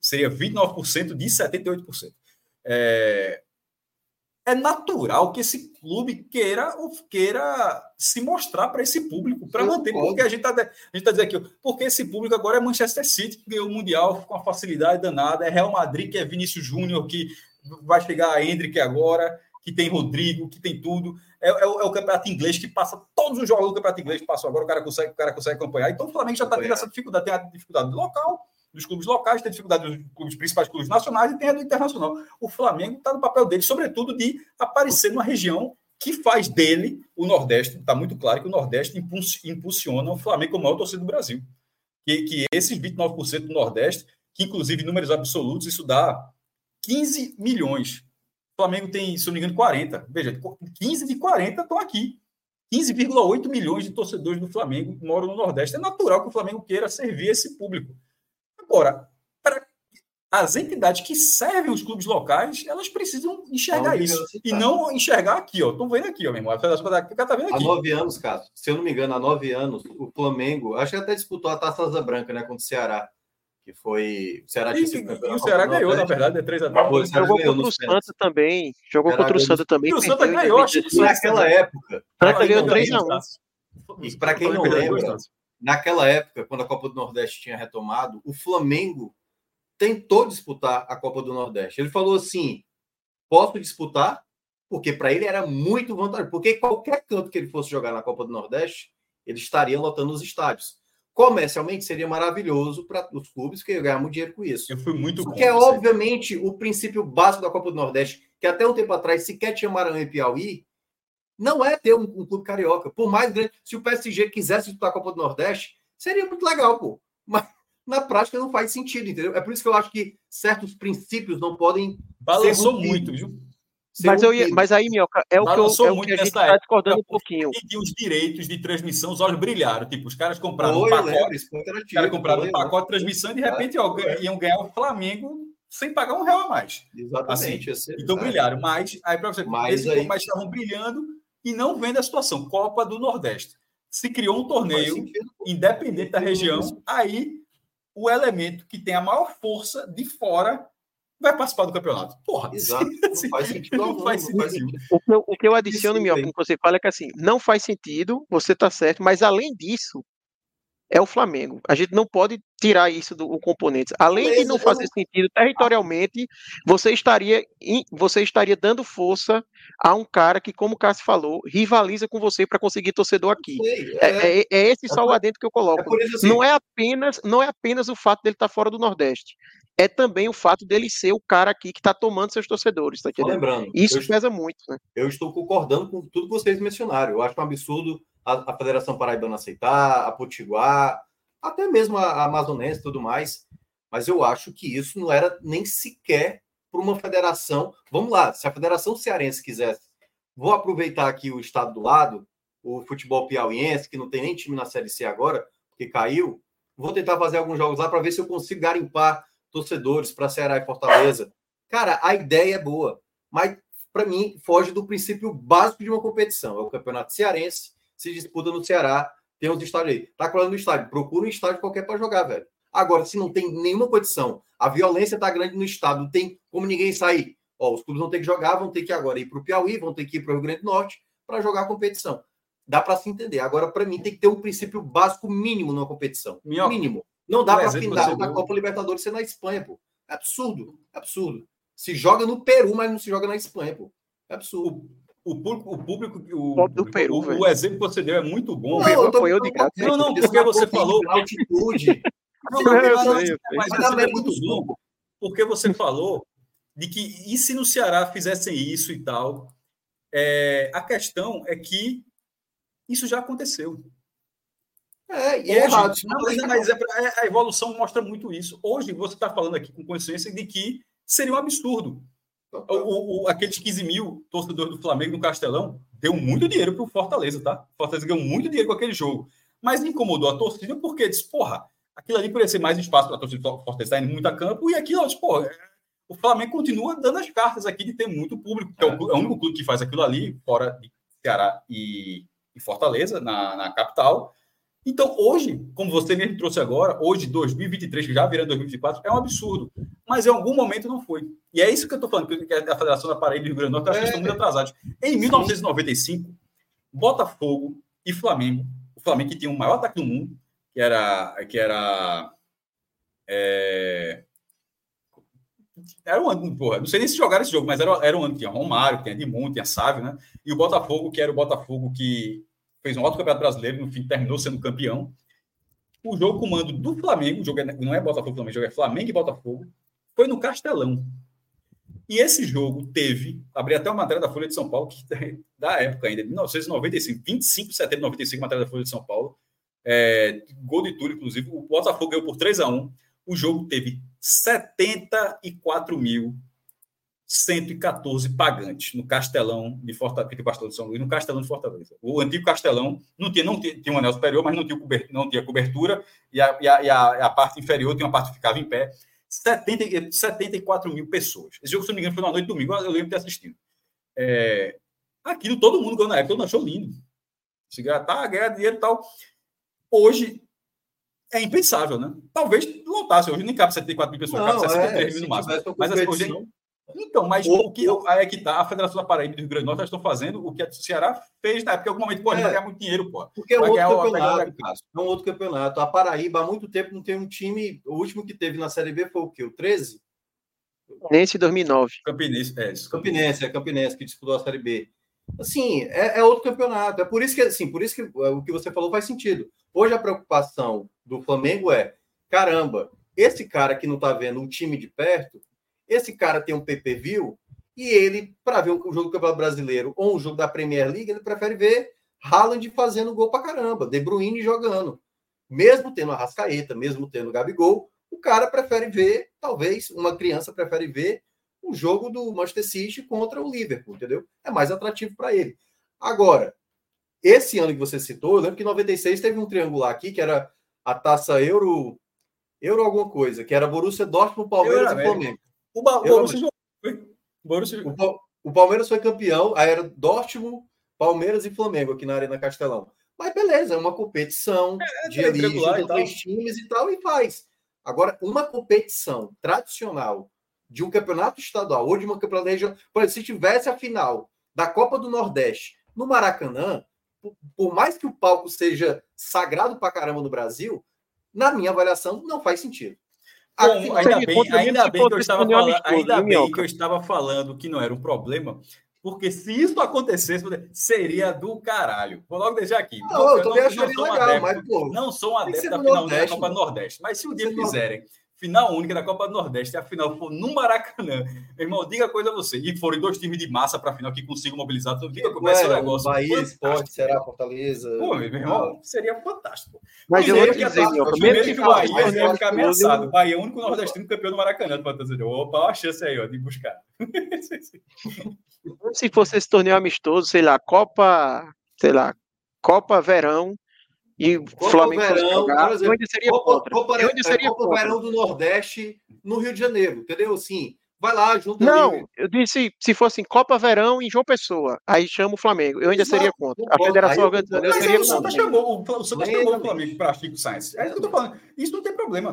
Seria 29% de 78%. É, é natural que esse clube queira queira se mostrar para esse público, para manter, porque a gente está tá dizendo aqui, porque esse público agora é Manchester City, que ganhou o Mundial com uma facilidade danada, é Real Madrid, que é Vinícius Júnior, que vai chegar a Hendrick agora, que tem Rodrigo, que tem tudo. É, é, o, é, o, campeonato inglês que passa todos os jogos do campeonato inglês passam agora, o cara consegue, o cara consegue acompanhar. Então o Flamengo já está tendo essa dificuldade, tem a dificuldade local, dos clubes locais, tem dificuldade dos clubes principais clubes nacionais e tem a do internacional. O Flamengo está no papel dele, sobretudo, de aparecer numa região que faz dele o Nordeste. Está muito claro que o Nordeste impulsiona o Flamengo como maior torcida do Brasil. Que, que esses 29% do Nordeste, que inclusive em números absolutos, isso dá 15 milhões. O Flamengo tem, se não me engano, 40. Veja, 15 de 40 estão aqui. 15,8 milhões de torcedores do Flamengo moram no Nordeste. É natural que o Flamengo queira servir esse público. Agora, para as entidades que servem os clubes locais, elas precisam enxergar isso. E não enxergar aqui, ó. Estão vendo aqui, ó, meu irmão. Tá vendo aqui. Há nove anos, cara. Se eu não me engano, há nove anos, o Flamengo, acho que até disputou a Taça Asa Branca, né, contra o Ceará. Que foi. O Ceará e, e o Ceará ganhou, na verdade, é 3x3. Jogou contra o Santa também. Jogou contra o Santa também. E o Santa ganhou, acho que naquela época. Santa ganhou 3x1. E para quem não lembra, naquela época, quando a Copa do Nordeste tinha retomado, o Flamengo tentou disputar a Copa do Nordeste. Ele falou assim: posso disputar? Porque para ele era muito vantajoso. Porque qualquer canto que ele fosse jogar na Copa do Nordeste, ele estaria lotando os estádios. Comercialmente seria maravilhoso para os clubes que ganhar muito dinheiro com isso. Eu fui muito Porque é obviamente o princípio básico da Copa do Nordeste, que até um tempo atrás sequer tinha Maranhão e Piauí, não é ter um, um, clube carioca. Por mais grande, se o PSG quisesse disputar a Copa do Nordeste, seria muito legal, pô. Mas na prática não faz sentido, entendeu? É por isso que eu acho que certos princípios não podem. Balançou muito, viu? Mas, eu ia, mas aí, Mioca, é o que, eu, é o que a gente está discordando um pouquinho. E os direitos de transmissão, os olhos brilharam. Tipo, os caras compraram Oi, um pacote. Lembro, os caras compraram um pacote de transmissão e de repente ó, iam ganhar o Flamengo sem pagar um real a mais. Exatamente. Assim, então brilharam. Mas aí para você, mas aí... mas estavam brilhando e não vendo a situação. Copa do Nordeste. Se criou um torneio, independente da região, aí o elemento que tem a maior força de fora vai participar do campeonato. Porra, Exato. Não faz sentido. Não faz sentido. O, que eu, o que eu adiciono, meu, que você fala é que assim, não faz sentido, você está certo, mas além disso, é o Flamengo. A gente não pode tirar isso do componente. Além de não fazer sentido territorialmente, você estaria você estaria dando força a um cara que, como o Cássio falou, rivaliza com você para conseguir torcedor aqui. É, é, é, é, esse só o adentro que eu coloco. Assim. Não é apenas não é apenas o fato dele estar tá fora do Nordeste. É também o fato dele ser o cara aqui que está tomando seus torcedores, tá Lembrando, isso pesa muito. Né? Eu estou concordando com tudo que vocês mencionaram. Eu acho um absurdo a, a Federação Paraibana aceitar, a Potiguar, até mesmo a, a Amazonense e tudo mais. Mas eu acho que isso não era nem sequer para uma federação. Vamos lá, se a Federação Cearense quisesse, vou aproveitar aqui o estado do lado, o futebol piauiense, que não tem nem time na Série C agora, porque caiu. Vou tentar fazer alguns jogos lá para ver se eu consigo garimpar torcedores para Ceará e Fortaleza. Cara, a ideia é boa, mas para mim foge do princípio básico de uma competição. É o Campeonato Cearense, se disputa no Ceará, tem uns estádios aí. Tá colando no estádio, procura um estádio qualquer para jogar, velho. Agora, se não tem nenhuma condição, a violência tá grande no estado, não tem como ninguém sair. Ó, os clubes vão ter que jogar, vão ter que agora ir para o Piauí, vão ter que ir para o Rio Grande do Norte para jogar a competição. Dá para se entender. Agora, para mim, tem que ter um princípio básico mínimo numa competição. Minhoca. Mínimo. Não dá para final da Copa Libertadores ser na Espanha, pô. É absurdo. É absurdo. Se joga no Peru, mas não se joga na Espanha, pô. É absurdo. O público, o público, o, do Peru, o, o, exemplo que você deu é muito bom. Não, eu tô, eu de não, não, porque você falou. Altitude. Não, não, mas é muito bom. Porque você falou de que e se no Ceará fizessem isso e tal? É, a questão é que isso já aconteceu. É, e é errado. Não, mas é, é, a evolução mostra muito isso. Hoje você está falando aqui com consciência de que seria um absurdo. O, o, aqueles 15 mil torcedores do Flamengo no Castelão deu muito dinheiro para o Fortaleza, tá? O Fortaleza ganhou muito dinheiro com aquele jogo. Mas incomodou a torcida porque disse, porra, aquilo ali poderia ser mais espaço para a torcida do Fortaleza estar indo muito a campo, e aquilo, disse, porra, o Flamengo continua dando as cartas aqui de ter muito público, que é, o, é o único clube que faz aquilo ali, fora de Ceará e, e Fortaleza, na, na capital. Então, hoje, como você mesmo trouxe agora, hoje, 2023, que já virando 2024, é um absurdo. Mas em algum momento não foi. E é isso que eu estou falando, que a Federação da Paraíba e Rio Grande do Norte acho que estão muito atrasados. Em 1995, Botafogo e Flamengo, o Flamengo que tinha o maior ataque do mundo, que era. Que era é... Era um ano, porra, não sei nem se jogaram esse jogo, mas era, era um ano que tinha Romário, tinha Edmundo, tinha Sávio, né? E o Botafogo, que era o Botafogo que fez um ótimo campeonato brasileiro, no fim terminou sendo campeão. O jogo com mando do Flamengo, o jogo é, não é Botafogo Flamengo, o jogo é Flamengo e Botafogo, foi no Castelão. E esse jogo teve, abri até uma matéria da Folha de São Paulo, que da época ainda, de 1995, 25 de setembro de 95, matéria da Folha de São Paulo, é, gol de Túlio, inclusive, o Botafogo ganhou por 3 a 1 o jogo teve 74 mil 114 pagantes no Castelão de Fortaleza, Castelão de São Luís, no Castelão de Fortaleza. O antigo Castelão não tinha, não tinha, tinha um anel superior, mas não tinha, cobertura, não tinha cobertura, e a, e, a, e a, parte inferior tinha uma parte que ficava em pé. 70, 74 mil pessoas. Esse jogo, se não me engano, foi na noite de domingo, eu lembro de ter assistido. É, aquilo todo mundo ganhou na época, todo mundo achou lindo. Se tá, ganhar dinheiro e tal. Hoje, é impensável, né? Talvez lotasse. Hoje nem cabe 74 mil pessoas, não, cabe 63 é, mil no máximo. Mas assim, hoje, então, mas o que é que tá, a Federação da Paraíba e do Rio Grande do Norte estão fazendo o que a Ceará fez na época, em algum momento, pode é, ganhar muito dinheiro, pô. Porque é um outro campeonato. É um outro campeonato. A Paraíba há muito tempo não tem um time. O último que teve na Série B foi o quê? O 13? Campinense 2009. Campinense, é. Isso. Campinense, é Campinense que disputou a Série B. Assim, é, é, outro campeonato. É por isso que, assim, por isso que é, o que você falou faz sentido. Hoje a preocupação do Flamengo é: caramba, esse cara que não tá vendo um time de perto, esse cara tem um PPV e ele, para ver um jogo do Campeonato Brasileiro ou um jogo da Premier League, ele prefere ver Haaland fazendo gol para caramba, De Bruyne jogando. Mesmo tendo a Rascaeta, mesmo tendo o Gabigol, o cara prefere ver, talvez uma criança prefere ver um jogo do Manchester City contra o Liverpool, entendeu? É mais atrativo para ele. Agora, esse ano que você citou, eu lembro que em 96 teve um triangular aqui, que era a taça Euro, Euro alguma coisa, que era Borussia Dortmund, Palmeiras e Flamengo. O, ba o Borussia jogou. Borussia... O, o, Palmeiras foi campeão, aí era Dortmund, Palmeiras e Flamengo aqui na Arena Castelão. Mas beleza, é uma competição é, de elite, de três times e tal, e faz. Agora, uma competição tradicional de um campeonato estadual ou de uma campeonato regional, por exemplo, se tivesse a final da Copa do Nordeste no Maracanã, por, por mais que o palco seja sagrado pra caramba no Brasil, na minha avaliação, não faz sentido. Ainda bem, ainda bem que eu estava falando, ainda bem que eu estava falando que não era um problema, porque se isso acontecesse, seria do caralho. Vou logo deixar aqui. Não, eu, eu também acharia legal, adepto, mas pô, não sou um adepto da final da Copa Nordeste, mas se um dia fizerem final única da Copa do Nordeste, a final for no Maracanã. Meu irmão, diga coisa a você. E forem dois times de massa para a final que consigam mobilizar, tudo diga como é esse negócio. Bahia, Esporte, será Fortaleza. Pô, meu irmão, seria fantástico. Mas eu vou dizer, tá, primeiro que o Bahia ia ficar ameaçado. Bahia é o único nordestino campeão do Maracanã. Opa, olha a chance aí, ó, de buscar. Se fosse esse torneio amistoso, sei lá, Copa, sei lá, Copa Verão, e Copa Flamengo Verão, jogar, exemplo, eu ainda seria Copa, contra. Copa, ainda seria Copa contra. Verão do Nordeste no Rio de Janeiro, entendeu? Assim, vai lá, junto Não, ali. eu disse se fosse em Copa Verão em João Pessoa, aí chama o Flamengo. Eu ainda Exato, seria contra. A federação organizando, eu seria o Santa chamou, o Santa chamou o Flamengo para Chico Sainz. É isso que eu tô falando. Isso não tem problema.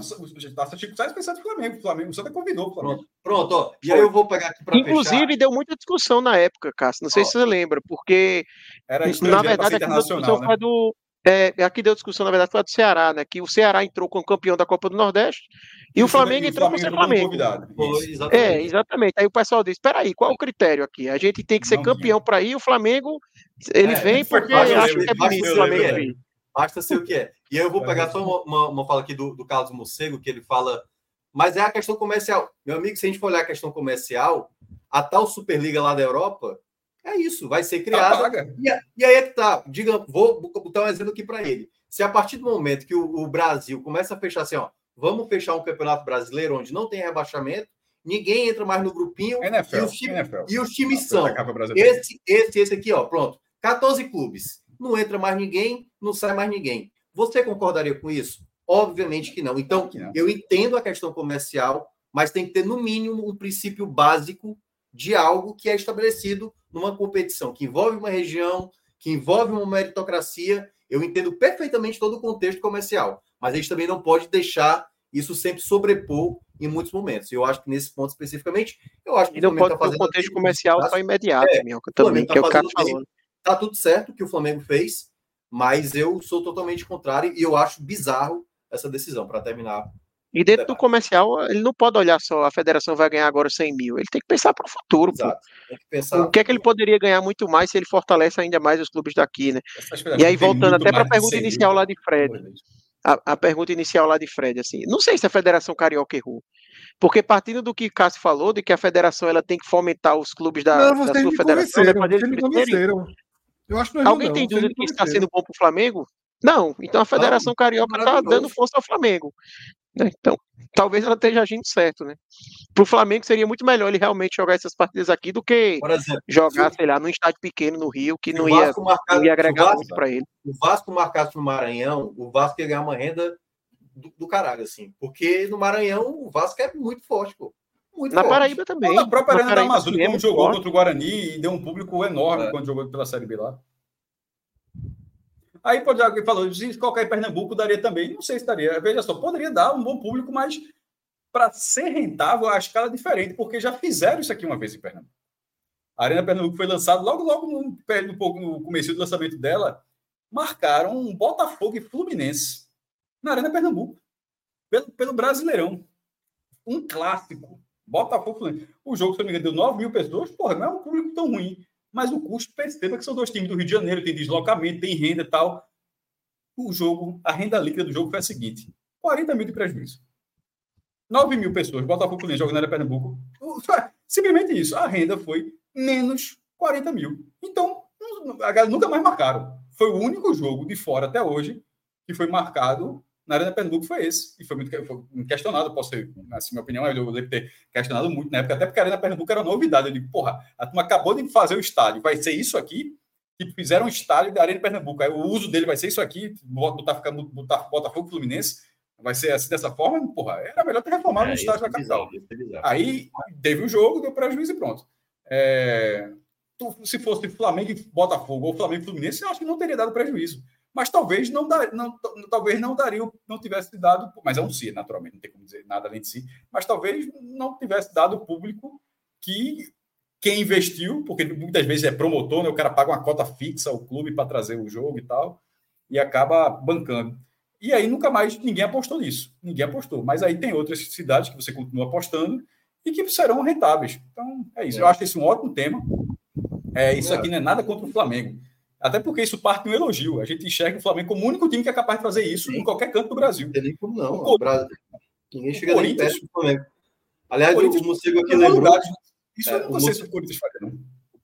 Tá Chico Sainz pensando no Flamengo. O Flamengo, o Santa convidou o Flamengo. Pronto, pronto ó. E aí eu vou pegar aqui para Inclusive, fechar. deu muita discussão na época, Cássio. Não sei ó, se você lembra, porque era na verdade a discussão né? foi do é, aqui deu discussão, na verdade, foi a do Ceará, né? Que o Ceará entrou como campeão da Copa do Nordeste e, o Flamengo entrou como ser Flamengo. exatamente. É, exatamente. Aí o pessoal disse: espera aí, qual é o critério aqui? A gente tem que ser Não, campeão para ir, o Flamengo, ele é, vem porque acha que é bonito o Flamengo vir. Basta ser o que é. E aí eu vou pegar só uma, uma, uma fala aqui do, do Carlos Mocego, que ele fala, mas é a questão comercial. Meu amigo, se a gente for olhar a questão comercial, a tal Superliga lá da Europa, é isso, vai ser criada. Tá e, e, aí é que tá. Diga, vou botar um exemplo aqui para ele. Se a partir do momento que o, o, Brasil começa a fechar assim, ó, vamos fechar um campeonato brasileiro onde não tem rebaixamento, ninguém entra mais no grupinho NFL, e, os time, NFL. e os times são esse, esse, esse aqui, ó, pronto, 14 clubes. Não entra mais ninguém, não sai mais ninguém. Você concordaria com isso? Obviamente que não. Então, eu entendo a questão comercial, mas tem que ter, no mínimo, um princípio básico de algo que é estabelecido numa competição que envolve uma região, que envolve uma meritocracia. Eu entendo perfeitamente todo o contexto comercial, mas a gente também não pode deixar isso sempre sobrepor em muitos momentos. Eu acho que nesse ponto especificamente, eu acho que e não pode tá ter um contexto comercial só imediato, é, Minhoca, também, tá que é o cara falando. Tá tudo certo que o Flamengo fez, mas eu sou totalmente contrário e eu acho bizarro essa decisão, para terminar e dentro do comercial, ele não pode olhar só a federação vai ganhar agora 100 mil. Ele tem que pensar para o futuro. Pensar... O que é que ele poderia ganhar muito mais se ele fortalece ainda mais os clubes daqui, né? E aí, voltando até para a pergunta inicial lá de Fred. A, a, pergunta inicial lá de Fred, assim, não sei se a Federação Carioca errou. Porque partindo do que o Cássio falou, de que a federação ela tem que fomentar os clubes da, não, da sua federação, né, eles Eu acho que não Alguém não, tem dúvida de que está sendo bom para o Flamengo? Não, então a Federação Carioca está dando força ao Flamengo. Né? Então, talvez ela esteja agindo certo, né? Para o Flamengo seria muito melhor ele realmente jogar essas partidas aqui do que exemplo, jogar, sei lá, num estádio pequeno no Rio, que não ia, marcado, não ia agregar Vasco, muito para ele. O Vasco marcasse no Maranhão, o Vasco ia ganhar uma renda do, do, caralho, assim. Porque no Maranhão o Vasco é muito forte, pô. Muito na forte. Paraíba também. Na própria Arena da Amazônia, como jogou forte. contra o Guarani e deu um público enorme é. quando jogou pela Série B lá. Aí pode alguém falou, se colocar em Pernambuco daria também. Não sei se daria. Veja só, poderia dar um bom público, mas para ser rentável, a escala é diferente, porque já fizeram isso aqui uma vez em Pernambuco. A Arena Pernambuco foi lançada logo, logo no, no, começo do lançamento dela, marcaram um Botafogo e Fluminense na Arena Pernambuco, pelo, pelo Brasileirão. Um clássico. Botafogo Fluminense. O jogo, se não me engano, deu 9 mil pessoas. Porra, não é um público tão ruim mas o custo, perceba que são dois times do Rio de Janeiro, tem deslocamento, tem renda e tal. O jogo, a renda líquida do jogo foi a seguinte: 40 mil de prejuízo. 9 mil pessoas, Botafogo Fluminense jogando na Pernambuco. Simplesmente isso. A renda foi menos 40 mil. Então, a galera nunca mais marcaram. Foi o único jogo de fora até hoje que foi marcado na Arena Pernambuco foi esse. E foi muito foi questionado, posso ser, assim, minha opinião, eu devo ter questionado muito na época, até porque a Arena Pernambuco era novidade. Eu digo, porra, a turma acabou de fazer o estádio, vai ser isso aqui? Tipo, fizeram um estádio da Arena Pernambuco. Aí o uso dele vai ser isso aqui, botar Botafogo Fluminense, vai ser assim dessa forma, porra, era melhor ter reformado é, o estádio da é capital. É Aí teve o jogo, deu prejuízo e pronto. É, se fosse Flamengo e Botafogo ou Flamengo e Fluminense, eu acho que não teria dado prejuízo mas talvez não, dar, não, talvez não daria, não tivesse dado, mas é um si, naturalmente, não tem como dizer nada além de si, mas talvez não tivesse dado o público que quem investiu, porque muitas vezes é promotor, né? o cara paga uma cota fixa ao clube para trazer o jogo e tal, e acaba bancando. E aí nunca mais ninguém apostou nisso, ninguém apostou. Mas aí tem outras cidades que você continua apostando e que serão rentáveis. Então é isso. É. Eu acho esse um ótimo tema. É, isso é. aqui não é nada contra o Flamengo. Até porque isso parte de um elogio. A gente enxerga o Flamengo como o único time que é capaz de fazer isso Sim. em qualquer canto do Brasil. Não tem como não. O Brasil. Ninguém chega nem perto do Flamengo. Aliás, o, o Mocego aqui lembrou. Isso é, eu não sei se o Corinthians faria,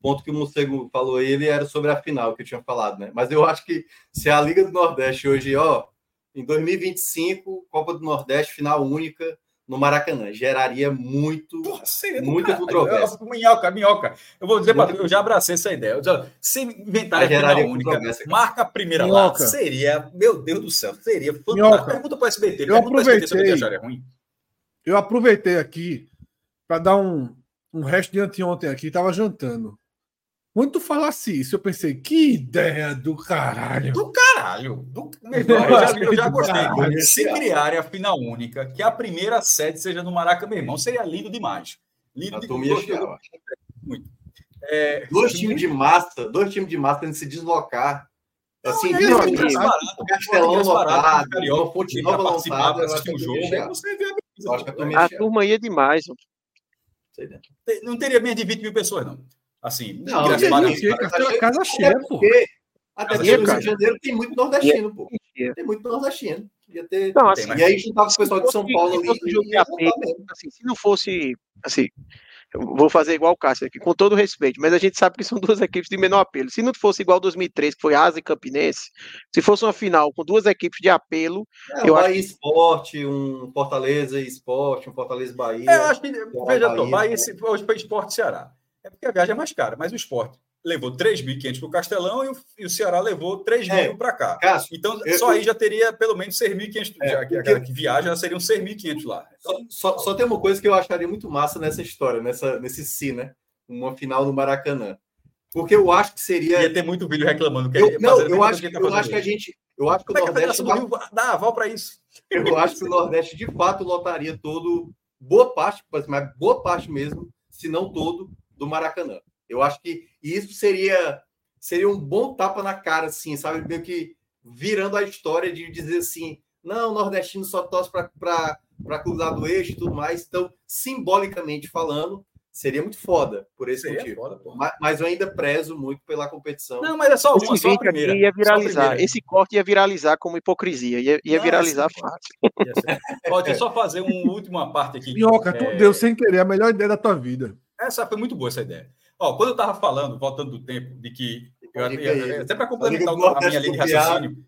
ponto que o Mocego falou ele era sobre a final que eu tinha falado, né? Mas eu acho que se a Liga do Nordeste hoje, ó, em 2025, Copa do Nordeste, final única, no Maracanã. Geraria muito, Porra, muita controvérsia. Minhoca, minhoca. Eu vou dizer para tu, eu já abracei essa ideia. se inventar a final única, marca a primeira minhoca. lá, seria, meu Deus do céu, seria fantástico. Minhoca. Pergunta para o SBT. Eu aproveitei, SBT ruim. Eu aproveitei aqui para dar um, um resto de anteontem aqui, estava jantando. Quando tu falasse isso, eu pensei, que ideia do caralho. Do caralho. Do... eu, já, eu já gostei. Caralho. Se criarem a final única, que a primeira sede seja no Maraca, meu irmão, seria lindo demais. Lindo demais. Muito. É, dois times de massa, dois times de massa tendo se deslocar Assim, não, não, não, barato, Castelão lotado, Carioca, Fonte Nova lotada, assistir um jogo, você vê a, a turma ia demais. Não teria menos de 20 mil pessoas, não. Assim, não, não teria, casa, casa cheia, pô. Até porque no Rio de Janeiro tem muito nordestino, pô. Tem muito nordestino. Ia ter, não, assim, e aí juntava o pessoal de São Paulo ali. Assim, se não fosse assim, vou fazer igual o Cássio aqui, com todo respeito, mas a gente sabe que são duas equipes de menor apelo. Se não fosse igual 2003, que foi Asa e Campinense, se fosse uma final com duas equipes de apelo. É, eu Bahia acho... Esporte, um Fortaleza Esporte, um Fortaleza Bahia. É, eu acho que, veja, Bahia, Bahia hoje foi Esporte Ceará. É porque a viagem é mais cara, mas o esporte levou 3.500 para o Castelão e o, e o Ceará levou 3.000 é, para cá. Cássio, então, eu, só aí já teria pelo menos 6.500. É, que, porque... que viaja já seriam 6.500 lá. Só, só, só, tem uma coisa que eu acharia muito massa nessa história, nessa, nesse si, né? Uma final no Maracanã. Porque eu acho que seria. Ia ter muito vídeo reclamando que eu, Não, eu acho, que, tá eu acho que a gente. Eu acho que Como o Nordeste. Que Rio dá aval para isso. Eu acho que o Nordeste, de fato, lotaria todo, boa parte, mas boa parte mesmo, se não todo, do Maracanã. Eu acho que isso seria seria um bom tapa na cara, assim, sabe? Meio que virando a história de dizer assim, não, o nordestino só torce para cruzar do eixo e tudo mais. Então, simbolicamente falando, seria muito foda por esse seria motivo. Foda, mas, mas, eu ainda prezo muito pela competição. Não, mas é só uma, só a primeira. Ia viralizar. Esse corte ia viralizar como hipocrisia. Ia, ia não, viralizar fácil. Pode só fazer uma última parte aqui. Minhoca, é... tu deu sem querer a melhor ideia da tua vida. Essa foi muito boa essa ideia. Ó, quando eu estava falando, voltando do tempo, de que. Eu, eu, até para complementar a minha linha de raciocínio,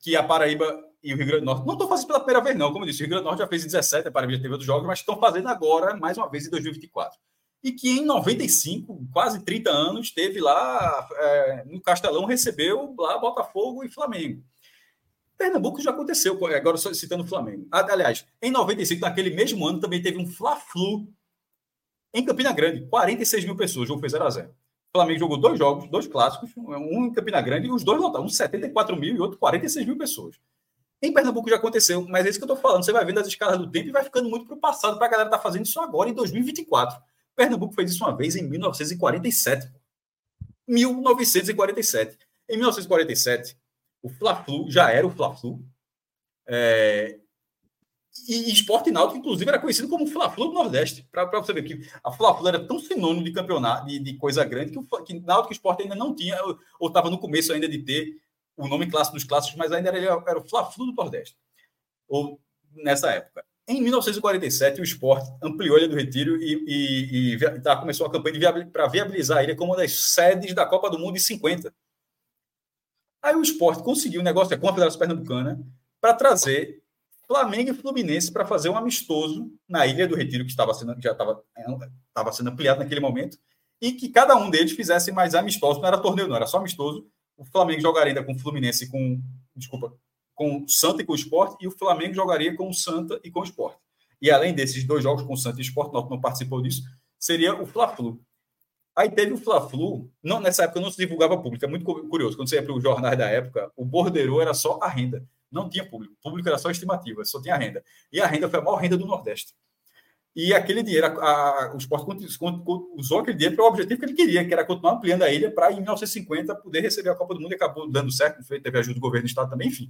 que a Paraíba e o Rio Grande do Norte. Não estou fazendo pela primeira vez, não. Como eu disse, o Rio Grande do Norte já fez em 17, a Paraíba já teve outros jogos, mas estão fazendo agora, mais uma vez, em 2024. E que em 95, quase 30 anos, teve lá é, no Castelão, recebeu lá Botafogo e Flamengo. Pernambuco já aconteceu, agora citando o Flamengo. Aliás, em 95, naquele mesmo ano, também teve um Fla-Flu em Campina Grande, 46 mil pessoas, o jogo foi 0x0. O Flamengo jogou dois jogos, dois clássicos, um em Campina Grande e os dois lotaram, um 74 mil e outro 46 mil pessoas. Em Pernambuco já aconteceu, mas é isso que eu estou falando. Você vai vendo as escalas do tempo e vai ficando muito para o passado, para a galera estar tá fazendo isso agora, em 2024. Pernambuco fez isso uma vez em 1947. 1947. Em 1947, o Fla-Flu já era o Fla-Flu. É, e, esporte náutico, inclusive, era conhecido como Fla-Flu do Nordeste. Para você ver que a Fla-Flu era tão sinônimo de campeonato, de, de coisa grande, que o que Náutico Esporte ainda não tinha, ou estava no começo ainda de ter o nome clássico dos clássicos, mas ainda era, era o Fla-Flu do Nordeste. Ou nessa época. Em 1947, o esporte ampliou a Ilha do Retiro e, e, e tá, começou a campanha para viabilizar a ilha como uma das sedes da Copa do Mundo em 50. Aí o esporte conseguiu um negócio com a Federação Pernambucana para trazer Flamengo e Fluminense para fazer um amistoso na Ilha do Retiro, que estava sendo, já estava, estava sendo ampliado naquele momento, e que cada um deles fizesse mais amistoso, não era torneio, não, era só amistoso. O Flamengo jogaria ainda com o Fluminense com, desculpa, com o Santa e com o Sport, e o Flamengo jogaria com o Santa e com o Sport. E além desses dois jogos com o Santa e o Sport, não, não participou disso, seria o Fla-Flu. Aí teve o Fla-Flu, não, nessa época não se divulgava público, é muito curioso. Quando você ia para os jornais da época, o borderô era só a renda não tinha público. O público era só estimativa, só tinha renda. E a renda foi a maior renda do Nordeste. E aquele dinheiro, a, a, o esporte usou aquele dinheiro para o objetivo que ele queria, que era continuar ampliando a ilha para, em 1950, poder receber a Copa do Mundo e acabou dando certo. Teve ajuda do governo do Estado também, enfim.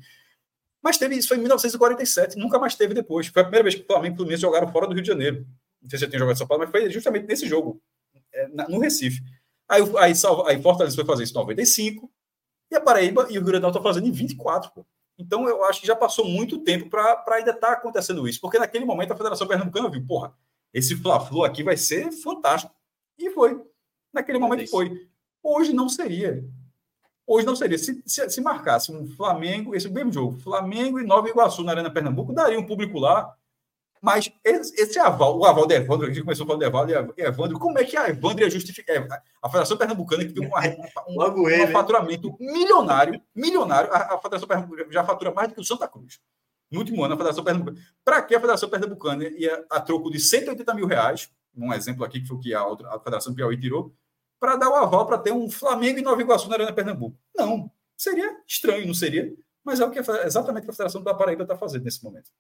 Mas teve isso foi em 1947, nunca mais teve depois. Foi a primeira vez que o Flamengo e o Fluminense jogaram fora do Rio de Janeiro. Não sei se eu tinha jogado em São Paulo, mas foi justamente nesse jogo, é, no Recife. Aí, aí, aí Fortaleza foi fazer isso em 95, e a Paraíba e o Rio Grande do Norte estão fazendo em 24, pô. Então, eu acho que já passou muito tempo para ainda estar tá acontecendo isso, porque naquele momento a Federação Pernambucana viu, porra, esse Fla-Flu aqui vai ser fantástico. E foi. Naquele momento foi. Hoje não seria. Hoje não seria. Se, se, se marcasse um Flamengo, esse mesmo jogo, Flamengo e Nova Iguaçu na Arena Pernambuco, daria um público lá mas esse, esse aval, o aval de Evandro, a gente começou falando de Evandro, e Evandro, como é que a Evandro ia justificar? É, a Federação Pernambucana que tem uma, um, um, um faturamento milionário, milionário, a, a Federação Pernambucana já fatura mais do que o Santa Cruz. No último ano, a Federação Pernambucana. Para que a Federação Pernambucana ia a troco de 180 mil reais, um exemplo aqui que foi o que a, outra, a Federação Piauí tirou, para dar o aval para ter um Flamengo e Nova Iguaçu na Arena Pernambuco? Não. Seria estranho, não seria? Mas é o que a, exatamente o que a Federação da Paraíba está fazendo nesse momento.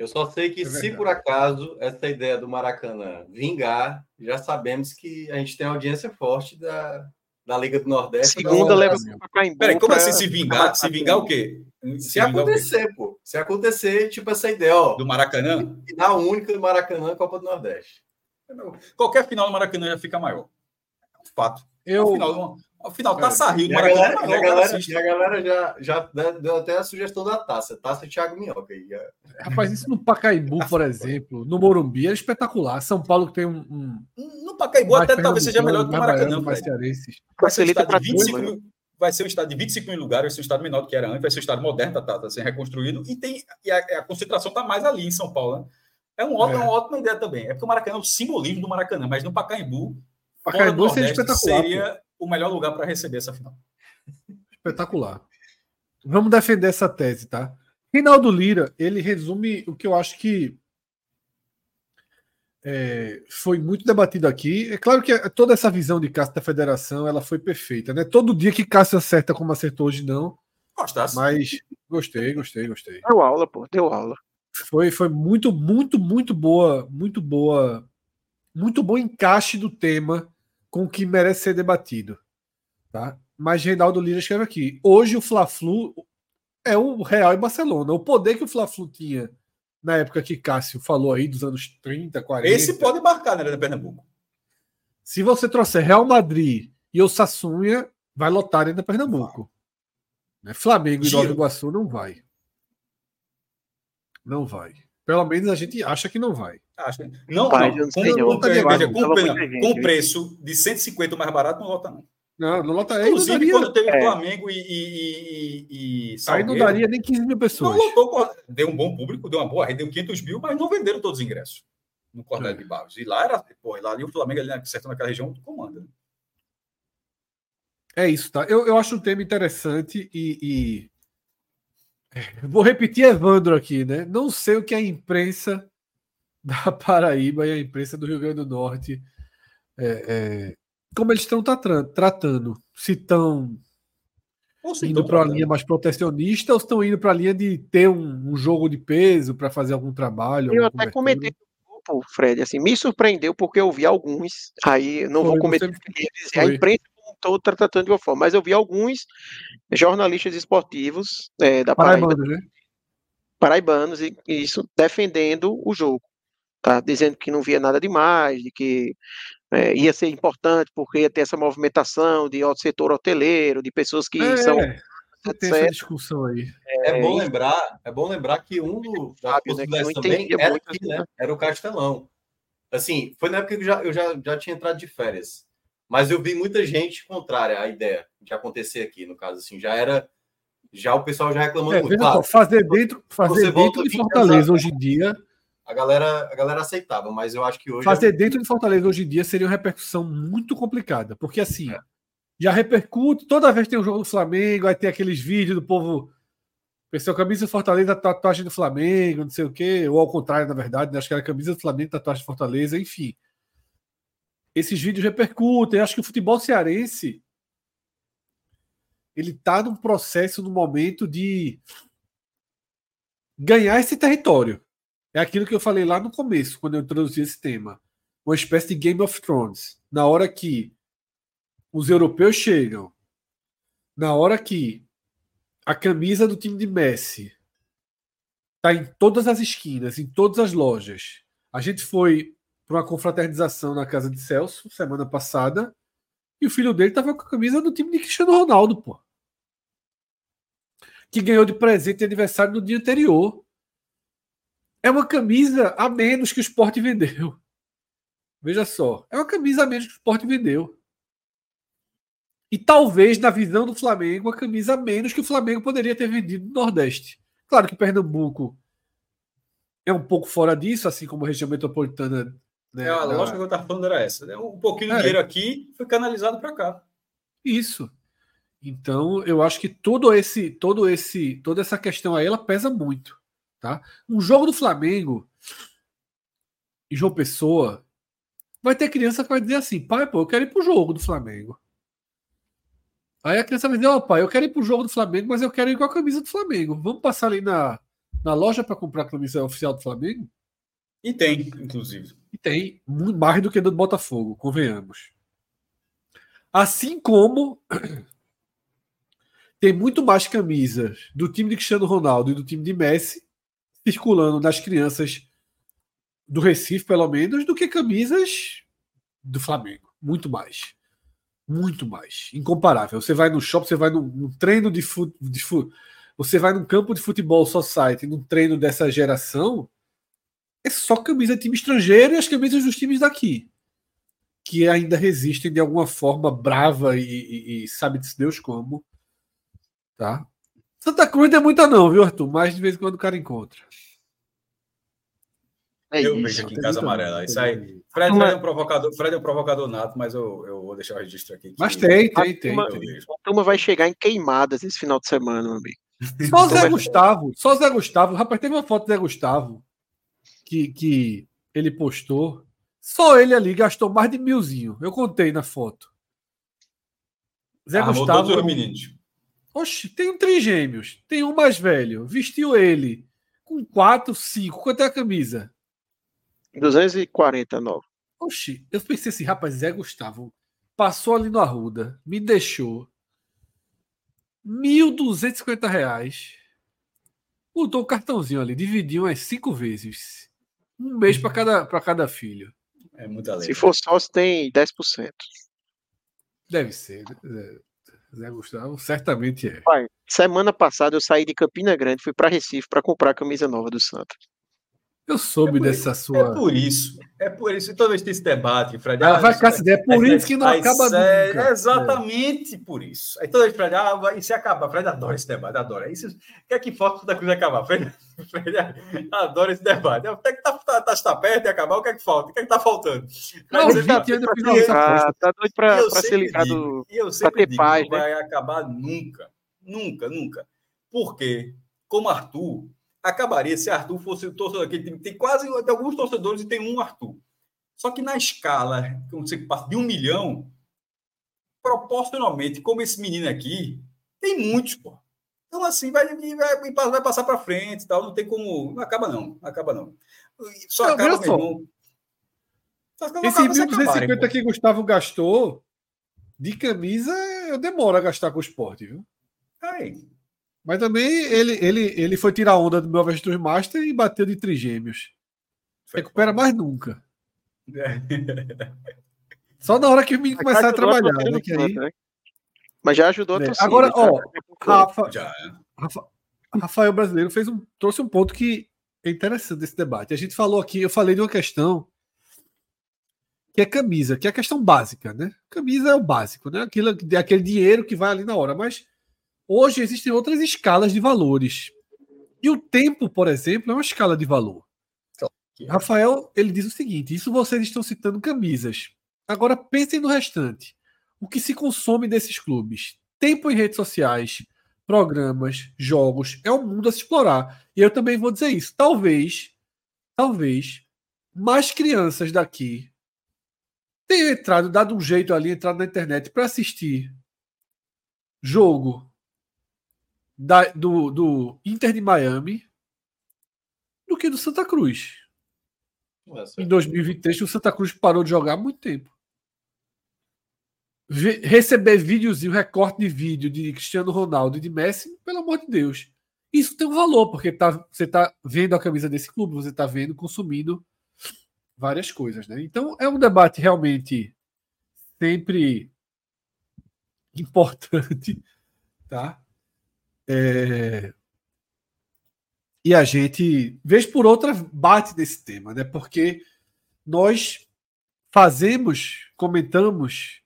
Eu só sei que, é se por acaso essa ideia do Maracanã vingar, já sabemos que a gente tem audiência forte da, da Liga do Nordeste. Segunda leva para Pacaembu. Peraí, como assim se vingar? Se vingar o quê? Se, se acontecer, pô. Se acontecer, tipo essa ideia, ó. Do Maracanã? Final única do Maracanã, Copa do Nordeste. Qualquer final do Maracanã já fica maior. É um fato. Eu... Final, Afinal, Taça Rio, e a galera, e a galera, e a galera já, já deu até a sugestão da taça. Taça Thiago Minhoca. Aí. Rapaz, isso no Pacaembu, por exemplo, no Morumbi é espetacular. São Paulo que tem um. um... No Pacaembu até talvez seja melhor do que o Maracanã. Vai ser, vai, ser um de 25 mil, vai ser um estado de 25 mil lugares, vai ser um estado menor do que era antes, vai ser um estado moderno, tá, tá, tá sendo reconstruído, e, tem, e a, a concentração está mais ali em São Paulo. Né? É, um, é. é uma ótima ideia também. É porque o Maracanã é o simbolismo do Maracanã, mas no Pacaembu, Pacaembu seria espetacular. Seria o melhor lugar para receber essa final. Espetacular. Vamos defender essa tese, tá? Reinaldo Lira, ele resume o que eu acho que é, foi muito debatido aqui. É claro que toda essa visão de Cássio da federação ela foi perfeita, né? Todo dia que Cássio acerta como acertou hoje, não. Gostasse. Mas gostei, gostei, gostei. Deu aula, pô, deu aula. Foi, foi muito, muito, muito boa, muito boa, muito bom encaixe do tema com o que merece ser debatido. Tá? Mas Reinaldo Lira escreve aqui: hoje o Fla-Flu é o Real e Barcelona. O poder que o Fla-Flu tinha na época que Cássio falou aí, dos anos 30, 40. Esse pode marcar na né, Pernambuco. Se você trouxer Real Madrid e o Sassunha, vai lotar ainda Pernambuco. Né? Flamengo Giro. e Nova Iguaçu não vai. Não vai. Pelo menos a gente acha que não vai. Acho. Não, Pai, não. Como, não, com, com preço de 150 mais barato, não lota, não. Não, não lota Inclusive, daria... quando teve é. Flamengo e, e, e, e Aí não daria nem 15 mil pessoas. Não lotou, deu um bom público, deu uma boa rede, deu 500 mil, mas não venderam todos os ingressos no Cordel é. de Barros. E lá era, pô, lá ali o Flamengo, ali certo naquela região, comanda. Né? É isso, tá? Eu, eu acho um tema interessante e, e... Vou repetir Evandro aqui, né? Não sei o que a imprensa da Paraíba e a imprensa do Rio Grande do Norte é, é, como eles estão tratando. Se estão indo para uma linha mais protecionista ou estão indo para a linha de ter um, um jogo de peso para fazer algum trabalho? Eu até comentei no grupo, Fred, assim, me surpreendeu porque eu vi alguns, aí não Foi, vou cometer a imprensa estou tratando de uma forma, mas eu vi alguns jornalistas esportivos é, da Paraíba, paraibanos, né? paraibanos e isso defendendo o jogo tá dizendo que não via nada demais, de que é, ia ser importante porque ia ter essa movimentação de outro setor hoteleiro, de pessoas que é, são. Tem essa discussão aí. É, é, bom lembrar, é bom lembrar que um dos né, possibilidades também era, aqui, né, era o Castelão. Assim, foi na época que eu já, eu já, já tinha entrado de férias. Mas eu vi muita gente contrária à ideia de acontecer aqui, no caso, assim, já era. Já o pessoal já reclamando é, muito. Claro, fazer dentro, fazer dentro de Fortaleza hoje em dia a galera, a galera aceitava, mas eu acho que hoje. Fazer é... dentro de Fortaleza hoje em dia seria uma repercussão muito complicada, porque assim, é. já repercute, toda vez que tem um jogo do Flamengo, aí tem aqueles vídeos do povo. Pessoal, camisa do Fortaleza, tatuagem do Flamengo, não sei o quê, ou ao contrário, na verdade, né? acho que era camisa do Flamengo, tatuagem do Fortaleza, enfim. Esses vídeos repercutem. Acho que o futebol cearense ele está num processo, no momento de ganhar esse território. É aquilo que eu falei lá no começo, quando eu introduzi esse tema. Uma espécie de Game of Thrones. Na hora que os europeus chegam, na hora que a camisa do time de Messi está em todas as esquinas, em todas as lojas. A gente foi para uma confraternização na casa de Celso semana passada e o filho dele estava com a camisa do time de Cristiano Ronaldo, pô. Que ganhou de presente de aniversário no dia anterior. É uma camisa a menos que o esporte vendeu. Veja só. É uma camisa a menos que o esporte vendeu. E talvez, na visão do Flamengo, uma camisa a menos que o Flamengo poderia ter vendido no Nordeste. Claro que Pernambuco é um pouco fora disso, assim como a região metropolitana. Né, é, a lógica que eu estava falando era essa. Né? Um pouquinho de é. dinheiro aqui foi canalizado para cá. Isso. Então, eu acho que todo esse, todo esse, toda essa questão aí, ela pesa muito. Tá? Um jogo do Flamengo e João Pessoa vai ter criança que vai dizer assim: pai, pô, eu quero ir pro jogo do Flamengo. Aí a criança vai dizer: ó, oh, pai, eu quero ir pro jogo do Flamengo, mas eu quero ir com a camisa do Flamengo. Vamos passar ali na, na loja para comprar a camisa oficial do Flamengo? E tem, inclusive. E tem, mais do que do Botafogo, convenhamos. Assim como tem muito mais camisas do time de Cristiano Ronaldo e do time de Messi circulando nas crianças do Recife, pelo menos, do que camisas do Flamengo. Muito mais. Muito mais. Incomparável. Você vai no shopping, você vai num, treino de futebol. Você vai num campo de futebol society, num treino dessa geração, é só camisa de time estrangeiro e as camisas dos times daqui. Que ainda resistem de alguma forma brava e, e, e sabe-se Deus como Tá? Santa Cruz não é muita, não, viu, Arthur? Mas de vez em quando o cara encontra. É eu isso, vejo aqui em Casa Amarela. Isso aí. Fred, Fred, é um provocador, Fred é um provocador nato, mas eu, eu vou deixar o registro aqui. Mas tem, tem, tem. A turma vai chegar em queimadas esse final de semana, meu amigo. Só o Zé Gustavo, só o Zé Gustavo. Rapaz, teve uma foto do Zé Gustavo que, que ele postou. Só ele ali gastou mais de milzinho. Eu contei na foto. Zé Armou Gustavo. Todos os meninos. Oxe, tem um trigêmeos, tem um mais velho, vestiu ele com 4, 5. Quanto é a camisa? 249. Oxi, eu pensei assim, rapaz, Zé Gustavo passou ali no Arruda, me deixou 1.250 reais. Botou o cartãozinho ali, dividiu umas cinco vezes. Um mês para cada, cada filho. É muita lei. Se for sócio, tem 10%. Deve ser. Né? Zé Gustavo, certamente é. Pai, semana passada eu saí de Campina Grande, fui para Recife para comprar a camisa nova do Santa. Eu soube é dessa isso, sua. É por isso. É por isso. Toda vez que tem esse debate, Fred. Ah, vai ficar é, é por isso que não acaba sério, nunca. É exatamente é. por isso. Aí toda vez Fred, ah, vai, e se acabar? Fred adora esse debate, adora. Isso, quer que falta da coisa acabar? Fred, Fred adora esse debate. Até que tá, tá, tá, tá perto de acabar, o que é que falta? O que é que tá faltando? Não, Fred, 20 tá, anos tá, tá doido para ser ligado. E eu sempre digo, paz, não né? vai acabar nunca. Nunca, nunca. Porque, como Arthur, acabaria se Arthur fosse o torcedor daquele time. Tem quase tem alguns torcedores e tem um Arthur. Só que na escala, quando você passa de um milhão, proporcionalmente, como esse menino aqui, tem muitos, pô. Então, assim, vai, vai, vai passar para frente tal. Não tem como. Não acaba, não. Acaba, não. Só não, acaba, meu irmão. Esse 1.250 que Gustavo gastou de camisa, eu demoro a gastar com o esporte, viu? Aí. Mas também ele, ele, ele foi tirar onda do meu Avestruz Master e bateu de trigêmeos. Recupera mais nunca. É. Só na hora que o menino começar a trabalhar, né? Que aí... Né? Mas já ajudou a é. torcida. Agora, ó, Rafa, já. Rafa, Rafael Brasileiro fez um, trouxe um ponto que é interessante desse debate. A gente falou aqui, eu falei de uma questão que é camisa, que é a questão básica, né? Camisa é o básico, né? Aquilo, aquele dinheiro que vai ali na hora, mas Hoje existem outras escalas de valores. E o tempo, por exemplo, é uma escala de valor. Rafael, ele diz o seguinte: isso vocês estão citando camisas. Agora pensem no restante. O que se consome desses clubes? Tempo em redes sociais, programas, jogos, é um mundo a se explorar. E eu também vou dizer isso. Talvez, talvez, mais crianças daqui tenham entrado, dado um jeito ali, entrado na internet para assistir jogo da, do, do Inter de Miami do que do Santa Cruz. em 2023, o Santa Cruz parou de jogar há muito tempo. receber vídeos e o recorte de vídeo de Cristiano Ronaldo e de Messi, pelo amor de Deus. Isso tem um valor, porque tá, você está vendo a camisa desse clube, você está vendo, consumindo várias coisas. Né? Então é um debate realmente sempre importante. Tá? É... E a gente, vez por outra, bate nesse tema, né? Porque nós fazemos, comentamos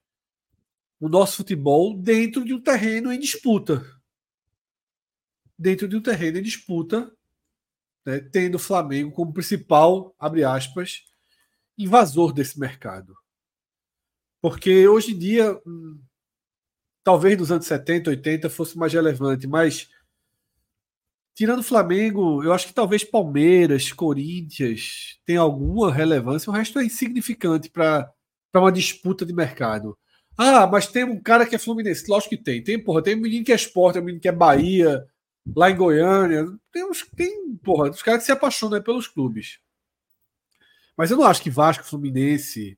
o nosso futebol dentro de um terreno em disputa. Dentro de um terreno em disputa, né? tendo o Flamengo como principal, abre aspas, invasor desse mercado. Porque hoje em dia, hum, talvez nos anos 70, 80 fosse mais relevante, mas tirando o Flamengo, eu acho que talvez Palmeiras, Corinthians tem alguma relevância, o resto é insignificante para uma disputa de mercado. Ah, mas tem um cara que é Fluminense, lógico que tem. Tem, porra, tem um menino que é esporte, um menino que é Bahia, lá em Goiânia. Tem, uns, tem porra, os caras que se apaixonam pelos clubes. Mas eu não acho que Vasco, Fluminense,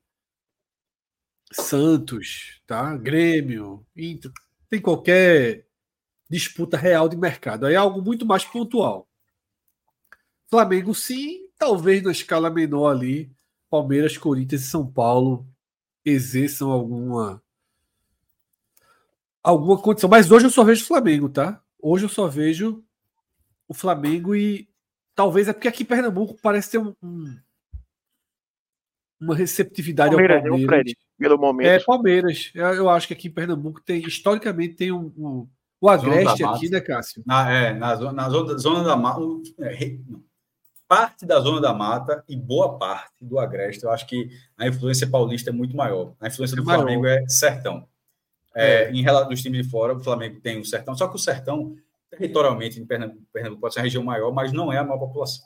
Santos, tá? Grêmio, Inter, tem qualquer disputa real de mercado. Aí é algo muito mais pontual. Flamengo, sim, talvez na escala menor ali, Palmeiras, Corinthians e São Paulo exerçam alguma alguma condição. Mas hoje eu só vejo o Flamengo, tá? Hoje eu só vejo o Flamengo e talvez é porque aqui em Pernambuco parece ter um, um uma receptividade Palmeiras, ao Palmeiras. Pelo momento. É, Palmeiras. Eu, eu, acho que aqui em Pernambuco tem, historicamente, tem um, um o Agreste aqui, né, Cássio? Na, é, na, zona, na zona, zona da mata. É, parte da zona da mata e boa parte do Agreste, eu acho que a influência paulista é muito maior. A influência é do maior. Flamengo é sertão. É, é. Em relação dos times de fora, o Flamengo tem o sertão, só que o sertão, territorialmente, em Pernambuco, Pernambuco pode ser a região maior, mas não é a maior população.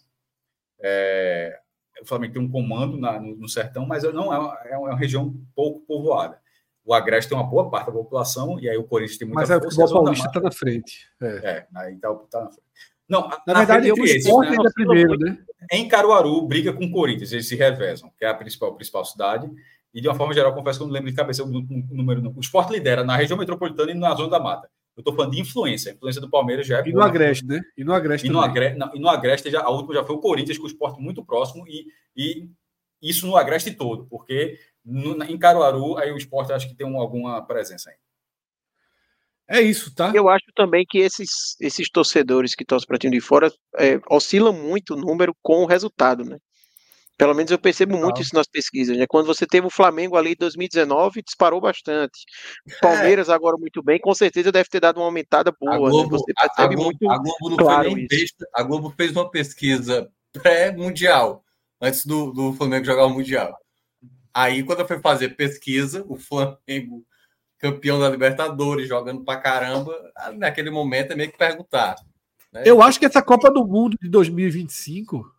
É, o Flamengo tem um comando na, no, no, sertão, mas não é, é uma região pouco povoada. O Agreste tem uma boa parte da população, e aí o Corinthians tem muita Mas é, o futebol paulista está na frente. É, é aí está tá na frente. Não, na, na verdade, o esporte né? é primeiro, né? Em Caruaru, briga com o Corinthians, eles se revezam, que é a principal, principal cidade. E de uma forma geral, confesso que eu não lembro de cabeça o número. Não. O esporte lidera na região metropolitana e na zona da mata. Eu estou falando de influência. A influência do Palmeiras já é. E no Agreste, né? E no Agreste. E no Agreste, não, e no Agreste já, a última já foi o Corinthians, com o esporte muito próximo, e, e isso no Agreste todo, porque no, em Caruaru, aí o esporte acho que tem um, alguma presença aí. É isso, tá? Eu acho também que esses, esses torcedores que torcem para time de fora é, oscilam muito o número com o resultado, né? Pelo menos eu percebo Legal. muito isso nas pesquisas, né? Quando você teve o Flamengo ali em 2019, disparou bastante. Palmeiras é. agora muito bem, com certeza deve ter dado uma aumentada boa. A né? Globo, né? a, a, Globo, a Globo não claro foi nem A Globo fez uma pesquisa pré-mundial, antes do, do Flamengo jogar o Mundial. Aí, quando eu fui fazer pesquisa, o Flamengo campeão da Libertadores, jogando pra caramba, naquele momento é meio que perguntar. Né? Eu acho que essa Copa do Mundo de 2025,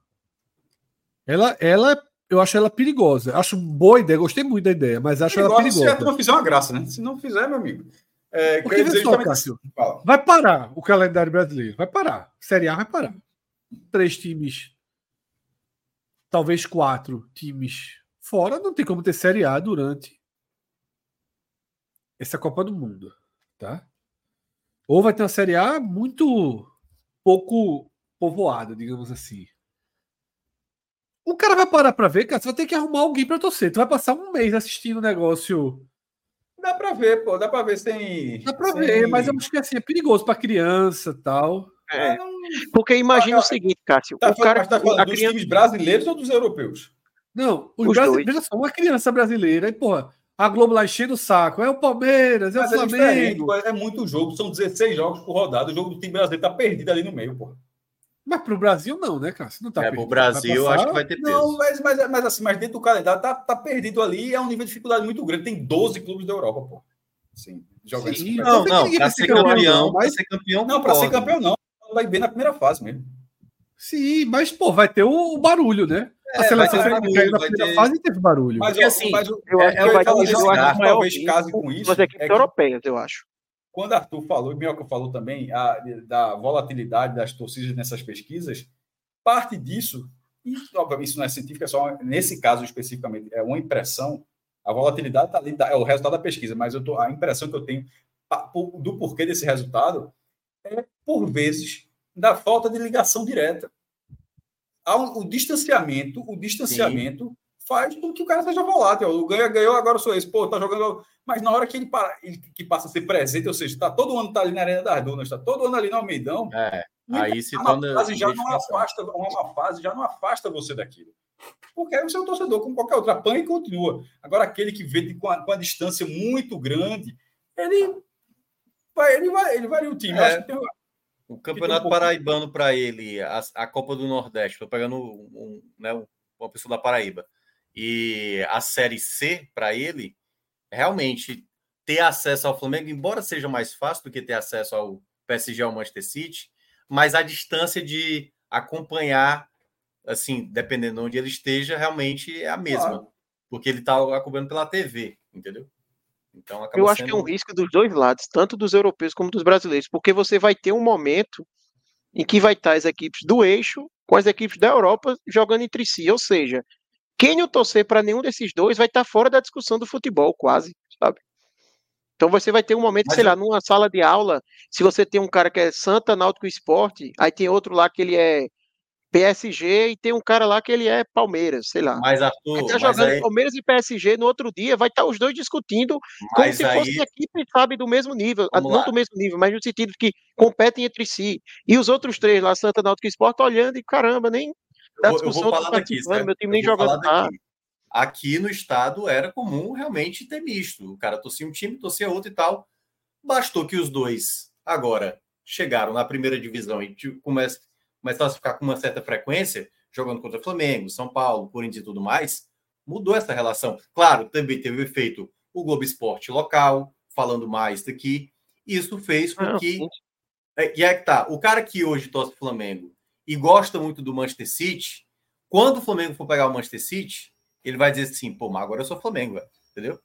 ela, ela, eu acho ela perigosa. Acho boa ideia, gostei muito da ideia, mas acho perigosa ela perigosa. Se a turma fizer uma graça, né? Se não fizer, meu amigo. É, Porque, dizer, só, Cássio, vai parar o calendário brasileiro, vai parar. Série A vai parar. Três times, talvez quatro times fora, não tem como ter Série A durante essa Copa do Mundo, tá? Ou vai ter uma Série A muito pouco povoada, digamos assim. O cara vai parar para ver, cara, você vai ter que arrumar alguém para torcer. Tu vai passar um mês assistindo o negócio. Dá para ver, pô, dá para ver sem. Dá para sem... ver, mas eu acho que assim, é perigoso para criança tal. É. Porque imagina ah, o seguinte, Cássio. Tá o cara tá falando dos criança... times brasileiros ou dos europeus? Não, os, os brasileiros, veja só, uma criança brasileira, e porra, a Globo lá enchendo o saco. É o Palmeiras, é Mas o é Flamengo. É, é, muito jogo, são 16 jogos por rodada. O jogo do time brasileiro tá perdido ali no meio, porra. Mas pro Brasil não, né, Cássio? Não tá é, perdido. pro Brasil acho que vai ter peso. Não, mas, mas, mas, assim, mas dentro do calendário tá, tá perdido ali, é um nível de dificuldade muito grande. Tem 12 clubes da Europa, pô. Sim, jogando Sim, Não, não, pra ser campeão, mas... ser campeão. Não, pra ser campeão não. Vai bem na primeira fase mesmo. Sim, mas, pô, vai ter o barulho, né? a é, seleção feminina caiu na primeira ter... fase e teve barulho. Mas, Porque, assim, mas, eu é, acho que vai ter jogar talvez case com isso. Mas equipes é que, europeias, eu acho. Quando Arthur falou, e Mioca falou também, a, da volatilidade das torcidas nessas pesquisas, parte disso, e obviamente isso não é científico, é só, nesse caso especificamente, é uma impressão, a volatilidade está ali, é o resultado da pesquisa, mas eu tô, a impressão que eu tenho do porquê desse resultado é, por vezes, da falta de ligação direta o distanciamento, o distanciamento Sim. Faz com que o cara seja volátil. O ganha ganhou, agora sou esse. Pô, tá jogando. Mas na hora que ele, para, ele que passa a ser presente, ou seja, tá todo ano tá ali na Arena das Dunas, tá todo ano ali no Almeidão. É, aí se torna. Fase já não afasta, uma fase já não afasta você daquilo. Porque aí você é um torcedor, como qualquer outro, apanha e continua. Agora, aquele que vê com a, com a distância muito grande, ele vai, ele vai, ele vai o time. É. Tem, o Campeonato um Paraibano para ele, a, a, Copa do Nordeste, estou pegando um, um, né, uma pessoa da Paraíba, e a Série C para ele, realmente ter acesso ao Flamengo, embora seja mais fácil do que ter acesso ao PSG ou Manchester City, mas a distância de acompanhar, assim, dependendo de onde ele esteja, realmente é a mesma, claro. porque ele está acompanhando pela TV, entendeu? Então, eu acho sendo... que é um risco dos dois lados, tanto dos europeus como dos brasileiros, porque você vai ter um momento em que vai estar as equipes do eixo com as equipes da Europa jogando entre si, ou seja, quem não torcer para nenhum desses dois vai estar tá fora da discussão do futebol, quase, sabe? Então você vai ter um momento, Mas sei eu... lá, numa sala de aula, se você tem um cara que é Santa Náutico Esporte, aí tem outro lá que ele é PSG e tem um cara lá que ele é Palmeiras, sei lá. Mas Arthur, tá jogando aí... Palmeiras e PSG no outro dia, vai estar tá os dois discutindo como mas se aí... fossem equipes, sabe, do mesmo nível, Vamos não lá. do mesmo nível, mas no sentido que competem entre si. E os outros três lá, Santa Náutico Esporte, olhando e caramba, nem discussão eu vou falar daqui, meu time nem nada. Aqui no estado era comum realmente ter misto. O cara torcia um time, torcia outro e tal. Bastou que os dois agora chegaram na primeira divisão e começaram a ficar com uma certa frequência, jogando contra Flamengo, São Paulo, Corinthians e tudo mais, mudou essa relação. Claro, também teve o efeito o Globo Esporte local, falando mais daqui. Isso fez com que. É, e é que tá. O cara que hoje torce Flamengo e gosta muito do Manchester City, quando o Flamengo for pegar o Manchester City, ele vai dizer assim, pô, mas agora eu sou Flamengo, velho. entendeu?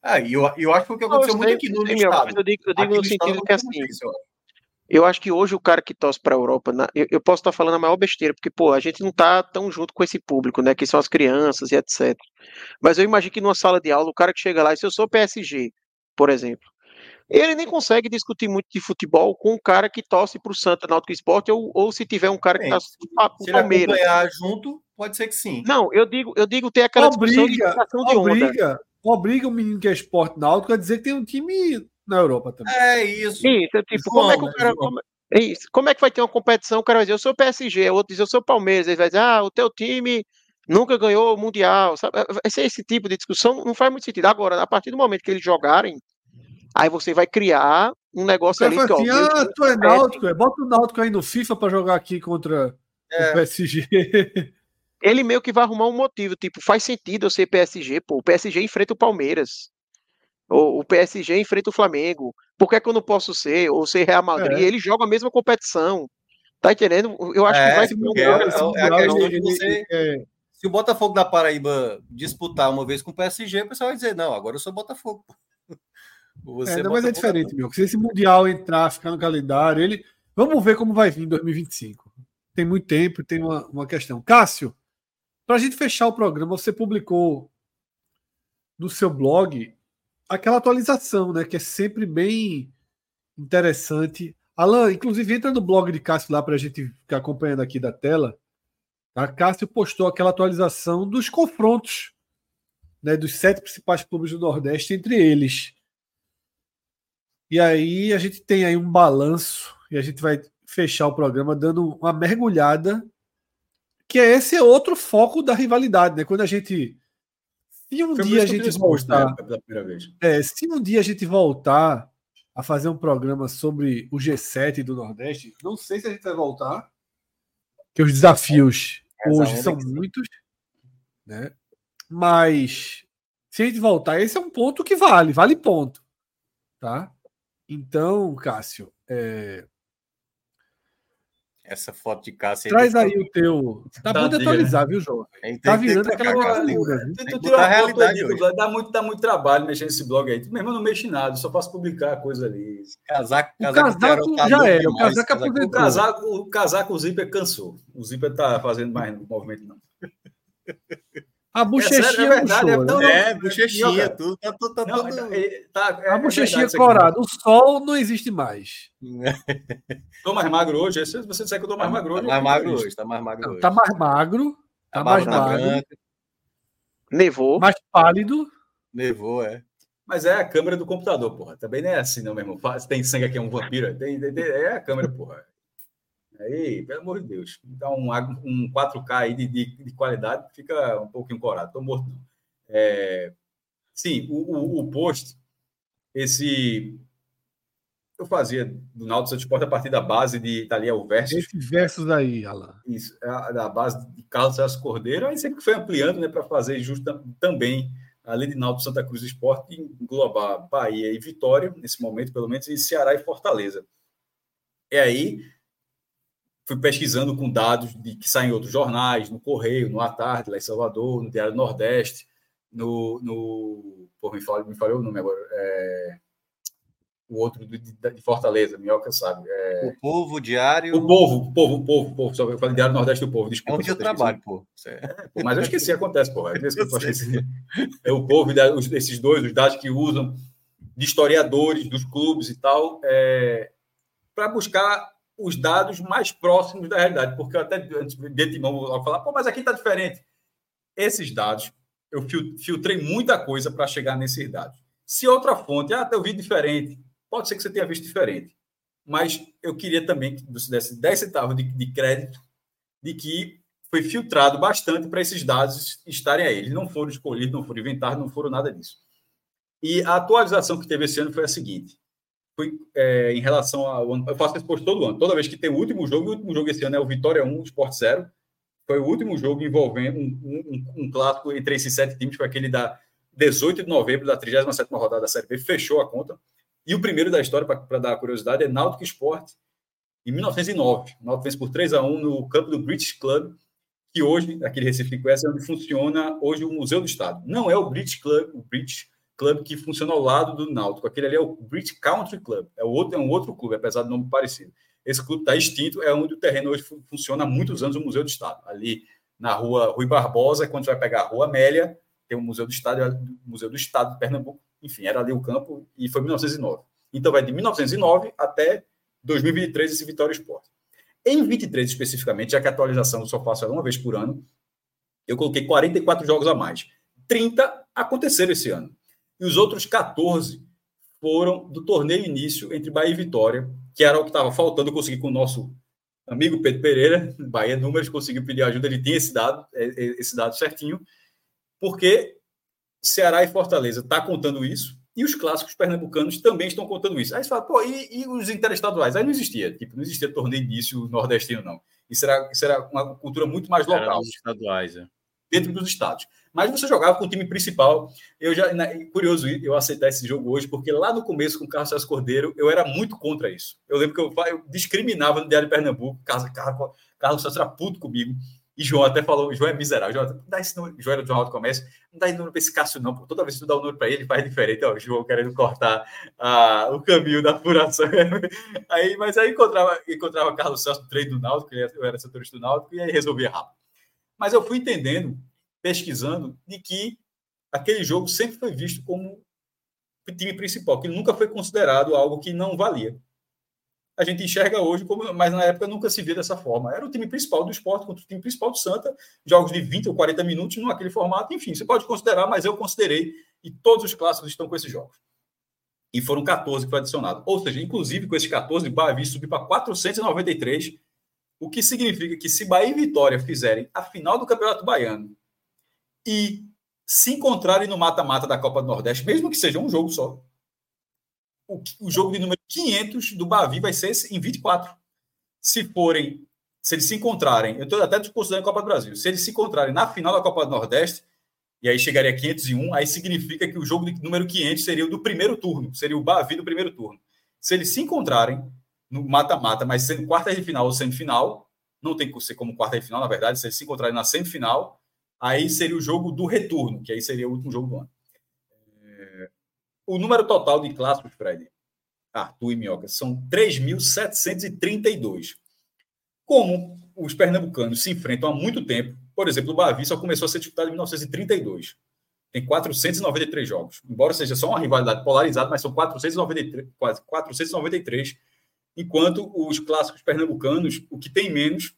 Ah, e eu, eu acho que foi o que aconteceu muito aqui no, estado. Eu digo, eu digo no sentido que assim, isso, eu acho que hoje o cara que torce para a Europa, eu, eu, posso estar falando a maior besteira, porque, pô, a gente não tá tão junto com esse público, né, que são as crianças e etc. Mas eu imagino que numa sala de aula, o cara que chega lá, e se eu sou PSG, por exemplo, ele nem consegue discutir muito de futebol com um cara que torce para o Santa Náutico Esporte ou, ou se tiver um cara que está para o Palmeiras. Se acompanhar junto, pode ser que sim. Não, eu digo, eu digo ter aquela obriga, discussão de, de obriga, obriga o menino que é esporte náutico a dizer que tem um time na Europa também. É isso. Isso, tipo, como é que o cara. Como, é isso. Como é que vai ter uma competição? O cara vai dizer, eu sou PSG, o outro diz, eu sou Palmeiras. Ele vai dizer, ah, o teu time nunca ganhou o Mundial. Sabe? Esse, esse tipo de discussão não faz muito sentido. Agora, a partir do momento que eles jogarem, aí você vai criar um negócio ali. Que, assim, ah, tu é náutico, é, bota o náutico aí no FIFA para jogar aqui contra é. o PSG. Ele meio que vai arrumar um motivo, tipo, faz sentido eu ser PSG, pô. O PSG enfrenta o Palmeiras. O, o PSG enfrenta o Flamengo. Por que, é que eu não posso ser? Ou ser Real Madrid? É. Ele joga a mesma competição. Tá entendendo? Eu acho é, que vai ser um é, Se o Botafogo da Paraíba disputar uma vez com o PSG, o pessoal vai dizer: não, agora eu sou Botafogo. Você é, mas é diferente, meu. Se esse Mundial entrar, ficar no calendário, ele. Vamos ver como vai vir em 2025. Tem muito tempo, tem uma, uma questão. Cássio, para a gente fechar o programa, você publicou no seu blog aquela atualização, né? Que é sempre bem interessante. Alan, inclusive, entra no blog de Cássio lá para a gente ficar acompanhando aqui da tela. A tá? Cássio postou aquela atualização dos confrontos né, dos sete principais clubes do Nordeste entre eles. E aí a gente tem aí um balanço e a gente vai fechar o programa dando uma mergulhada, que é esse outro foco da rivalidade, né? Quando a gente se um Foi dia a gente voltar. É, se um dia a gente voltar a fazer um programa sobre o G7 do Nordeste, não sei se a gente vai voltar, que os desafios é, hoje são muitos, né? Mas se a gente voltar, esse é um ponto que vale, vale ponto, tá? Então, Cássio, é, essa foto de Cássio. Traz aí o teu. Tá muito atualizar, viu, João? Tá virando aquela loucura. Tu tira a realidade dá muito, dá muito trabalho mexer nesse blog aí. Tu mesmo não mexe nada, só faço publicar coisa ali. Casaco, casaco, o casaco já era. O casaco aposentou. O casaco, o casaco, o zíper cansou. O zíper tá fazendo mais movimento, não. A bochechinha é, verdade, é, não, é, bochechinha, tudo, tá, tá, não, tudo... Tá, é, a bochechinha colorada, o sol não existe mais. tô mais magro hoje, você disser que eu tô mais magro hoje. Tá mais magro hoje, tá mais magro hoje. Tá mais magro, tá mais magro. Nevou. Mais pálido. Nevou, é. Mas é a câmera do computador, porra. Também não é assim, não, meu irmão. Tem sangue aqui, é um vampiro. Tem, tem, tem, é a câmera, porra. Aí, pelo amor de Deus, dá um, um 4K aí de, de, de qualidade, fica um pouquinho corado. Estou morto, não. É, sim, o, o, o, post, esse. Eu fazia do Náutico Esporte a partir da base de Italiano Versus. Esse versus aí, Alan. Isso, a, da base de Carlos Celso Cordeiro, aí sempre foi ampliando né, para fazer justo também, além de Náutico Santa Cruz Esporte, englobar Bahia e Vitória, nesse momento, pelo menos, e Ceará e Fortaleza. E aí fui pesquisando com dados de que saem em outros jornais, no Correio, no A Tarde, lá em Salvador, no Diário Nordeste, no. no pô, me, falou, me o nome agora. É, o outro de, de Fortaleza, Minhoca sabe. É... O Povo, Diário. O Povo, o Povo, o Povo, o Povo. Só eu falei Diário Nordeste do Povo, desculpa. É um dia de trabalho, pô. É, mas eu esqueci, acontece, pô. É o Povo, esses dois, os dados que usam de historiadores dos clubes e tal, é, para buscar os dados mais próximos da realidade. Porque eu até antes de antemão vou falar, pô, mas aqui está diferente. Esses dados, eu filtrei muita coisa para chegar nesses dados. Se outra fonte, ah, eu vi diferente Pode ser que você tenha visto diferente, mas eu queria também que você desse 10 centavos de, de crédito de que foi filtrado bastante para esses dados estarem aí. Eles não foram escolhidos, não foram inventados, não foram nada disso. E a atualização que teve esse ano foi a seguinte: foi é, em relação ao ano. Eu faço esse todo ano. Toda vez que tem o último jogo, o último jogo esse ano é o Vitória 1, Sport 0. Foi o último jogo envolvendo um, um, um clássico entre esses sete times, foi aquele da 18 de novembro da 37 rodada da Série B, fechou a conta. E o primeiro da história, para dar curiosidade, é Náutico Sport, em 1909. O Náutico vence por 3 a 1 no campo do British Club, que hoje, aquele Recife que conhece, é onde funciona hoje o Museu do Estado. Não é o British Club, o British Club que funciona ao lado do Náutico. Aquele ali é o British Country Club. É, outro, é um outro clube, apesar do nome parecido. Esse clube está extinto, é onde o terreno hoje funciona há muitos anos o Museu do Estado. Ali na rua Rui Barbosa, quando você vai pegar a rua Amélia, tem o Museu do Estado, é o Museu do Estado de Pernambuco, enfim, era ali o campo e foi 1909. Então vai de 1909 até 2023 esse Vitória Esporte. Em 23 especificamente, já que a atualização só faço uma vez por ano, eu coloquei 44 jogos a mais. 30 aconteceram esse ano. E os outros 14 foram do torneio início entre Bahia e Vitória, que era o que estava faltando. Eu consegui com o nosso amigo Pedro Pereira, Bahia Números, conseguiu pedir ajuda, ele tinha esse dado, é, é, esse dado certinho, porque Ceará e Fortaleza está contando isso, e os clássicos pernambucanos também estão contando isso. Aí você fala, pô, e, e os interestaduais? Aí não existia, tipo, não existia torneio início nordestino, não. Isso era, isso era uma cultura muito mais local. Era estaduais, é. Dentro dos estados. Mas você jogava com o time principal. Eu já, curioso eu aceitar esse jogo hoje, porque lá no começo, com o Carlos César Cordeiro, eu era muito contra isso. Eu lembro que eu, eu discriminava no Diário de Pernambuco, Carlos, Carlos, Carlos César era puto comigo. E João até falou, João é miserável. João, não dá esse número, João era do Jornal do Comércio, não dá esse número para esse Cássio, não. Toda vez que tu dá o um para ele, faz diferente. Ó, João querendo cortar ah, o caminho da furação. aí, mas aí encontrava, encontrava Carlos Celso no treino do Náutico, eu era setorista do Náutico, e aí resolvia rápido. Mas eu fui entendendo, pesquisando, de que aquele jogo sempre foi visto como o time principal, que nunca foi considerado algo que não valia a gente enxerga hoje, como, mas na época nunca se via dessa forma. Era o time principal do esporte contra o time principal do Santa, jogos de 20 ou 40 minutos naquele formato, enfim, você pode considerar, mas eu considerei, e todos os clássicos estão com esses jogos. E foram 14 que foi adicionado. Ou seja, inclusive com esses 14, Bahia subiu para 493, o que significa que se Bahia e Vitória fizerem a final do Campeonato Baiano e se encontrarem no mata-mata da Copa do Nordeste, mesmo que seja um jogo só, o, o jogo de número 500 do Bavi vai ser em 24. Se forem, se eles se encontrarem, eu estou até considerando a Copa do Brasil, se eles se encontrarem na final da Copa do Nordeste, e aí chegaria a 501, aí significa que o jogo de número 500 seria o do primeiro turno, seria o Bavi do primeiro turno. Se eles se encontrarem no mata-mata, mas sendo quarta de final ou semifinal, não tem que ser como quarta de final, na verdade, se eles se encontrarem na semifinal, aí seria o jogo do retorno, que aí seria o último jogo do ano. É... O número total de clássicos, Fred, Arthur e Minhoca, são 3.732. Como os pernambucanos se enfrentam há muito tempo, por exemplo, o Bavi só começou a ser disputado em 1932. Tem 493 jogos. Embora seja só uma rivalidade polarizada, mas são 493, quase 493, enquanto os clássicos pernambucanos, o que tem menos,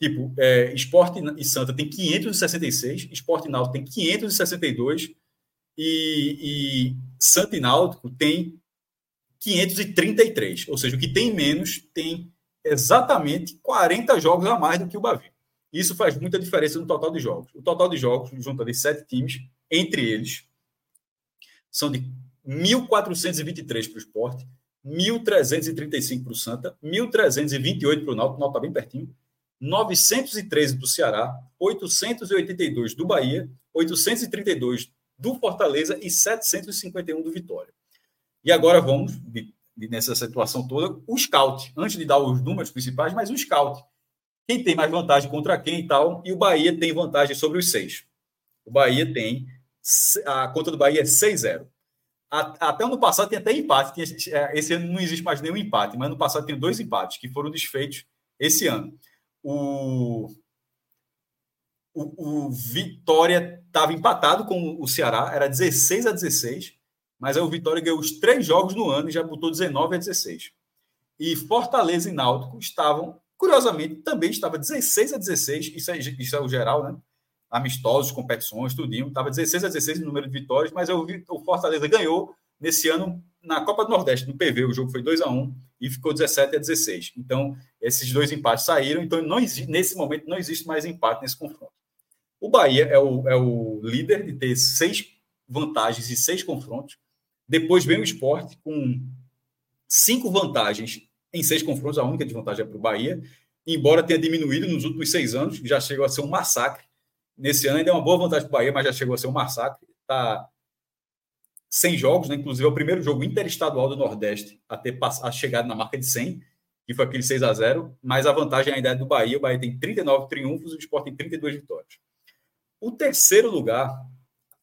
tipo, é, Esporte e Santa tem 566, Esporte e Náutico tem 562 e, e Santa e Náutico tem 533. Ou seja, o que tem menos tem exatamente 40 jogos a mais do que o Bavi. Isso faz muita diferença no total de jogos. O total de jogos, junto de sete times, entre eles, são de 1.423 para o esporte, 1.335 para o Santa, 1.328 para o Náutico, o Náutico está bem pertinho, 913 do Ceará, 882 do Bahia, 832 do Fortaleza e 751 do Vitória. E agora vamos, nessa situação toda, o scout. Antes de dar os números principais, mas o scout. Quem tem mais vantagem contra quem e tal. E o Bahia tem vantagem sobre os seis. O Bahia tem. A conta do Bahia é 6-0. Até ano passado tinha até empate. É, esse ano não existe mais nenhum empate, mas no passado tem dois empates que foram desfeitos esse ano. O, o, o Vitória estava empatado com o Ceará, era 16 a 16, mas aí o Vitória ganhou os três jogos no ano e já botou 19 a 16. E Fortaleza e Náutico estavam, curiosamente, também estava 16 a 16, isso é, isso é o geral, né? Amistosos, competições, tudinho. Estava 16 a 16 no número de vitórias, mas eu vi, o Fortaleza ganhou nesse ano na Copa do Nordeste, no PV. O jogo foi 2 a 1 e ficou 17 a 16. Então, esses dois empates saíram. Então, não existe, nesse momento, não existe mais empate nesse confronto. O Bahia é o, é o líder de ter seis vantagens e seis confrontos. Depois vem o esporte com cinco vantagens em seis confrontos. A única desvantagem é para o Bahia. Embora tenha diminuído nos últimos seis anos, já chegou a ser um massacre Nesse ano ainda é uma boa vantagem para o Bahia, mas já chegou a ser um massacre. Está sem jogos, né? inclusive é o primeiro jogo interestadual do Nordeste a ter a chegado na marca de 100, que foi aquele 6 a 0 mas a vantagem ainda é do Bahia. O Bahia tem 39 triunfos e o Sport tem 32 vitórias. O terceiro lugar,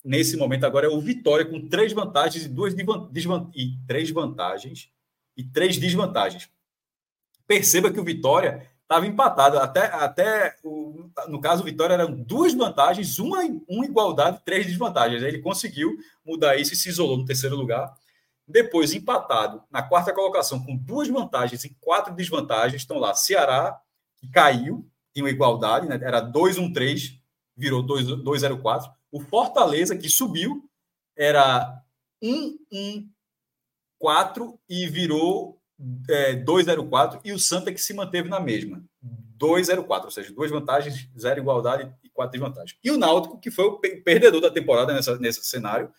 nesse momento agora, é o Vitória, com três vantagens e duas e três vantagens e três desvantagens. Perceba que o Vitória estava empatado. Até, até o, no caso, o Vitória eram duas vantagens, uma, uma igualdade, três desvantagens. Ele conseguiu mudar isso e se isolou no terceiro lugar. Depois, empatado na quarta colocação, com duas vantagens e quatro desvantagens, estão lá Ceará, que caiu, tinha uma igualdade, né? era 2-1-3, virou 2-0-4. O Fortaleza, que subiu, era 1-1-4 e virou é, 2,04 e o Santa que se manteve na mesma, 2,04, ou seja, duas vantagens, zero igualdade e quatro desvantagens. E o Náutico, que foi o perdedor da temporada nessa, nesse cenário,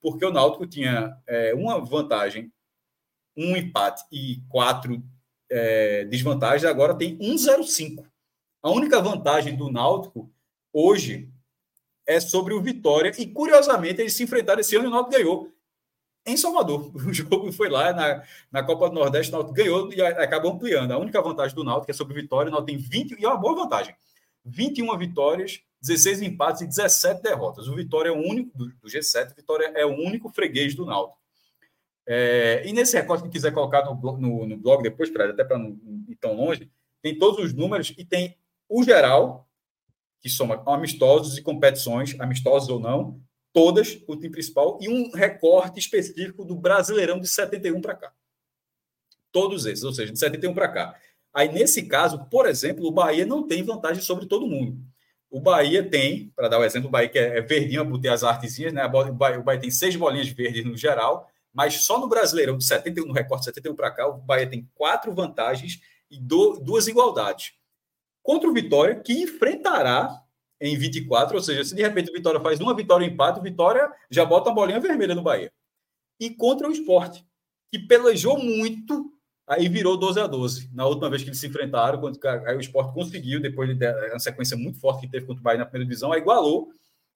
porque o Náutico tinha é, uma vantagem, um empate e quatro é, desvantagens, agora tem 1,05. A única vantagem do Náutico hoje é sobre o Vitória, e curiosamente eles se enfrentaram esse ano e o Náutico ganhou em Salvador. O jogo foi lá na, na Copa do Nordeste, o Náutico ganhou e acabou ampliando. A única vantagem do Náutico é sobre vitória, o Náutico tem 20, e é uma boa vantagem. 21 vitórias, 16 empates e 17 derrotas. O Vitória é o único, do, do G7, o Vitória é o único freguês do Náutico. É, e nesse recorte que quiser colocar no, no, no blog depois, para até para não ir tão longe, tem todos os números e tem o geral, que soma amistosos e competições, amistosos ou não, todas, o time principal, e um recorte específico do Brasileirão de 71 para cá. Todos esses, ou seja, de 71 para cá. Aí, nesse caso, por exemplo, o Bahia não tem vantagem sobre todo mundo. O Bahia tem, para dar o um exemplo, o Bahia que é, é verdinho, eu botei as artezinhas, né? O Bahia, o Bahia tem seis bolinhas verdes no geral, mas só no Brasileirão, de 71, no recorte de 71 para cá, o Bahia tem quatro vantagens e do, duas igualdades. Contra o Vitória, que enfrentará em 24, ou seja, se de repente o Vitória faz uma vitória e empate, o Vitória já bota a bolinha vermelha no Bahia. E contra o esporte, que pelejou muito, aí virou 12 a 12. Na última vez que eles se enfrentaram, quando aí o esporte conseguiu, depois de uma sequência muito forte que teve contra o Bahia na primeira divisão, aí igualou,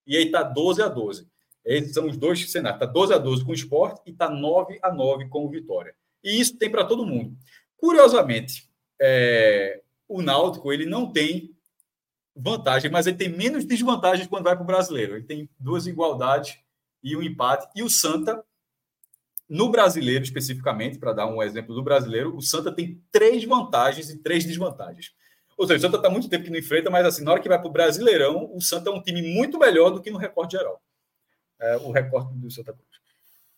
e aí está 12 a 12. Esses são os dois cenários. Está 12 a 12 com o esporte e está 9 a 9 com o Vitória. E isso tem para todo mundo. Curiosamente, é, o Náutico ele não tem vantagem, mas ele tem menos desvantagens quando vai para o brasileiro. Ele tem duas igualdades e um empate. E o Santa, no brasileiro especificamente, para dar um exemplo do brasileiro, o Santa tem três vantagens e três desvantagens. Ou seja, o Santa está muito tempo que não enfrenta, mas assim, na hora que vai para o Brasileirão, o Santa é um time muito melhor do que no recorte geral. É, o recorte do Santa Cruz.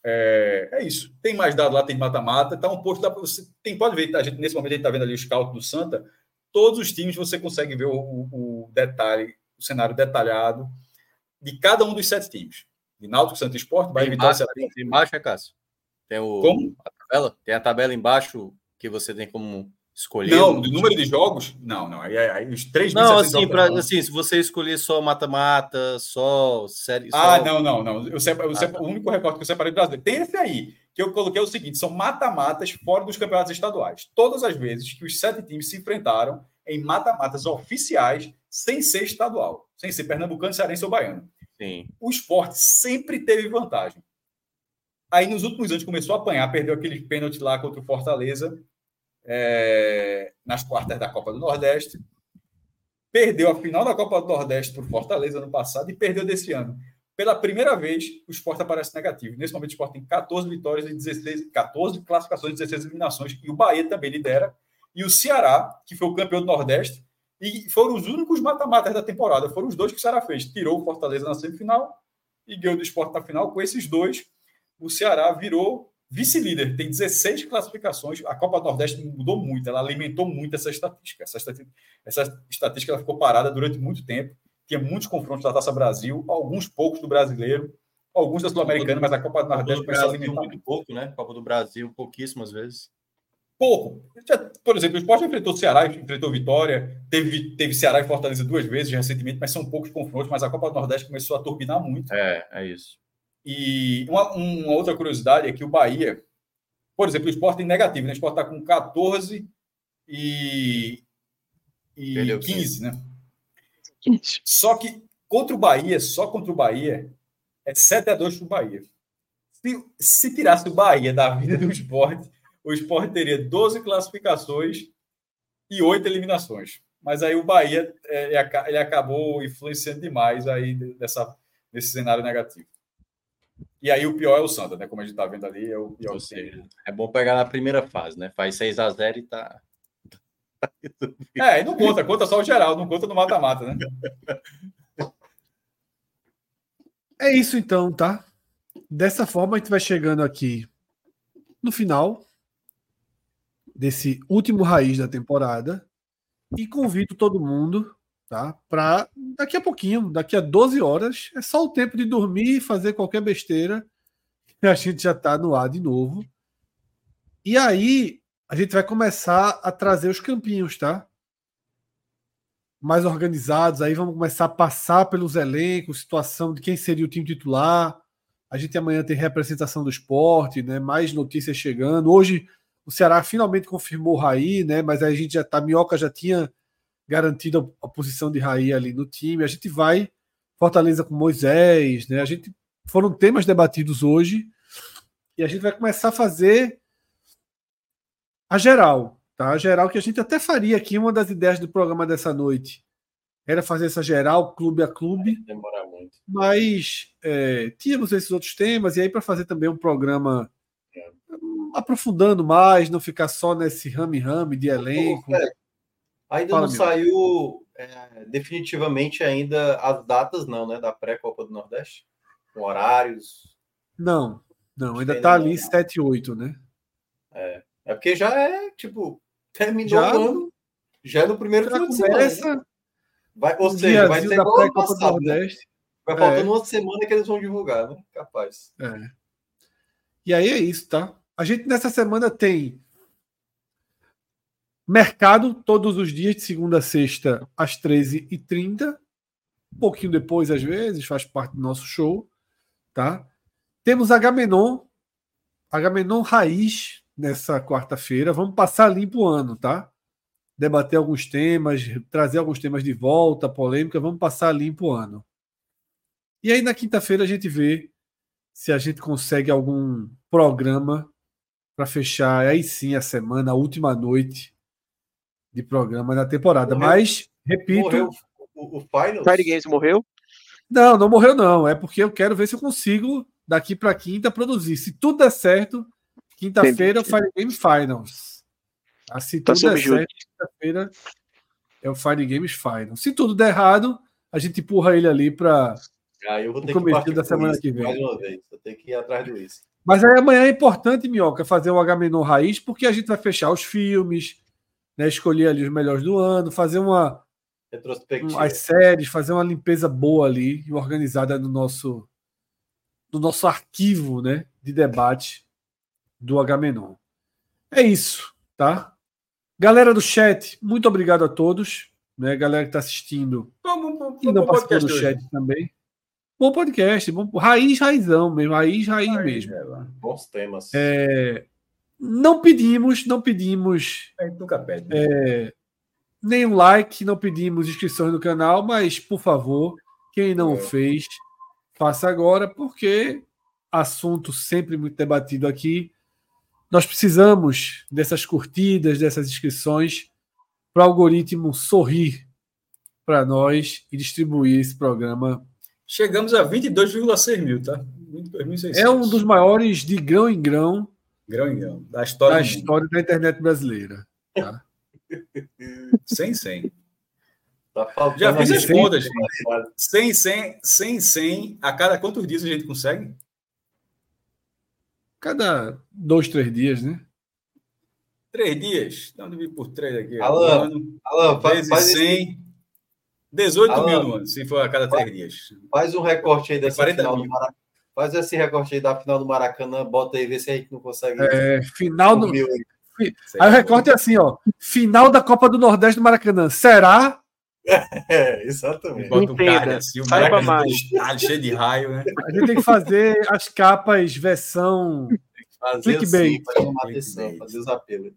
É, é, isso. Tem mais dado lá, tem mata-mata. Tá um posto. Você tem, pode ver, a gente, nesse momento a gente está vendo ali o scout do Santa todos os times você consegue ver o, o, detalhe, o cenário detalhado de cada um dos sete times. De Náutico, Santo Esporte, Bahia Vitória, Ceará. Embaixo é Cássio? Tem o como? a tabela, tem a tabela embaixo que você tem como escolher. Não, do número de jogos? Não, não. Aí, aí os três Não, assim, pra, assim, se você escolher só mata-mata, só série. Ah, não, não, não. Eu separo, eu separo, ah, tá. O único recorte que eu separei do brasileiro. Tem esse aí, que eu coloquei o seguinte: são mata-matas fora dos campeonatos estaduais. Todas as vezes que os sete times se enfrentaram em mata-matas oficiais, sem ser estadual, sem ser pernambucano, cearense ou baiano. Sim. O esporte sempre teve vantagem. Aí, nos últimos anos, começou a apanhar, perdeu aquele pênalti lá contra o Fortaleza, é, nas quartas da Copa do Nordeste. Perdeu a final da Copa do Nordeste para o Fortaleza no passado e perdeu desse ano. Pela primeira vez, o esporte aparece negativo. Nesse momento, o esporte tem 14 vitórias e 16, 14 classificações e 16 eliminações. E o Bahia também lidera. E o Ceará, que foi o campeão do Nordeste, e foram os únicos mata-matas da temporada. Foram os dois que o Ceará fez. Tirou o Fortaleza na semifinal e ganhou do esporte na final. Com esses dois, o Ceará virou vice-líder. Tem 16 classificações. A Copa do Nordeste mudou muito. Ela alimentou muito essa estatística. Essa estatística, essa estatística ela ficou parada durante muito tempo tinha muitos confrontos da Taça Brasil, alguns poucos do brasileiro, alguns da Sul-Americana, mas a Copa do Nordeste começou a alimentar muito pouco, né? Copa do Brasil, pouquíssimas vezes. Pouco. Por exemplo, o Sport enfrentou o Ceará, enfrentou Vitória, teve, teve Ceará e Fortaleza duas vezes recentemente, mas são poucos confrontos, mas a Copa do Nordeste começou a turbinar muito. É, é isso. E uma, uma outra curiosidade é que o Bahia, por exemplo, o Sport tem negativo, né? O Sport está com 14 e, e 15, né? Só que contra o Bahia, só contra o Bahia, é 7 a 2 para o Bahia. Se, se tirasse o Bahia da vida do esporte, o esporte teria 12 classificações e 8 eliminações. Mas aí o Bahia é, ele acabou influenciando demais aí dessa, nesse cenário negativo. E aí o pior é o Santa, né? Como a gente está vendo ali, é o pior. Seja, é bom pegar na primeira fase, né? Faz 6 a 0 e tá é, e não conta, conta só o geral, não conta no mata-mata, né? É isso então, tá? Dessa forma a gente vai chegando aqui no final desse último raiz da temporada e convido todo mundo, tá? Para daqui a pouquinho, daqui a 12 horas, é só o tempo de dormir e fazer qualquer besteira. E a gente já tá no ar de novo. E aí, a gente vai começar a trazer os campinhos, tá? Mais organizados, aí vamos começar a passar pelos elencos, situação de quem seria o time titular. A gente amanhã tem representação do esporte, né? Mais notícias chegando. Hoje o Ceará finalmente confirmou o Raí, né? Mas a gente já tá, Minhoca já tinha garantido a posição de Raí ali no time. A gente vai Fortaleza com Moisés, né? A gente foram temas debatidos hoje e a gente vai começar a fazer a geral, tá? A geral que a gente até faria aqui, uma das ideias do programa dessa noite era fazer essa geral, clube a clube. Demorar muito. Mas é, tínhamos esses outros temas, e aí para fazer também um programa é. aprofundando mais, não ficar só nesse rame-rame de elenco. É, ainda Fala, não saiu é, definitivamente ainda as datas, não, né? Da pré-Copa do Nordeste? Com horários. Não, não, ainda está ali 7 e 8, né? É. É porque já é, tipo, terminou já, o ano, já é no primeiro já de semana. Né? Vai, ou seja, vai ser igual ano passado, né? Vai faltando é. uma semana que eles vão divulgar, né? Capaz. É. E aí é isso, tá? A gente nessa semana tem mercado todos os dias, de segunda a sexta, às 13h30. Um pouquinho depois, às vezes, faz parte do nosso show, tá? Temos Agamenon, Agamenon Raiz, nessa quarta-feira. Vamos passar limpo o ano, tá? Debater alguns temas, trazer alguns temas de volta, polêmica. Vamos passar limpo o ano. E aí na quinta-feira a gente vê se a gente consegue algum programa para fechar aí sim a semana, a última noite de programa da temporada. Morreu. Mas, repito. Morreu o, o Finals? Friday Games morreu? Não, não morreu, não. É porque eu quero ver se eu consigo, daqui para quinta, produzir. Se tudo der certo, Quinta-feira é o Fire Game Finals. Ah, se tá tudo der certo, quinta-feira é o Fire Games Finals. Se tudo der errado, a gente empurra ele ali para ah, eu vou ter o começo da semana que vem. Mais uma vez, eu tenho que ir atrás disso. Mas aí amanhã é importante, Minhoca, fazer o H-Menor Raiz, porque a gente vai fechar os filmes, né, escolher ali os melhores do ano, fazer uma retrospectiva, as séries, fazer uma limpeza boa ali e organizada no nosso no nosso arquivo, né, de debate do Agamenon. É isso, tá? Galera do chat, muito obrigado a todos, né? Galera que está assistindo bom, bom, e não participou do chat hoje. também. Bom podcast, bom, raiz, raizão mesmo, raiz, raiz, raiz mesmo. É, bons temas. É, não pedimos, não pedimos. A gente nunca pede. Né? É, nenhum like, não pedimos inscrições no canal, mas por favor, quem não é. fez, faça agora, porque assunto sempre muito debatido aqui. Nós precisamos dessas curtidas, dessas inscrições, para o algoritmo sorrir para nós e distribuir esse programa Chegamos a 22,6 mil, tá? 22, é um dos maiores de grão em grão. Grão em grão. Da história, da, história da internet brasileira. Tá? sem 100. Tá Já fiz as contas. 100, 100, 100, 100. A cada quantos dias a gente consegue? Cada dois, três dias, né? Três dias? Então, dividir por três aqui. Alan, Alan faz, faz 100. Esse... 18 Alan, mil no ano, se for a cada três dias. Faz um recorte aí dessa final mil. do Maracanã. Faz esse recorte aí da final do Maracanã, bota aí, vê se a gente não consegue. É, final do. Mil aí. Aí o recorte é assim, ó. Final da Copa do Nordeste do Maracanã. Será? É, exatamente. Bota um cara assim, o Maracanã mais. cheio de raio, né? A gente tem que fazer as capas versão. Fazer clickbait. Assim, fazer uma atenção, fazer os apelos.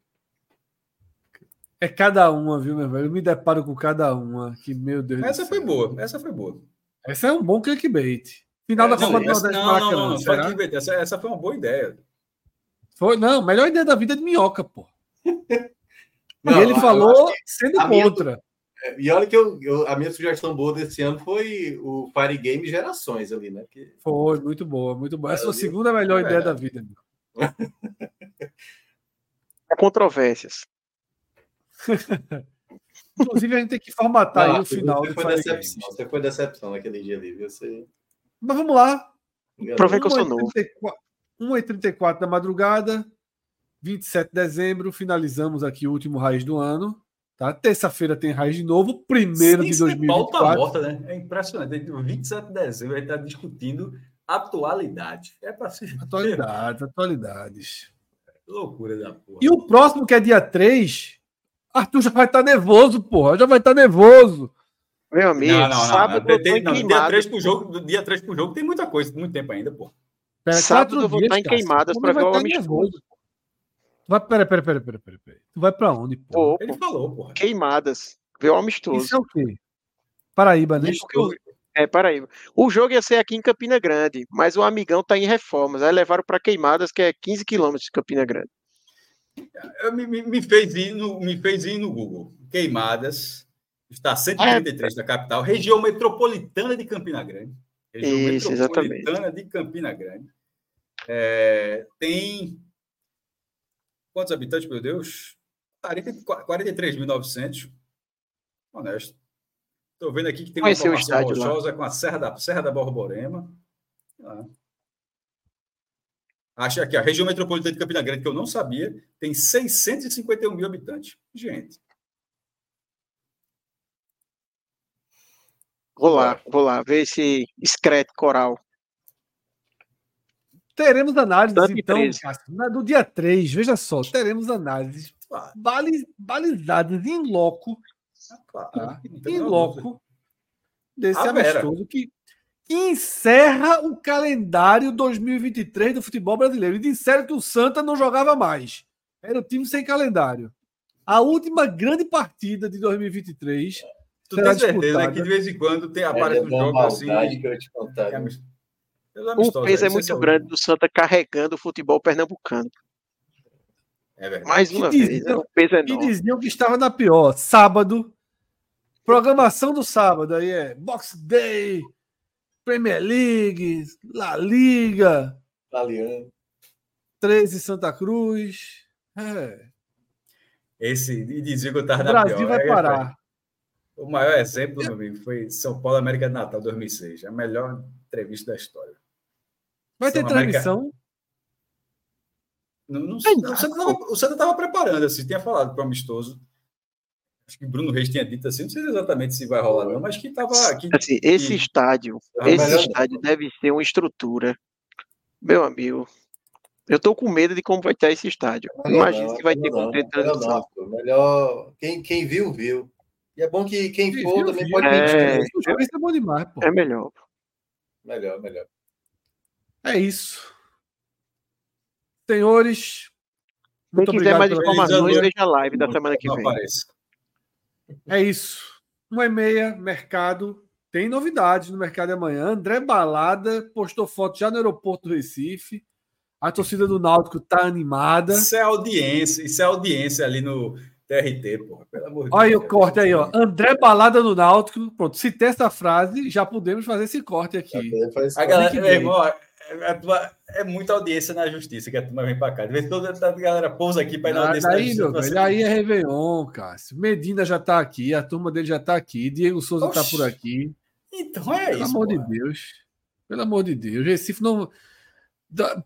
É cada uma, viu, meu velho? Eu me deparo com cada uma. Que, meu Deus Essa foi boa, essa foi boa. Essa é um bom clickbait. Final é, da Copa do Nordeste não. Não, não, não. Essa, essa foi uma boa ideia. Foi, não, melhor ideia da vida é de minhoca, pô. Não, e ele falou sendo contra. Minha, é, e olha que eu, eu, a minha sugestão boa desse ano foi o Fire Game Gerações ali, né? Que... Foi, muito boa, muito boa. Essa é a segunda melhor é ideia da vida. Há controvérsias. Inclusive, a gente tem que formatar Não, aí o final do foi decepção, Você foi decepção naquele dia ali, viu? Você... Mas vamos lá. Provei que eu sou novo. 1h34 da madrugada, 27 de dezembro, finalizamos aqui o último Raiz do ano. Tá? Terça-feira tem Raiz de novo, primeiro Sim, de 2024. Pauta morta, né? É impressionante. 27 de dezembro a gente está discutindo atualidade. É para ser. Atualidades, atualidades. loucura da porra. E o próximo, que é dia 3, Arthur já vai estar tá nervoso, porra. Já vai estar tá nervoso. Meu amigo, não, não, sábado não, tem, não, dia 3 pro jogo, dia 3 pro jogo tem muita coisa, muito tempo ainda, pô. Pera, sábado eu vou estar em queimadas para ver o amistoso. Vai, pera, pera, pera, pera, pera, pera. Tu vai pra onde, pô? Ele falou, porra. Queimadas. Vê o amistoso. Isso é o quê? Paraíba, né? É, Paraíba. O jogo ia ser aqui em Campina Grande, mas o amigão tá em reformas. Aí levaram para Queimadas, que é 15 quilômetros de Campina Grande. Eu, me, me, fez ir no, me fez ir no Google. Queimadas, está 133 é. da capital, região metropolitana de Campina Grande. Região Isso, metropolitana exatamente. de Campina Grande. É, tem Quantos habitantes, meu Deus? 43.900. Honesto. Estou vendo aqui que tem uma Vai formação rochosa lá. com a Serra da, Serra da Borborema. Ah. Acho aqui, a região metropolitana de Campina Grande, que eu não sabia, tem 651 mil habitantes. Gente. Vou lá, vou lá, ver esse excreto coral. Teremos análises, então, Cássio, do dia 3, veja só, teremos análises balizadas em loco, tá? em loco, desse ah, amistoso que encerra o calendário 2023 do futebol brasileiro. E disseram que o Santa não jogava mais. Era o time sem calendário. A última grande partida de 2023. Tu tem certeza que de vez em quando tem, aparece é, um jogo assim. Que eu te contar, o peso é muito grande do Santa carregando o futebol pernambucano. É verdade. Mais uma vez, diziam, o peso é enorme. E diziam que estava na pior. Sábado, programação do sábado aí é Box Day, Premier League, La Liga, Italiano. 13 Santa Cruz. É. Esse, e dizia que eu estava na Brasil pior. vai é, parar. O maior exemplo, meu amigo, foi São Paulo América de Natal 2006. A melhor entrevista da história. Vai ter transmissão? Não, não, não, o Santa estava preparando, assim, tinha falado para o amistoso. Acho que Bruno Reis tinha dito assim, não sei exatamente se vai rolar, não, mas que estava. aqui. assim, esse que, estádio, esse estádio deve ser uma estrutura. Meu amigo, eu estou com medo de como vai estar esse estádio. Imagina se vai ter ter transmissão. Melhor, quem, quem viu, viu. E é bom que quem for viu, também viu. pode é, é bom demais, pô. É melhor. Melhor, melhor. É isso. Senhores, quem quiser mais informações, veja a live da semana que vem. É isso. Uma e meia, mercado. Tem novidades no mercado de amanhã. André Balada postou foto já no aeroporto do Recife. A torcida do Náutico tá animada. Isso é audiência, isso é audiência ali no, TRT, porra, pelo amor de Deus. Olha o corte aí, ó. André Balada no Náutico. Pronto, se tem essa frase, já podemos fazer esse corte aqui. A galera, meu irmão, é, é, é, muita audiência na justiça que a turma vem pra cá. De vez em quando a galera pousa aqui para ir na audiência daí, justiça. Velho, aí é Réveillon, Cássio. Medina já tá aqui, a turma dele já tá aqui, Diego Souza Oxi. tá por aqui. Então é Pelo isso. Pelo amor porra. de Deus. Pelo amor de Deus. Recife não.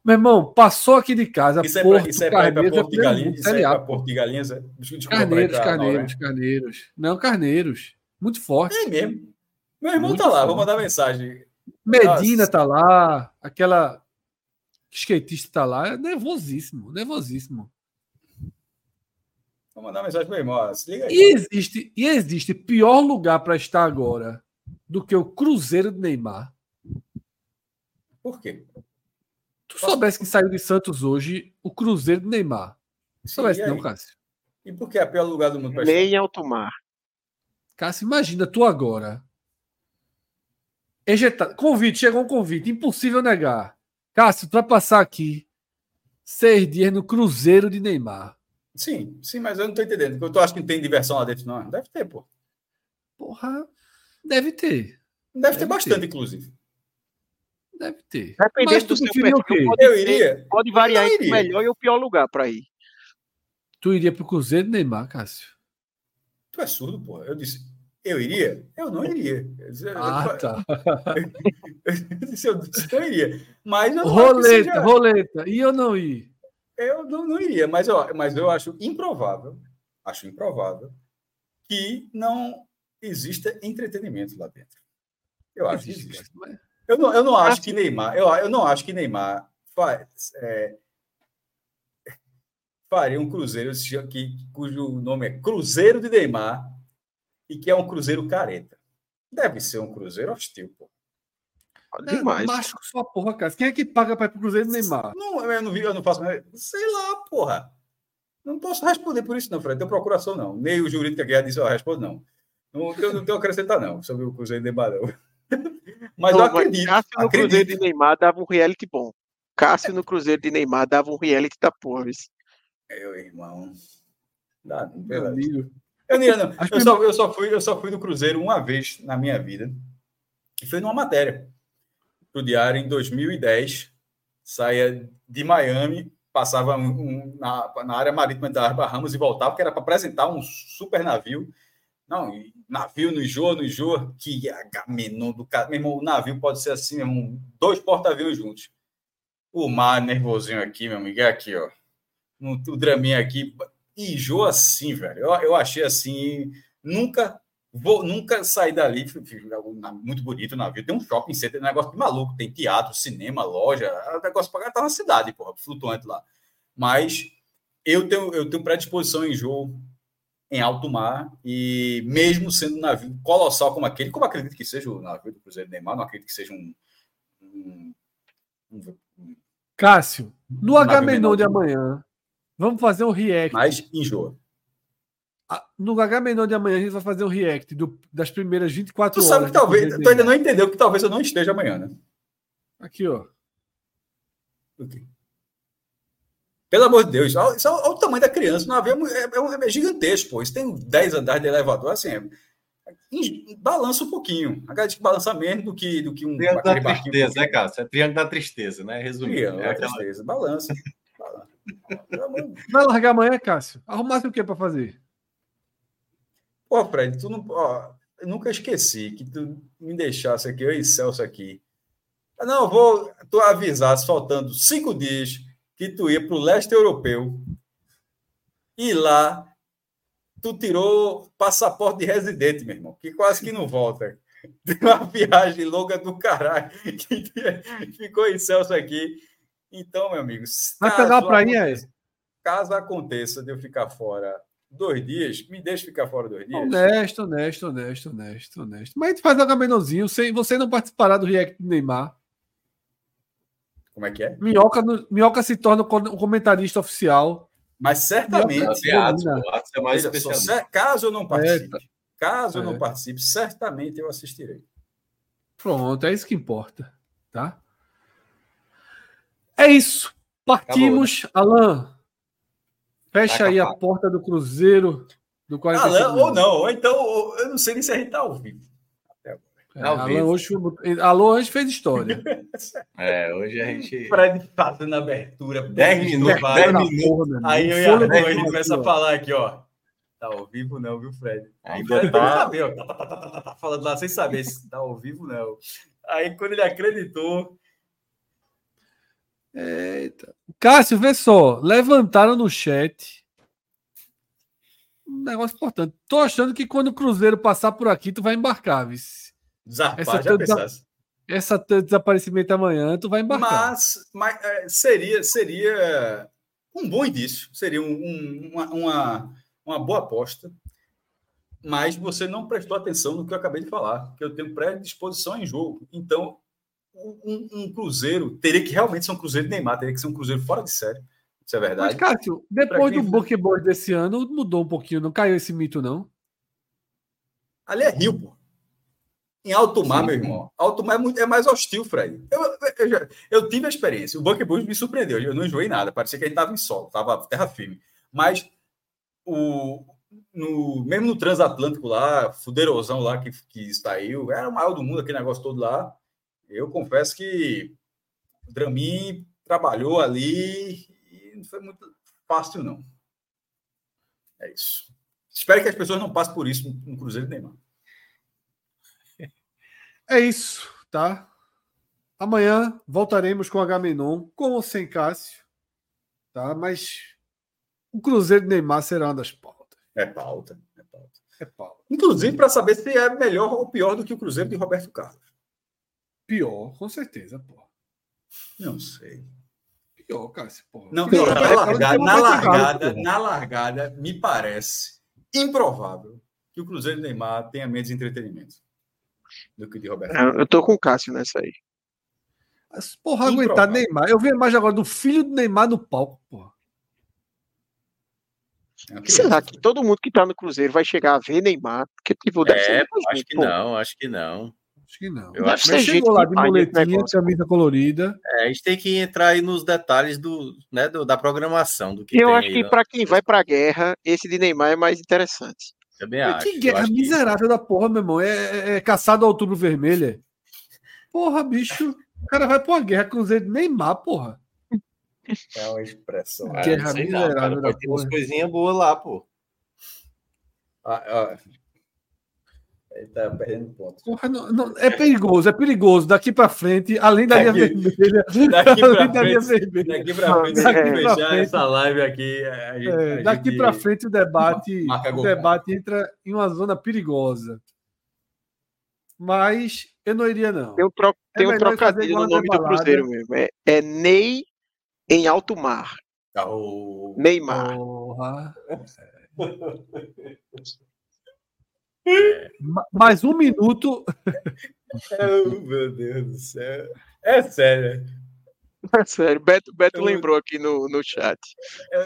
Meu irmão, passou aqui de casa. Isso Porto, é para é Porto de Galinhas? Isso é para Porto de Galinhas? Desculpa, carneiros, carneiros, carneiros. Não, carneiros. Muito forte. É mesmo. Meu irmão Muito tá lá, forte. vou mandar mensagem. Medina Nossa. tá lá, aquela skatista tá lá, é nervosíssimo, nervosíssimo. Vou mandar mensagem pro meu irmão, se liga aí. E existe, e existe pior lugar para estar agora do que o Cruzeiro de Neymar. Por quê? Tu soubesse que saiu de Santos hoje o Cruzeiro do Neymar. Sim, soubesse não, Cássio? E por que é o pior lugar do mundo? Nem alto mar. Cássio, imagina tu agora. Ejetado. Convite, chegou um convite, impossível negar. Cássio, tu vai passar aqui seis dias no Cruzeiro de Neymar. Sim, sim, mas eu não tô entendendo. Eu tô acho que não tem diversão lá dentro, não. Deve ter, pô. Porra, deve ter. Deve, deve ter bastante, ter. inclusive. Deve ter. Dependendo do seu perfil, pode, eu iria. Pode variar entre o melhor e o pior lugar para ir. Tu iria pro Cruzeiro de Neymar, Cássio? Tu é surdo, pô. Eu disse, eu iria? Eu não iria. ah, tá. eu eu iria. Mas eu roleta, seja... roleta. E eu não ir? Eu não, não iria, mas eu, mas eu acho improvável, acho improvável que não exista entretenimento lá dentro. Eu acho que existe. Mas... Eu não, eu não acho que Neymar, eu, eu não acho que Neymar faz, é, faria um Cruzeiro que, cujo nome é Cruzeiro de Neymar e que é um Cruzeiro careta. Deve ser um Cruzeiro hostil, pô. É, demais. Macho com sua porra, cara. Quem é que paga para ir pro Cruzeiro de Neymar? Não, eu não vi, eu não faço. Sei lá, porra. Não posso responder por isso, não, Fred. Não tenho procuração, não. Nem o jurídico que disse, eu respondo, não. Não, eu não tenho a acrescentar, não, sobre o Cruzeiro de Neymar, não. Mas eu acredito. Cássio no acredito. Cruzeiro de Neymar dava um reality bom. Cássio no Cruzeiro de Neymar dava um reality da porra. Meu irmão. Dá, meu amigo. Eu, não, não. Eu, só, eu, só fui, eu só fui no Cruzeiro uma vez na minha vida. E foi numa matéria para o Diário em 2010. Saía de Miami, passava um, na, na área marítima da Arba Ramos e voltava, que era para apresentar um super navio não, navio no enjoa, no enjoa, que agamenon do cara. Meu irmão, o navio pode ser assim, meu irmão, dois porta-aviões juntos. O mar nervosinho aqui, meu amigo, é aqui, ó. O draminha aqui. Enjoa assim, velho. Eu, eu achei assim. Nunca vou nunca sair dali. Muito bonito o navio. Tem um shopping center, um negócio de maluco. Tem teatro, cinema, loja. É negócio para tá na cidade, porra, flutuante lá. Mas eu tenho, eu tenho predisposição em jogo em alto mar e mesmo sendo um navio colossal como aquele, como acredito que seja o navio do Cruzeiro Neymar, não acredito que seja um, um, um, um Cássio, no H-Menon de amanhã, vamos fazer um react. Mas enjoa. No H-Menon de amanhã a gente vai fazer um react do, das primeiras 24 tu horas. Tu sabe que talvez, tu ainda não entendeu que talvez eu não esteja amanhã, né? Aqui, ó. O quê? Pelo amor de Deus, olha, olha o tamanho da criança. O navio é, é, é, gigantesco, pô. Isso tem 10 andares de elevador, assim, é, balança um pouquinho. A galera que balança menos do que, do que um. Triângulo da tristeza, né, Cássio? É triângulo da tristeza, né? Resumindo. Triângulo é da tristeza, balança. Vai largar amanhã, Cássio? Arrumasse o que para fazer? Pô, Fred, tu não. Ó, nunca esqueci que tu me deixasse aqui, eu e Celso aqui. Não, vou tu avisasse faltando cinco dias que tu ia para o leste europeu e lá tu tirou passaporte de residente, meu irmão, que quase que não volta. De uma viagem longa do caralho ficou em Celso aqui. Então, meu amigo, vai pegar a praia aí. Caso aconteça de eu ficar fora dois dias, me deixe ficar fora dois dias. Honesto, honesto, honesto, honesto, honesto. Mas a gente faz um caminhozinho, sem você não participará do react do Neymar. Como é que é? Minhoca, Minhoca se torna o comentarista oficial. Mas certamente. Teatro, é mais só, caso eu não participe, é, caso é. eu não participe, certamente eu assistirei. Pronto, é isso que importa. Tá? É isso. Partimos, Acabou, né? Alan. Fecha aí a porta do Cruzeiro do 45 Alan, ou não, ou então eu não sei nem se a gente tá ao vivo. É, Alan hoje, Alô, hoje fez história. é, hoje a gente. Fred fazendo abertura, 10 minutos, 10 minutos. Aí eu e a Alan começa a falar aqui, ó. Tá ao vivo, não, viu, Fred? Ainda Fred tá. Saber, ó, tá, tá, tá, tá, tá, falando lá sem saber se tá ao vivo, não. Aí quando ele acreditou. Eita. Cássio, vê só. Levantaram no chat. Um negócio importante. Tô achando que quando o Cruzeiro passar por aqui, tu vai embarcar, vice. Zarpar, essa já pensasse. Essa desaparecimento amanhã, tu vai embarcar. Mas, mas é, seria, seria um bom início, seria um, um, uma, uma, uma boa aposta. Mas você não prestou atenção no que eu acabei de falar, que eu tenho predisposição em jogo. Então, um, um, Cruzeiro teria que realmente ser um Cruzeiro de Neymar, teria que ser um Cruzeiro fora de série. Isso é verdade. Mas, Cássio, depois do Book Boy desse ano, mudou um pouquinho, não caiu esse mito, não? Ali é Rio, pô. Em alto mar, Sim. meu irmão. Alto mar é, muito, é mais hostil, Fred. Eu, eu, já, eu tive a experiência. O Bush me surpreendeu. Eu não enjoei nada. Parecia que a gente estava em solo, estava terra firme. Mas o, no, mesmo no transatlântico lá, fudeirosão lá que, que saiu, era o maior do mundo, aquele negócio todo lá. Eu confesso que o Dramin trabalhou ali e não foi muito fácil, não. É isso. Espero que as pessoas não passem por isso no Cruzeiro de Neymar. É isso, tá? Amanhã voltaremos com H Menon, com ou sem Cássio, tá? Mas o Cruzeiro de Neymar será uma das pautas. É pauta, é pauta. É pauta. Inclusive para saber se é melhor ou pior do que o Cruzeiro de Roberto Carlos. Pior, com certeza, pô. Não sei. Pior, Cássio, pô. Não, não, na largada, na largada, na largada, me parece improvável que o Cruzeiro de Neymar tenha menos entretenimento do que de Roberto. É, eu tô com o Cássio nessa aí. Mas, porra, aguentar Neymar. Eu vi a imagem agora do filho do Neymar no palco, porra. É Será que todo mundo que tá no Cruzeiro vai chegar a ver Neymar? Porque, tipo, deve é, acho que pô. não, acho que não. Acho que não. Eu acho que chegou lá de muletinha, camisa colorida. É, a gente tem que entrar aí nos detalhes do, né, do, da programação. Do que eu acho que para quem vai pra guerra, esse de Neymar é mais interessante. Também acho. Que guerra miserável que... da porra, meu irmão. É, é, é caçado ao outubro vermelho. Porra, bicho. O cara vai pra uma guerra Cruzeiro de Neymar, porra. É uma expressão. Guerra miserável não, cara, da porra. Tem umas coisinhas boas lá, pô. Ah, ah, ele tá perdendo pontos. Porra, não, não, é perigoso, é perigoso. Daqui para frente, além da linha vermelha. Daqui para frente, daqui para frente, daqui é, fechar frente, essa live aqui. A gente, é, daqui para frente o debate, o debate entra em uma zona perigosa. Mas eu não iria, não. Tem um, tro é tem um trocadilho no nome do Cruzeiro mesmo. É, é Ney em alto mar. Oh. Neymar. Porra. Mais um minuto. Oh, meu Deus do céu. É sério. É sério. Beto, Beto lembrou aqui no, no chat.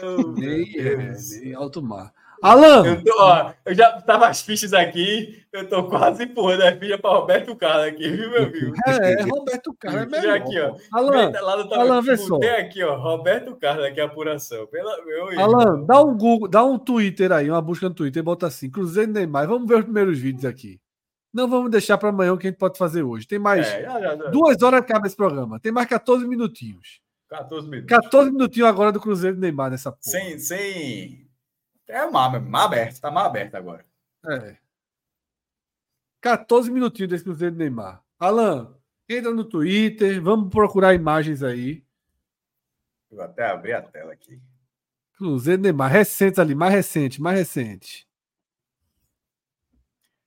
Oh, nem, é, alto mar. Alan! Eu, tô, ó, eu já tava as fichas aqui, eu tô quase empurrando a ficha para Roberto Carlos aqui, viu, meu amigo? É, é Roberto Carlos é melhor. aqui, ó. Alan, lá Alan vê só. Tem aqui, ó, Roberto Carlos aqui a apuração. Pela, meu Alan, dá um Google, dá um Twitter aí, uma busca no Twitter, bota assim, Cruzeiro Neymar. Vamos ver os primeiros vídeos aqui. Não vamos deixar para amanhã o que a gente pode fazer hoje. Tem mais é, já, já, já. duas horas acaba esse programa. Tem mais 14 minutinhos. 14 minutos. 14 minutinhos agora do Cruzeiro Neymar nessa porra. Sem, sem é mar, mar aberto, tá mar aberto agora. É. 14 minutinhos desse Cruzeiro de Neymar. Alan, entra no Twitter, vamos procurar imagens aí. Vou até abrir a tela aqui. Cruzeiro de Neymar, recente ali, mais recente, mais recente.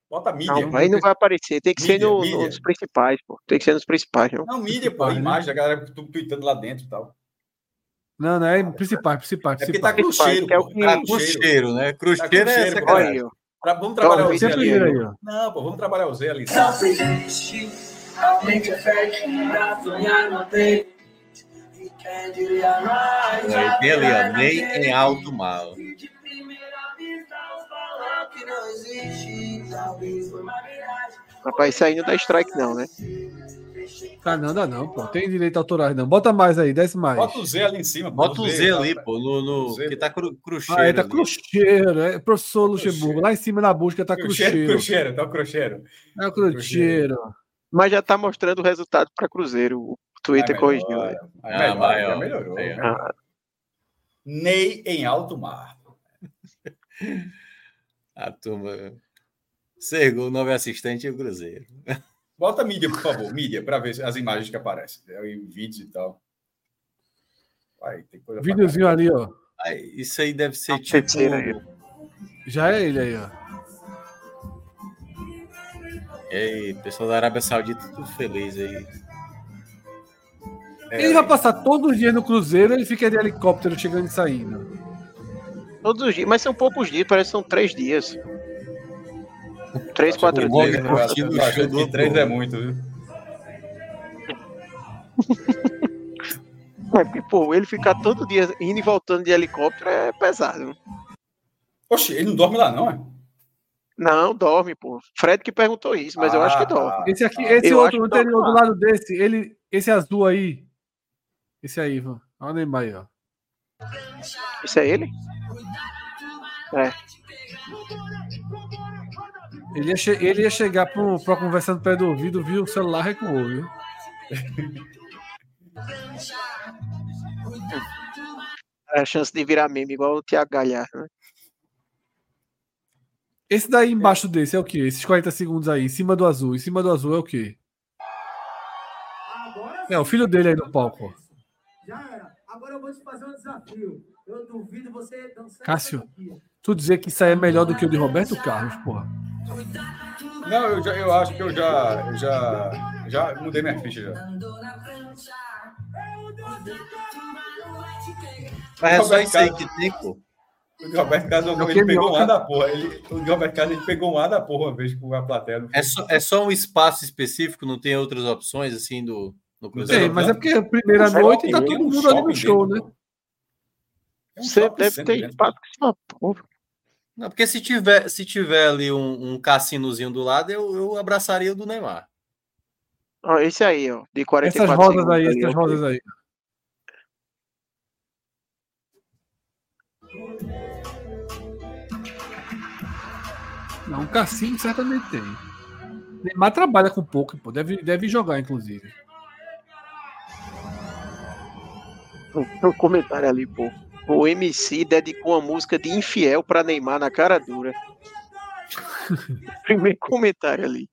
Bota mídia. Não, aí não vai aparecer, tem que mídia, ser no, nos principais, pô. Tem que ser nos principais, não? Não, mídia, pô, imagem, a galera tweetando lá dentro e tal. Não, não é principal, principal. É porque tá cruzeiro. É o que... Tá cruzeiro, né? Cruzeiro, tá é essa cara. Aí, Pra, vamos trabalhar então, o Z ali. Aí. Não, pô, vamos trabalhar o Z ali. Aumente a fé pra sonhar no tem. Tem ali, ó, Ney em alto mal. Rapaz, isso aí não dá strike, não, né? Ah, não, dá não, pô. Tem direito autorais, não. Bota mais aí, desce mais. Bota o Z ali em cima. Bota o Z, Z ali, pô, no, no que tá cru, crucheiro. Ah, é, tá ali. crucheiro, é professor Luxemburgo. Lá em cima na busca tá crucheiro. Crucheiro, tá o crucheiro. É o crucheiro. Mas já tá mostrando o resultado para Cruzeiro. O Twitter é corrigiu. É, é, melhor, é, melhorou. Ah. Ney em alto mar. A turma. Sergou, novo assistente e o Cruzeiro. Bota mídia, por favor, mídia, para ver as imagens que aparecem. É, em vídeos e tal. Vai, tem coisa Videozinho ali, ó. isso aí deve ser tipo. Já é ele aí, ó. E aí, pessoal da Arábia Saudita, tudo feliz aí. É, ele vai passar todos os dias no Cruzeiro ele fica de helicóptero chegando e saindo. Todos os dias, mas são poucos dias, parece que são três dias. Três, quatro dias. Eu acho, eu acho que três é muito, viu? É, porque, pô, ele ficar todo dia indo e voltando de helicóptero é pesado. Oxe, ele não dorme lá, não, é? Não, dorme, pô. Fred que perguntou isso, mas ah, eu acho que ah, dorme. Tá. Esse aqui, esse eu outro anterior do lado desse, ele, esse azul aí. Esse aí, Ivan. Olha o Neymar aí, ó. Esse é ele? É. Ele ia, ele ia chegar pro, pro conversando perto do ouvido, viu o celular recuou, viu? É a chance de virar meme, igual o Thiago Galhardo, né? Esse daí embaixo desse é o quê? Esses 40 segundos aí, em cima do azul. Em cima do azul é o quê? É o filho dele aí no palco. Já era. Agora eu vou te fazer um desafio. Eu duvido você dançar. Cássio, tu dizer que isso aí é melhor do que o de Roberto Carlos, porra. Não, eu, já, eu acho que eu já, eu já, já mudei minha ficha já. Mas é só isso aí que tem, pô. O Roberto Carlos ele pegou um ar da porra. Ele, o Roberto Carlos ele pegou um ar da porra uma vez com a plateia. É só, é só um espaço específico, não tem outras opções assim do. No tem, mas é porque a primeira noite tá todo mundo ali no show, né? É um Você deve ter espaço porra. Não, porque se tiver, se tiver ali um, um cassinozinho do lado, eu, eu abraçaria o do Neymar. Ó, esse aí, ó, de 44 Essas rodas aí, essas rodas aí. Não, um cassino certamente tem. Neymar trabalha com pouco, pô. Deve, deve jogar, inclusive. Um comentário ali, pô o MC dedicou uma música de infiel para Neymar na cara dura. Primeiro comentário ali.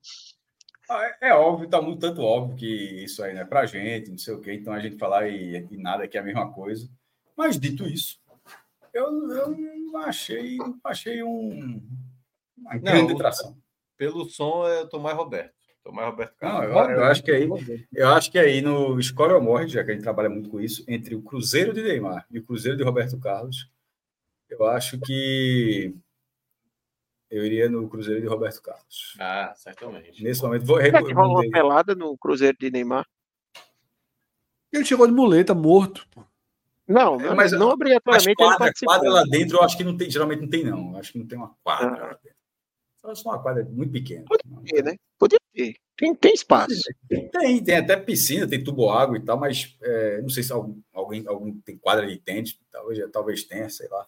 Ah, é, é, óbvio, tá muito tanto óbvio que isso aí não é pra gente, não sei o quê, então a gente falar e, e nada que é a mesma coisa. Mas dito isso, eu, eu não achei, não achei um, uma grande atração. Pelo som, eu tô mais Roberto. Tomás Roberto Carlos. Não, eu, eu, acho que aí, eu acho que aí no Escolha ou Morre, já que a gente trabalha muito com isso, entre o Cruzeiro de Neymar e o Cruzeiro de Roberto Carlos, eu acho que eu iria no Cruzeiro de Roberto Carlos. Ah, certamente. Nesse momento, vou Será que rolou uma pelada no Cruzeiro de Neymar? Ele chegou de muleta, morto. Não, é, mas não obrigatoriamente. Quadra, quadra lá dentro, eu acho que não tem, geralmente não tem, não. Eu acho que não tem uma quadra ah. lá dentro. Só uma quadra muito pequena. Podia ter, né? Tem, tem espaço. Tem, tem até piscina, tem tubo água e tal, mas é, não sei se algum, alguém, algum tem quadra de tênis, talvez, talvez tenha, sei lá.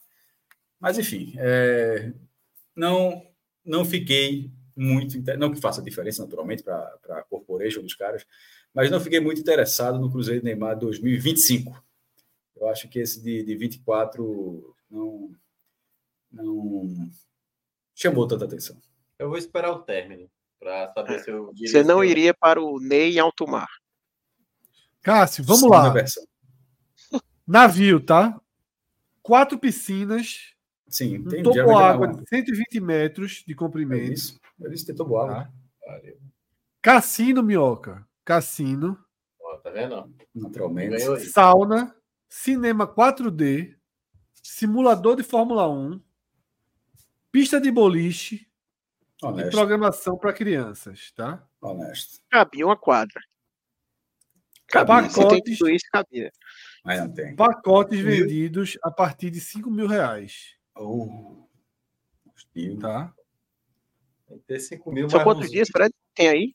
Mas enfim, é, não, não fiquei muito. Não que faça diferença, naturalmente, para a corporation dos caras, mas não fiquei muito interessado no Cruzeiro Neymar 2025. Eu acho que esse de, de 24 não, não chamou tanta atenção. Eu vou esperar o término para saber é. se eu. Você não iria para o Ney em alto mar. Cássio, vamos Sim, lá. Navio, tá? Quatro piscinas. Sim, um topo água de 120 metros de comprimento. É isso. É isso, tem topo água. Tá? Cassino, minhoca. Cassino. Ó, tá vendo? Naturalmente. Sauna, cinema 4D, simulador de Fórmula 1, pista de boliche, Honesto. E programação para crianças, tá? Honesto. Cabia uma quadra. Cabia. Pacotes, isso, cabia. Mas não tem. Pacotes mil? vendidos a partir de 5 mil reais. Oh. Tá? Tem que ter 5 mil. São quantos dias, Fred? Tem aí?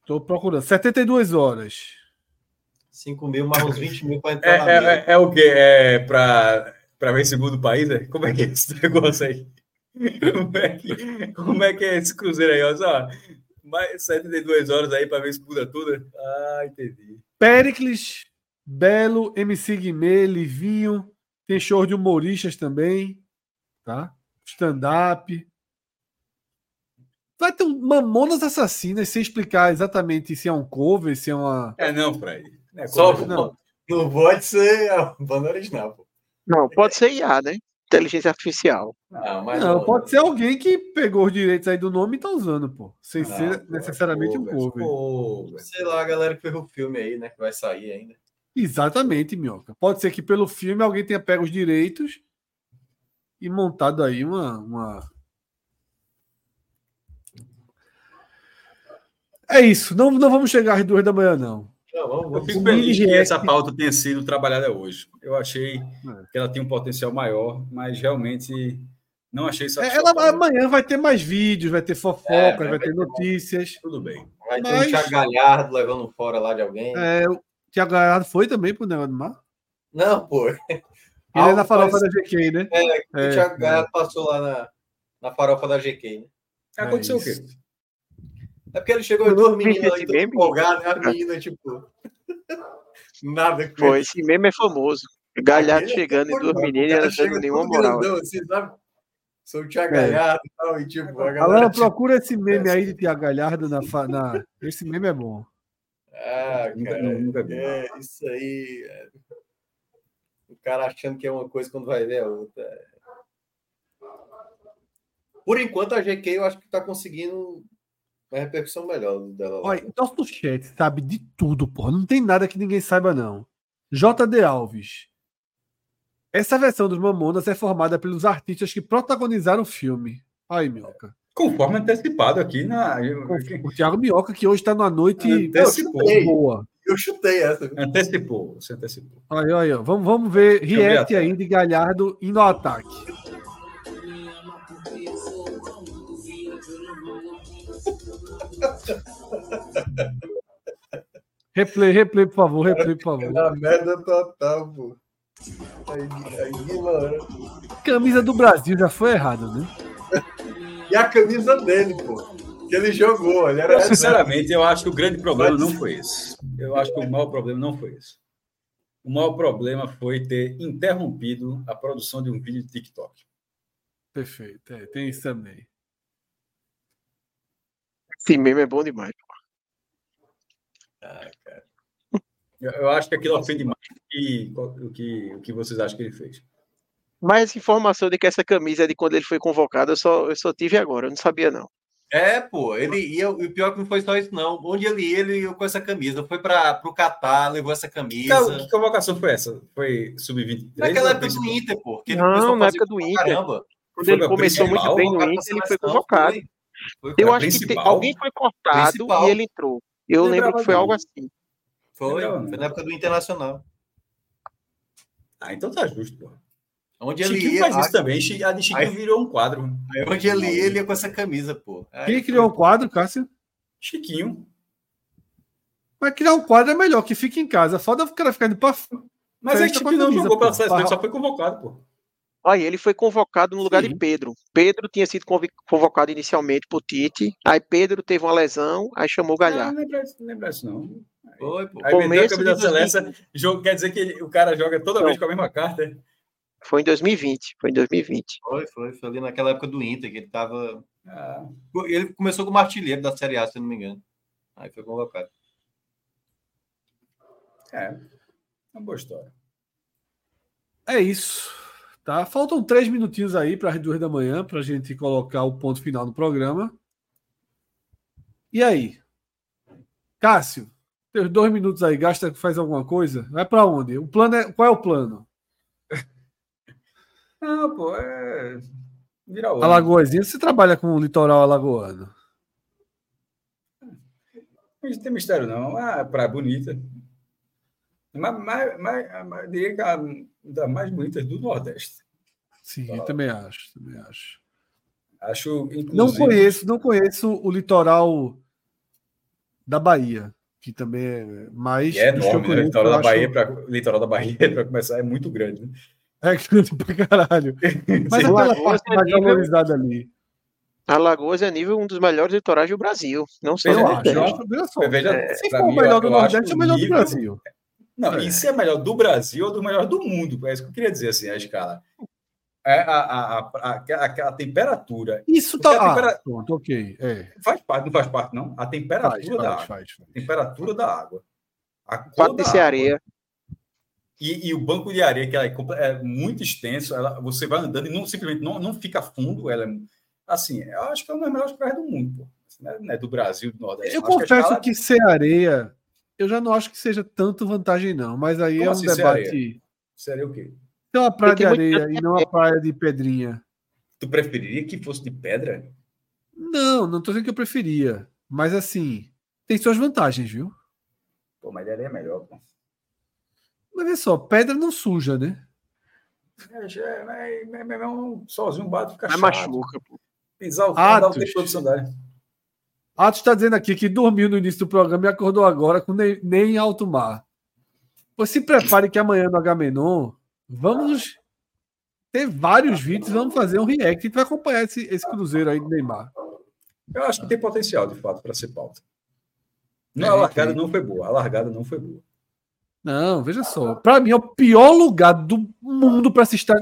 Estou procurando. 72 horas. 5 mil mais uns 20 mil para entrar é, na é, é, é, o quê? É para ver segundo país? Né? Como é que é esse negócio aí? Como é que, como é, que é esse cruzeiro aí? Olha só, mais 72 horas aí para ver se muda tudo. Ah, entendi. Pericles, Belo, MC Guimê, Livinho, tem show de humoristas também, tá? Stand-up. Vai ter um Mamonas Assassinas sem explicar exatamente se é um cover, se é uma. É não, Fred. É Só não. não pode ser a banda original. Pô. Não, pode ser IA, né? Inteligência artificial. Não, mas não, pode ser alguém que pegou os direitos aí do nome e tá usando, pô. Sem não, ser pô, necessariamente um cover. Sei lá, a galera que fez o filme aí, né? Que vai sair ainda. Exatamente, Minhoca. Pode ser que pelo filme alguém tenha pego os direitos e montado aí uma. uma... É isso. Não, não vamos chegar às duas da manhã, não. Não, eu fico feliz que essa pauta tenha sido trabalhada hoje. Eu achei é. que ela tinha um potencial maior, mas realmente não achei isso. É, ela amanhã vai ter mais vídeos, vai ter fofocas, é, vai, vai, ter, ter notícias. Tudo bem. Vai ter mas... um Thiago Galhardo levando fora lá de alguém. É, o Thiago Galhardo foi também pro negócio do mar? Não, pô. Ele é na farofa da GK, né? É, é o Thiago é. Galhardo passou lá na, na farofa da GK, né? Aconteceu o quê? É porque ele chegou e duas meninas ali, tudo empolgado, né? a menina, tipo. Nada com Foi, esse meme é famoso. Galhardo é chegando e duas meninas não dando nenhuma moral. Grandão, assim, sabe? Sou o Thiago é. Galhardo e tal, e tipo. A galera, tipo, procura esse meme aí de Thiago Galhardo na, na. Esse meme é bom. Ah, cara, nunca, nunca é, isso aí. É... O cara achando que é uma coisa quando vai ver a outra. Por enquanto, a GQ eu acho que está conseguindo uma repercussão melhor dela. Olha, nosso chat sabe de tudo, porra. Não tem nada que ninguém saiba, não. JD Alves. Essa versão dos Mamonas é formada pelos artistas que protagonizaram o filme. Aí, Minhoca. Conforme antecipado aqui na. O Thiago Minhoca, que hoje está numa noite antecipou. boa. Eu chutei essa. Antecipou, você antecipou. Aí, aí, Vamos, vamos ver Riete aí de Galhardo indo ao ataque. Replay, replay, por favor, replay, por favor. Na merda total, pô. Aí, aí, mano. Camisa do Brasil já foi errado, né? e a camisa dele, pô. Que ele jogou. Ele era eu, sinceramente, eu acho que o grande problema não foi esse. Eu acho que o maior problema não foi esse. O maior problema foi ter interrompido a produção de um vídeo de TikTok. Perfeito, é, tem isso também. Esse meme é bom demais. Ah, cara. Eu, eu, acho que aquilo ofende mais que, o, que, o que vocês acham que ele fez. Mas essa informação de que essa camisa é de quando ele foi convocado, eu só, eu só tive agora, eu não sabia, não. É, pô, ele ia, o pior que não foi só isso, não. Onde ele ia, ele ia com essa camisa. Foi para o Catar, levou essa camisa. Que, que convocação foi essa? Foi sub-23? Naquela época do Inter, pô. Que não, na época do Inter. Caramba. Quando ele começou muito bem no Inter, ele foi convocado. Foi. Foi eu acho principal. que te, alguém foi cortado principal. e ele entrou. Eu lembro que foi algo assim. Foi, foi na época do Internacional. Ah, então tá justo, pô. Onde ele ia, faz isso também. A de Chiquinho aí, virou um quadro. Aí onde ele ia, ele ia com essa camisa, pô. Aí, Quem criou o um quadro, Cássio? Chiquinho. Mas criar um quadro é melhor, que fique em casa. Foda o cara ficar indo pra. Mas é que Chiquinho não jogou pela seleção, só foi convocado, pô. Aí ele foi convocado no lugar Sim. de Pedro. Pedro tinha sido convocado inicialmente por Tite. Aí Pedro teve uma lesão, aí chamou o Galhardo. Não, não lembra isso, não. Foi, pô. Aí Começo a camisa Celeste, jogo, quer dizer que o cara joga toda vez com a mesma carta. É? Foi em 2020. Foi em 2020. Foi, foi. Foi ali naquela época do Inter, que ele tava. Ah. Ele começou como artilheiro da Série A, se não me engano. Aí foi convocado. É. Uma boa história. É isso. Tá? Faltam três minutinhos aí para as duas da manhã para a gente colocar o ponto final do programa. E aí? Cássio, teus dois minutos aí, gasta, faz alguma coisa? Vai para onde? O plano é, qual é o plano? Não, pô, é. Virar Alagoazinha, você trabalha com o litoral alagoano? Não tem mistério, não. Ah, praia bonita. Mas, mas, mas, mas diria que a das mais bonitas do Nordeste. Sim, eu também acho, também acho. Acho, inclusive... Não conheço, não conheço o litoral da Bahia, que também é mais. E é enorme, né? O litoral da, Bahia pra, litoral da Bahia, para começar, é muito grande. Né? É grande pra caralho. Mas é pela parte mais valorizada ali. Alagoas é nível um dos melhores litorais do Brasil. Não sei. Eu acho, eu acho, veja só. Veja, é, se for o melhor do Nordeste, é o melhor nível... do Brasil. Não, é. isso é melhor do Brasil ou do melhor do mundo. É isso que eu queria dizer, assim, a escala. É a, a, a, a, a temperatura. Isso tá. Tempera... Ah, pronto, ok. É. Faz parte, não faz parte, não? A temperatura faz, da faz, água. Faz, faz. temperatura da água. A cor da água. areia. E, e, o banco de areia, que é, é muito extenso, ela, você vai andando e não, simplesmente não, não fica fundo, ela é Assim, eu acho que é uma das melhores praias do mundo, pô. Assim, né? Do Brasil, do Nordeste. Eu confesso que, que ser areia, eu já não acho que seja tanto vantagem, não. Mas aí Como é um assim, debate. Seria o quê? Tem uma praia de areia e não uma praia de pedrinha. Tu preferiria que fosse de pedra? Não, não tô dizendo que eu preferia. Mas assim, tem suas vantagens, viu? Pô, mas de areia é melhor, pô. Mas vê só, pedra não suja, né? É, é, é, é, é um sozinho bate fica chato. machuca, pô. Pisar o o tempo todo sandália. Atos está dizendo aqui que dormiu no início do programa e acordou agora com nem, nem em alto mar. Pois se prepare que amanhã no Agamenon vamos ter vários vídeos, vamos fazer um react. Gente vai acompanhar esse, esse cruzeiro aí do Neymar. Eu acho que tem potencial, de fato, para ser pauta. Não, a largada não foi boa. A largada não foi boa. Não, veja só. Para mim é o pior lugar do mundo para se estar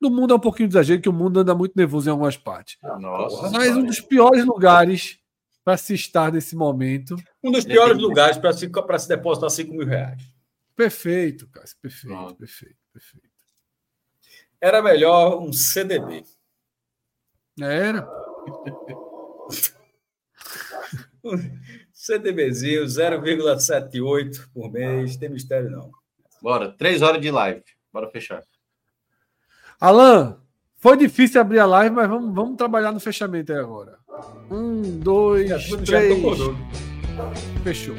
no mundo é um pouquinho de exagero, que o mundo anda muito nervoso em algumas partes. Nossa, Mas um dos piores lugares para se estar nesse momento. Um dos piores lugares para se, se depositar 5 mil reais. Perfeito, Cássio. Perfeito, perfeito, perfeito. Era melhor um CDB. Era. CDBzinho 0,78 por mês. Tem mistério, não. Bora. Três horas de live. Bora fechar. Alan, foi difícil abrir a live, mas vamos, vamos trabalhar no fechamento aí agora. Um, dois, três. Fechou.